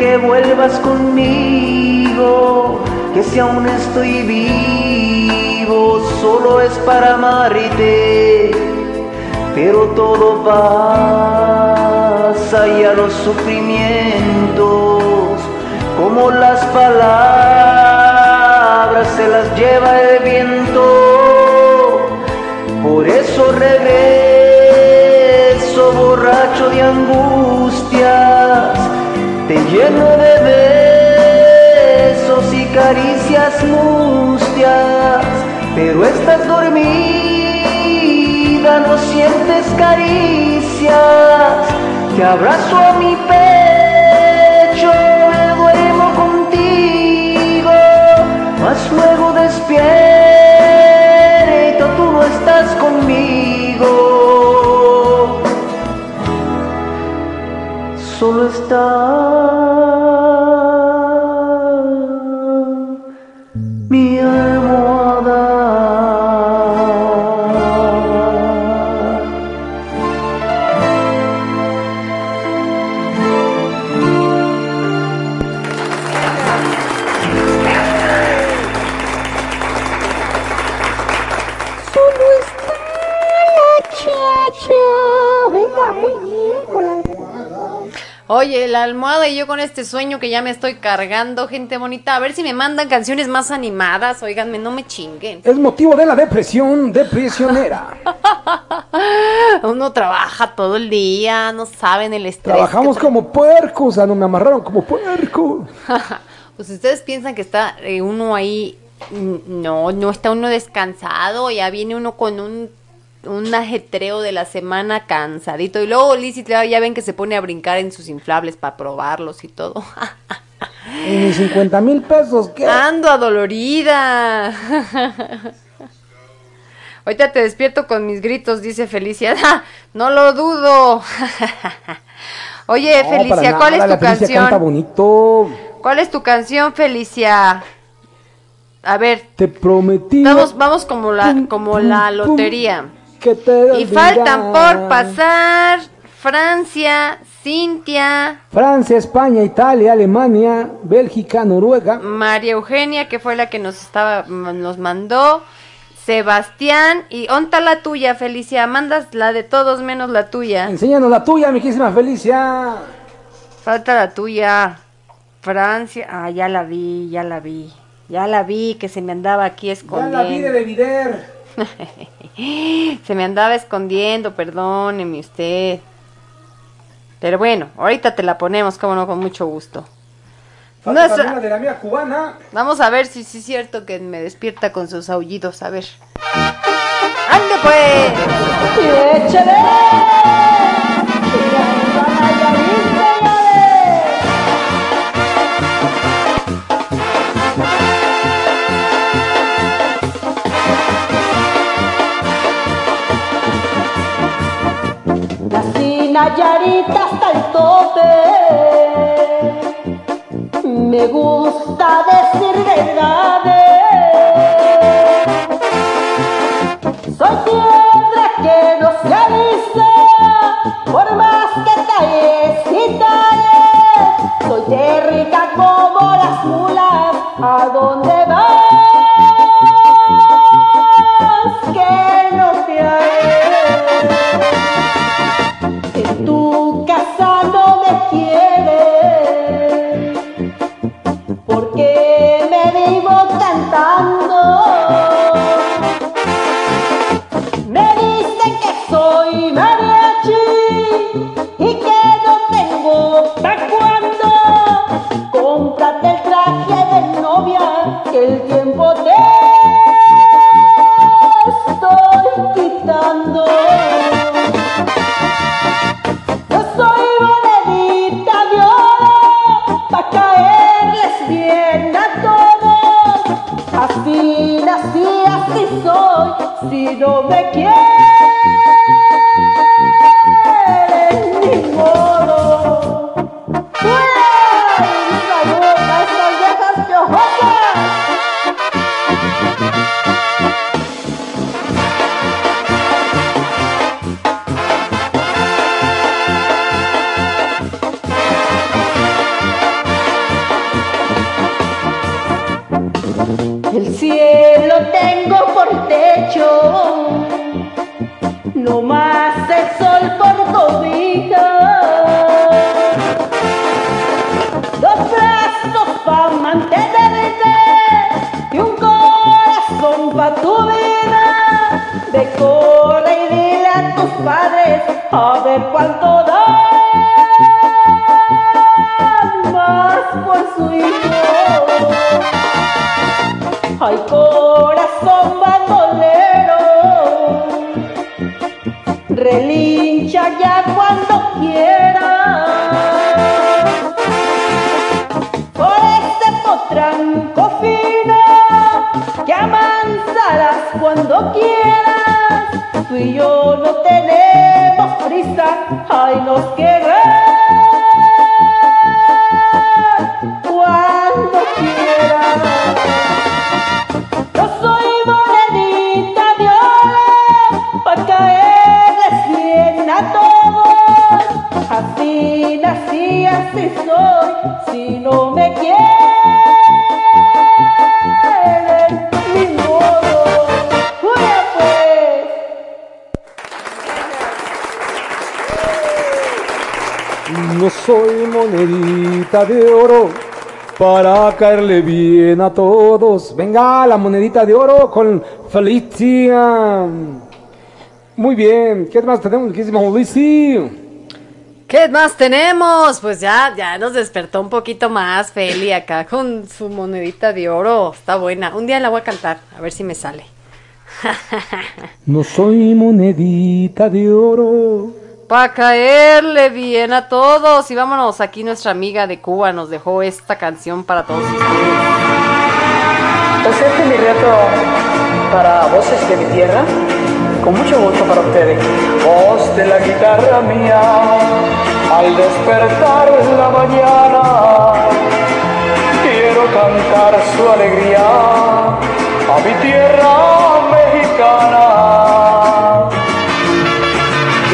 que vuelvas conmigo, que si aún estoy vivo solo es para amarte, pero todo pasa y a los sufrimientos, como las palabras se las lleva el viento. Por eso regreso de angustias, te lleno de besos y caricias mustias, pero estás dormida, no sientes caricias, te abrazo a mi pecho, me duermo contigo, mas luego despierto, tú no estás conmigo. Solo está la almohada y yo con este sueño que ya me estoy cargando, gente bonita. A ver si me mandan canciones más animadas. Óiganme, no me chinguen. Es motivo de la depresión, depresionera. *laughs* Uno trabaja todo el día, no saben el estrés. Trabajamos que como puercos, ah, no me amarraron como puerco. *laughs* Pues ustedes piensan que está eh, uno ahí, mm, no, no está uno descansado, ya viene uno con un un ajetreo de la semana cansadito. Y luego Lizzy ya ven que se pone a brincar en sus inflables para probarlos y todo. ¿Y mis 50 mil pesos qué? Ando adolorida. Ahorita te despierto con mis gritos, dice Felicia. *laughs* no lo dudo. *laughs* Oye, No, Felicia, ¿cuál nada, es tu canta canción? bonito. ¿Cuál es tu canción, Felicia? A ver, Te prometí vamos, vamos como la, como la lotería. Que te Y faltan por pasar Francia, Cintia, Francia, España, Italia, Alemania, Bélgica, Noruega. María Eugenia, que fue la que nos estaba, nos mandó, Sebastián, y onta la tuya, Felicia, mandas la de todos menos la tuya. Enséñanos la tuya, mijísima Felicia. Falta la tuya. Francia, ah, ya la vi, ya la vi. Ya la vi que se me andaba aquí Ya escondiendo. la vi de Bevider. *laughs* Se me andaba escondiendo, perdóneme usted. Pero bueno, ahorita te la ponemos, como no, con mucho gusto. Nuestra- de la mía cubana. Vamos a ver si sí es cierto que me despierta con sus aullidos, a ver. ¡Ande pues! ¡Échale! Nací Nayarita hasta el tope. Me gusta decir verdades. Soy tierra que no se avisa, por más que talles y talles. Soy térrica como las mulas, ¿a dónde el tiempo te estoy quitando. Yo soy monedita de oro pa' caerles bien a todos. Así nací, así soy, si no me quieren, caerle bien a todos. Venga, la monedita de oro con Felicia. Muy bien, ¿qué más tenemos? ¿Qué Lizzy? ¿Qué más tenemos? Pues ya, ya nos despertó un poquito más Feli acá con su monedita de oro. Está buena. Un día la voy a cantar, a ver si me sale. *laughs* No soy monedita de oro. Para caerle bien a todos. Y vámonos, aquí nuestra amiga de Cuba nos dejó esta canción para todos ustedes. Pues este es mi reto para voces de mi tierra. Con mucho gusto para ustedes. Voz de la guitarra mía, al despertar en la mañana, quiero cantar su alegría a mi tierra mexicana.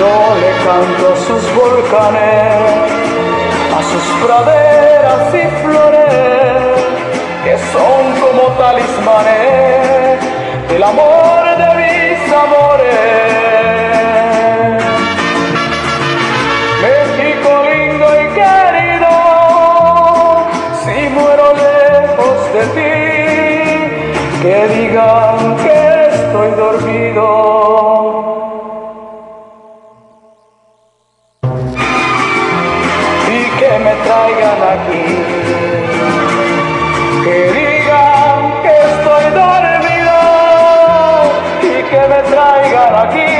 Yo le canto sus volcanes, a sus praderas y flores, que son como talismanes del amor de mis amores. México lindo y querido, si muero lejos de ti, que digan que estoy dormido. Traigan aquí.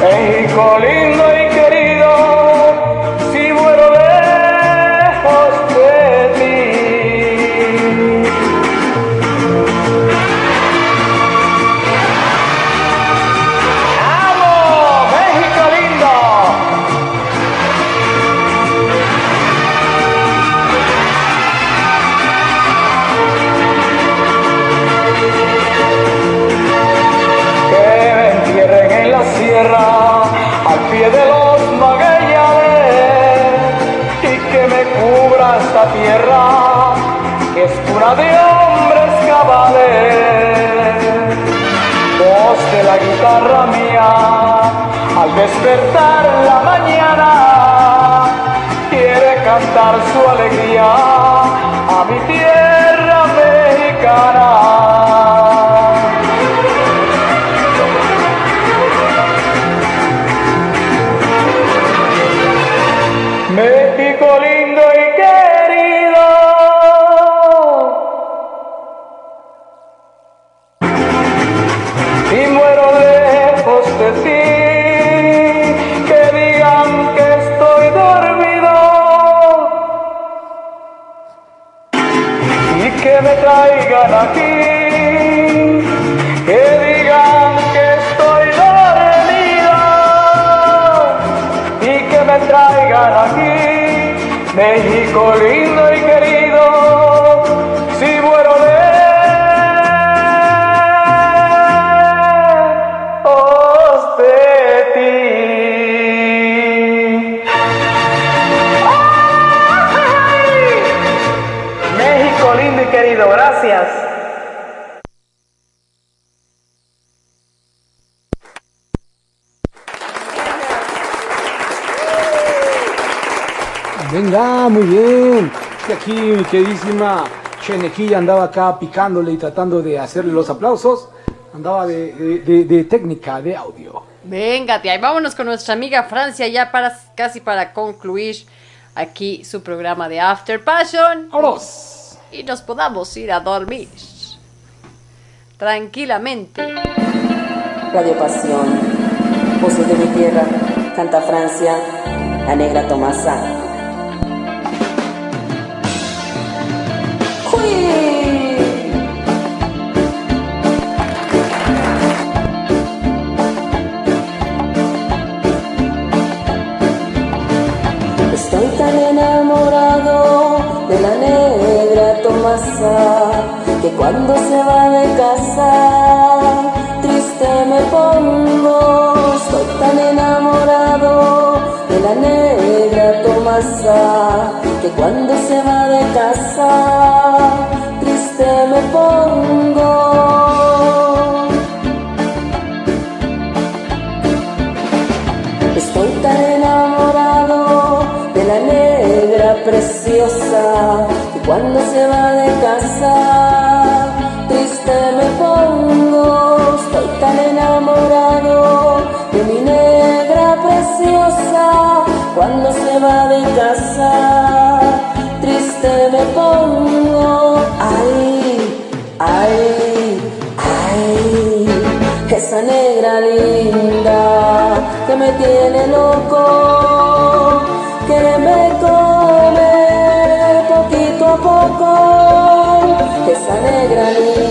México la guitarra mía al despertar la mañana quiere cantar su alegría a mi tierra mexicana México lindo y querido, muy bien. Y aquí mi queridísima Chenequilla andaba acá picándole y tratando de hacerle los aplausos. Andaba de, de- de- de técnica, de audio. Venga, tía, y vámonos con nuestra amiga Francia ya para casi para concluir aquí su programa de After Passion. ¡Vámonos! Y nos podamos ir a dormir. Tranquilamente. Radio Pasión, Voces de mi tierra, canta Francia, la negra Tomasa. Estoy tan enamorado de la negra Tomasa que cuando se va de casa cuando se va de casa, triste me pongo. Ay, ay, ay, esa negra linda que me tiene loco, que me come poquito a poco, esa negra linda.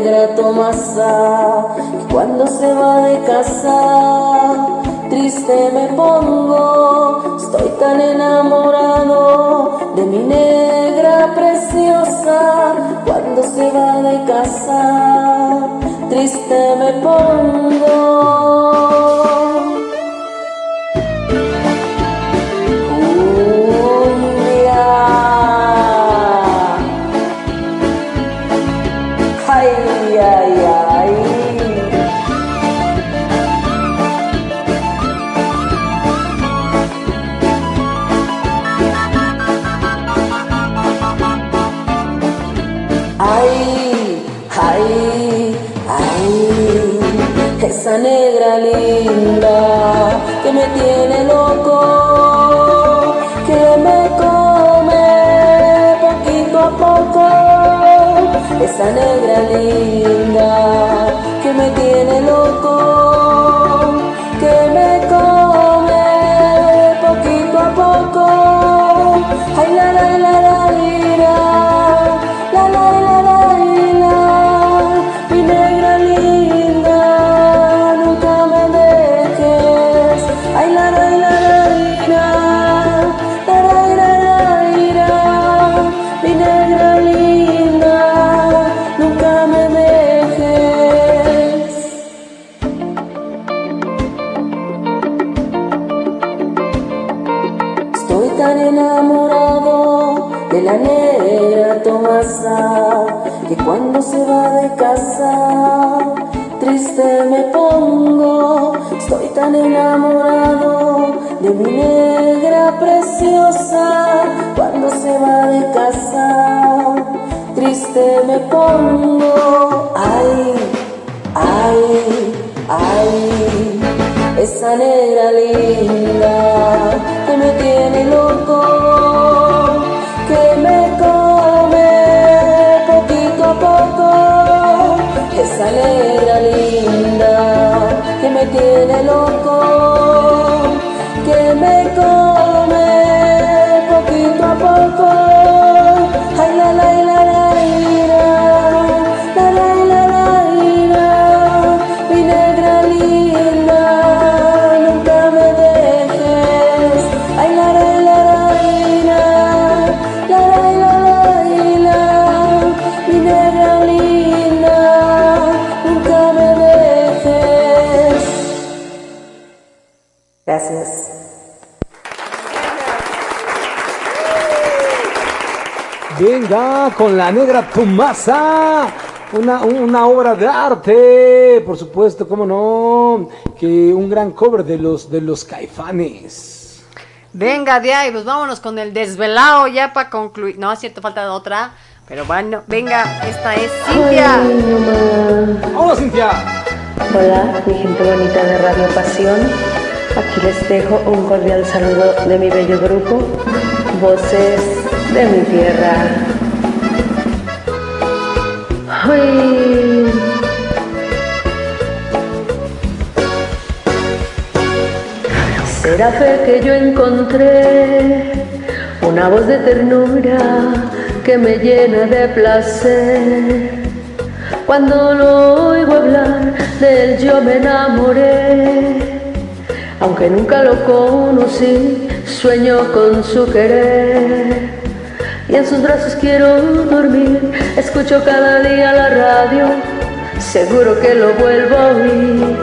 Negra Tomasa cuando se va de casa triste me pongo. Estoy tan enamorado de mi negra preciosa cuando se va de casa triste me pongo. Esa negra linda que me tiene loco, Ay, ay, ay. Esa negra linda que me tiene loco, Con la negra Tomasa. Una, una obra de arte, por supuesto, cómo no, que un gran cover de los, de los caifanes. Venga, de ahí, pues vámonos con el desvelado ya para concluir. No, es cierto, falta otra. Pero bueno, venga, esta es Cintia. Hola, Cintia. Hola, mi gente bonita de Radio Pasión. Aquí les dejo un cordial saludo de mi bello grupo, Voces de mi Tierra. Ay. Será fe que yo encontré una voz de ternura que me llena de placer. Cuando lo oigo hablar de él yo me enamoré. Aunque nunca lo conocí, sueño con su querer. Y en sus brazos quiero dormir, escucho cada día la radio, seguro que lo vuelvo a oír.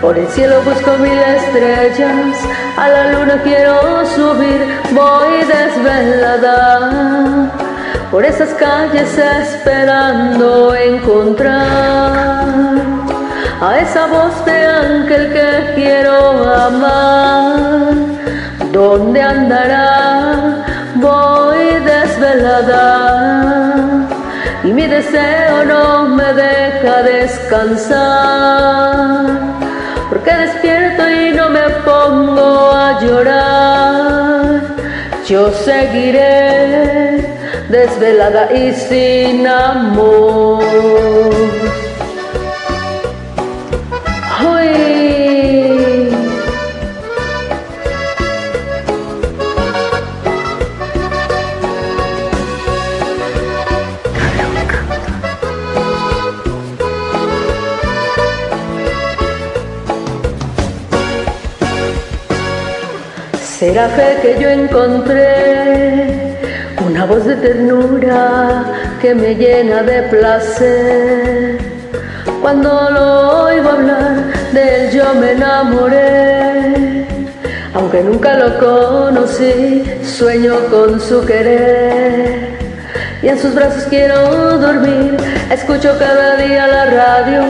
Por el cielo busco mil estrellas, a la luna quiero subir, voy desvelada por esas calles esperando encontrar a esa voz de ángel que quiero amar. ¿Dónde andará? Voy desvelada y mi deseo no me deja descansar, porque despierto y no me pongo a llorar. Yo seguiré desvelada y sin amor. Será fe que yo encontré una voz de ternura que me llena de placer. Cuando lo oigo hablar de él yo me enamoré. Aunque nunca lo conocí, sueño con su querer. Y en sus brazos quiero dormir, escucho cada día la radio,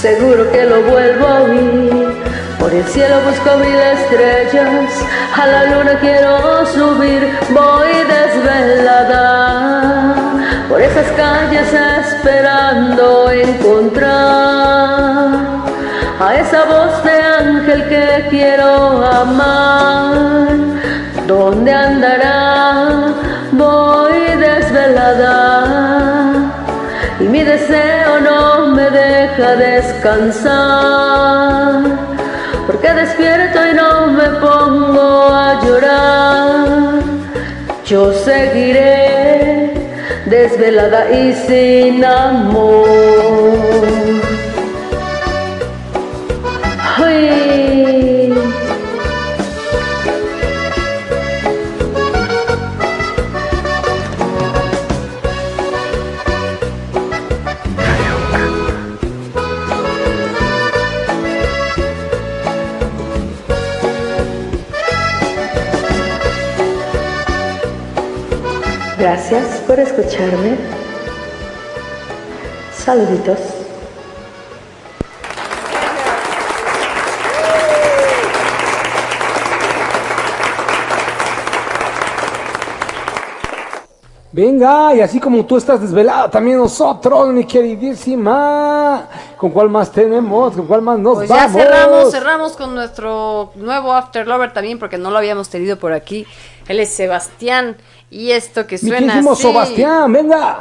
seguro que lo vuelvo a oír. Por el cielo busco mil estrellas, a la luna quiero subir, voy desvelada por esas calles esperando encontrar a esa voz de ángel que quiero amar. ¿Dónde andará? Voy desvelada y mi deseo no me deja descansar porque despierto y no me pongo a llorar. Yo seguiré desvelada y sin amor. Gracias por escucharme. Saluditos. Venga, y así como tú estás desvelada, también nosotros, mi queridísima. ¿Con cuál más tenemos? ¿Con cuál más nos pues vamos? ya cerramos, cerramos con nuestro nuevo After Lover también, porque no lo habíamos tenido por aquí. Él es Sebastián. Y esto que suena Mi así. Sebastián, venga.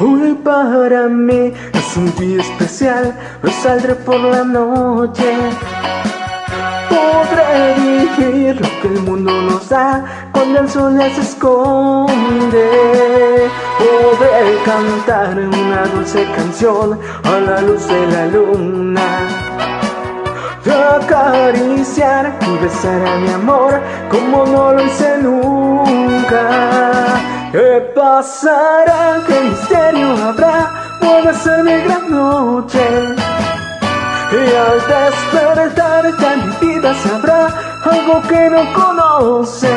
Hoy para mí es un día especial, hoy saldré por la noche vivir lo que el mundo nos da cuando el sol ya se esconde. Podré cantar una dulce canción a la luz de la luna. Acariciar y besar a mi amor como no lo hice nunca. ¿Qué pasará? ¿Qué misterio habrá? Ser mi gran noche. Y al despertar ya mi vida sabrá algo que no conoce.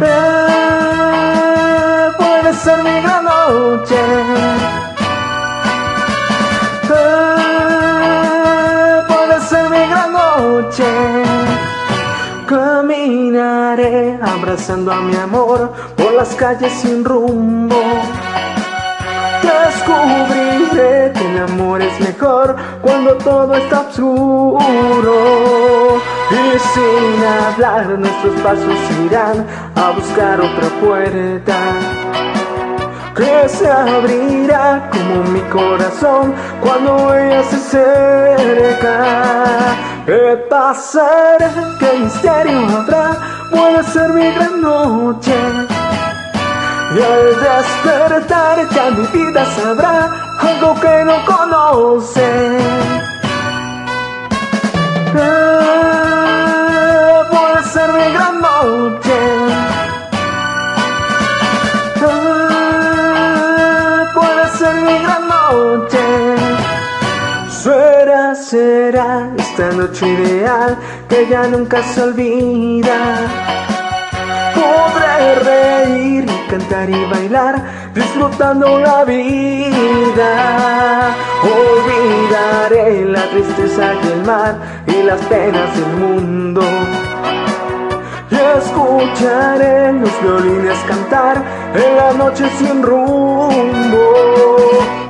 Eh, puede ser mi gran noche. Eh, puede ser mi gran noche. Caminaré abrazando a mi amor por las calles sin rumbo descubriré que el amor es mejor cuando todo está oscuro. Y sin hablar nuestros pasos irán a buscar otra puerta que se abrirá como mi corazón cuando ella se acerca. ¿Qué pasará? ¿Qué misterio habrá? Puede ser mi gran noche. Y al despertar ya mi vida sabrá algo que no conoce. Puede ser mi gran noche. Puede ser mi gran noche. Será será esta noche ideal que ya nunca se olvida. Podré reír cantar y bailar, disfrutando la vida. Olvidaré la tristeza y el mar y las penas del mundo. Y escucharé los violines cantar en la noche sin rumbo.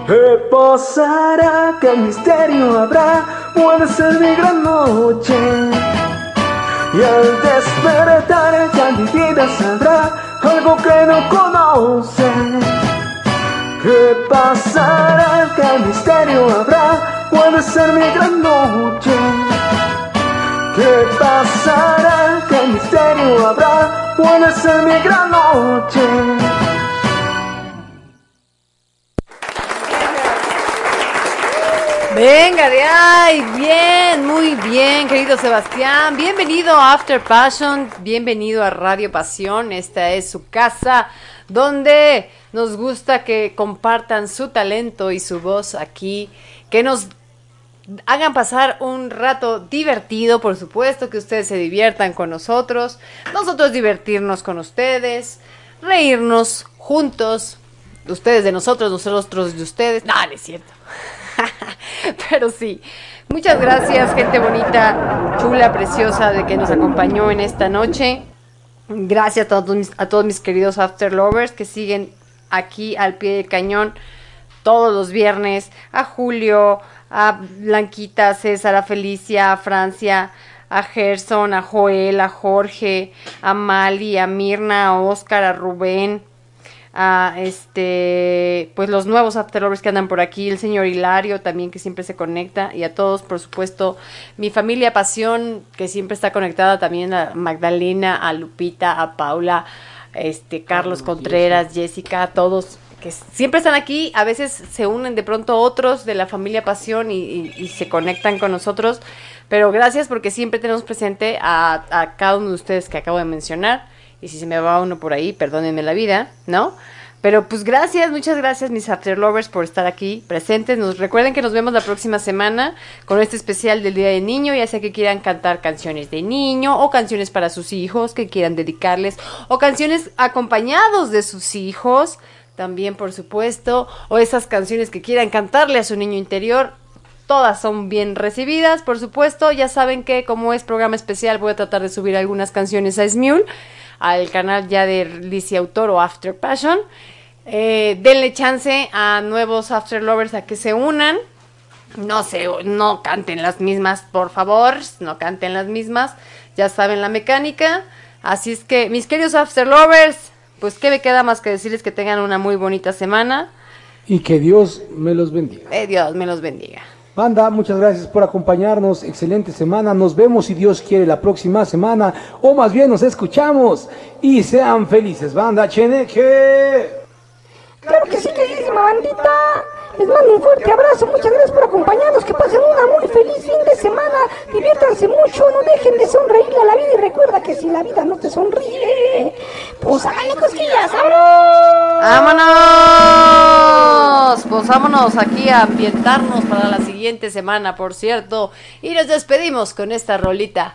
¿Qué pasará? ¿Qué misterio habrá? Puede ser mi gran noche. Y al despertar ya mi vida que no conoce. ¿Qué pasará? ¿Qué misterio habrá? Puede ser mi gran noche. ¿Qué pasará? ¿Qué misterio habrá? Puede ser mi gran noche. Venga de ay, bien, muy bien, querido Sebastián. Bienvenido a After Passion, bienvenido a Radio Pasión. Esta es su casa donde nos gusta que compartan su talento y su voz aquí, que nos hagan pasar un rato divertido, por supuesto, que ustedes se diviertan con nosotros, nosotros divertirnos con ustedes, reírnos juntos, ustedes de nosotros, nosotros de ustedes. No, no cierto. *laughs* Pero sí, muchas gracias, gente bonita, chula, preciosa, de que nos acompañó en esta noche. Gracias a todos mis, a todos mis queridos After Lovers que siguen aquí al pie del cañón todos los viernes. A Julio, a Blanquita, a César, a Felicia, a Francia, a Gerson, a Joel, a Jorge, a Mali, a Mirna, a Oscar, a Rubén, a este, pues los nuevos afterlovers que andan por aquí, el señor Hilario también que siempre se conecta y a todos, por supuesto, mi familia Pasión que siempre está conectada también a Magdalena, a Lupita, a Paula, este Carlos Contreras, Jessica, a todos que siempre están aquí, a veces se unen de pronto otros de la familia Pasión y, y- y se conectan con nosotros, pero gracias porque siempre tenemos presente a, a cada uno de ustedes que acabo de mencionar, y si se me va uno por ahí, perdónenme la vida, ¿no? Pero pues gracias, muchas gracias mis After Lovers por estar aquí presentes. Nos recuerden que nos vemos la próxima semana con este especial del Día del Niño, ya sea que quieran cantar canciones de niño o canciones para sus hijos que quieran dedicarles o canciones acompañados de sus hijos, también por supuesto, o esas canciones que quieran cantarle a su niño interior. Todas son bien recibidas, por supuesto. Ya saben que como es programa especial voy a tratar de subir algunas canciones a Smule, al canal ya de Lizzie Autor o After Passion. Eh, denle chance a nuevos After Lovers a que se unan. No sé, no canten las mismas, por favor, no canten las mismas. Ya saben la mecánica. Así es que, mis queridos After Lovers, pues qué me queda más que decirles que tengan una muy bonita semana. Y que Dios me los bendiga. Eh, Dios me los bendiga. Banda, muchas gracias por acompañarnos. Excelente semana. Nos vemos si Dios quiere la próxima semana. O más bien nos escuchamos. Y sean felices, banda. Cheneque. Claro que sí, queridísima bandita. Les mando un fuerte abrazo. Muchas gracias por acompañarnos. Que pasen una muy feliz fin de semana. Diviértanse mucho. No dejen de sonreírle a la vida. Y recuerda que si la vida no te sonríe, pues háganle cosquillas. ¡Vámonos! ¡Vámonos! Pues vámonos aquí a ambientarnos para la siguiente semana, por cierto. Y nos despedimos con esta rolita.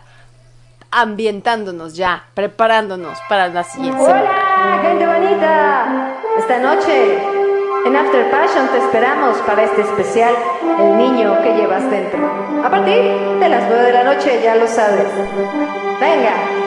Ambientándonos ya, preparándonos para la siguiente semana. Hola, gente bonita. Esta noche en After Passion te esperamos para este especial El niño que llevas dentro. A partir de las 9 de la noche, ya lo sabes. Venga.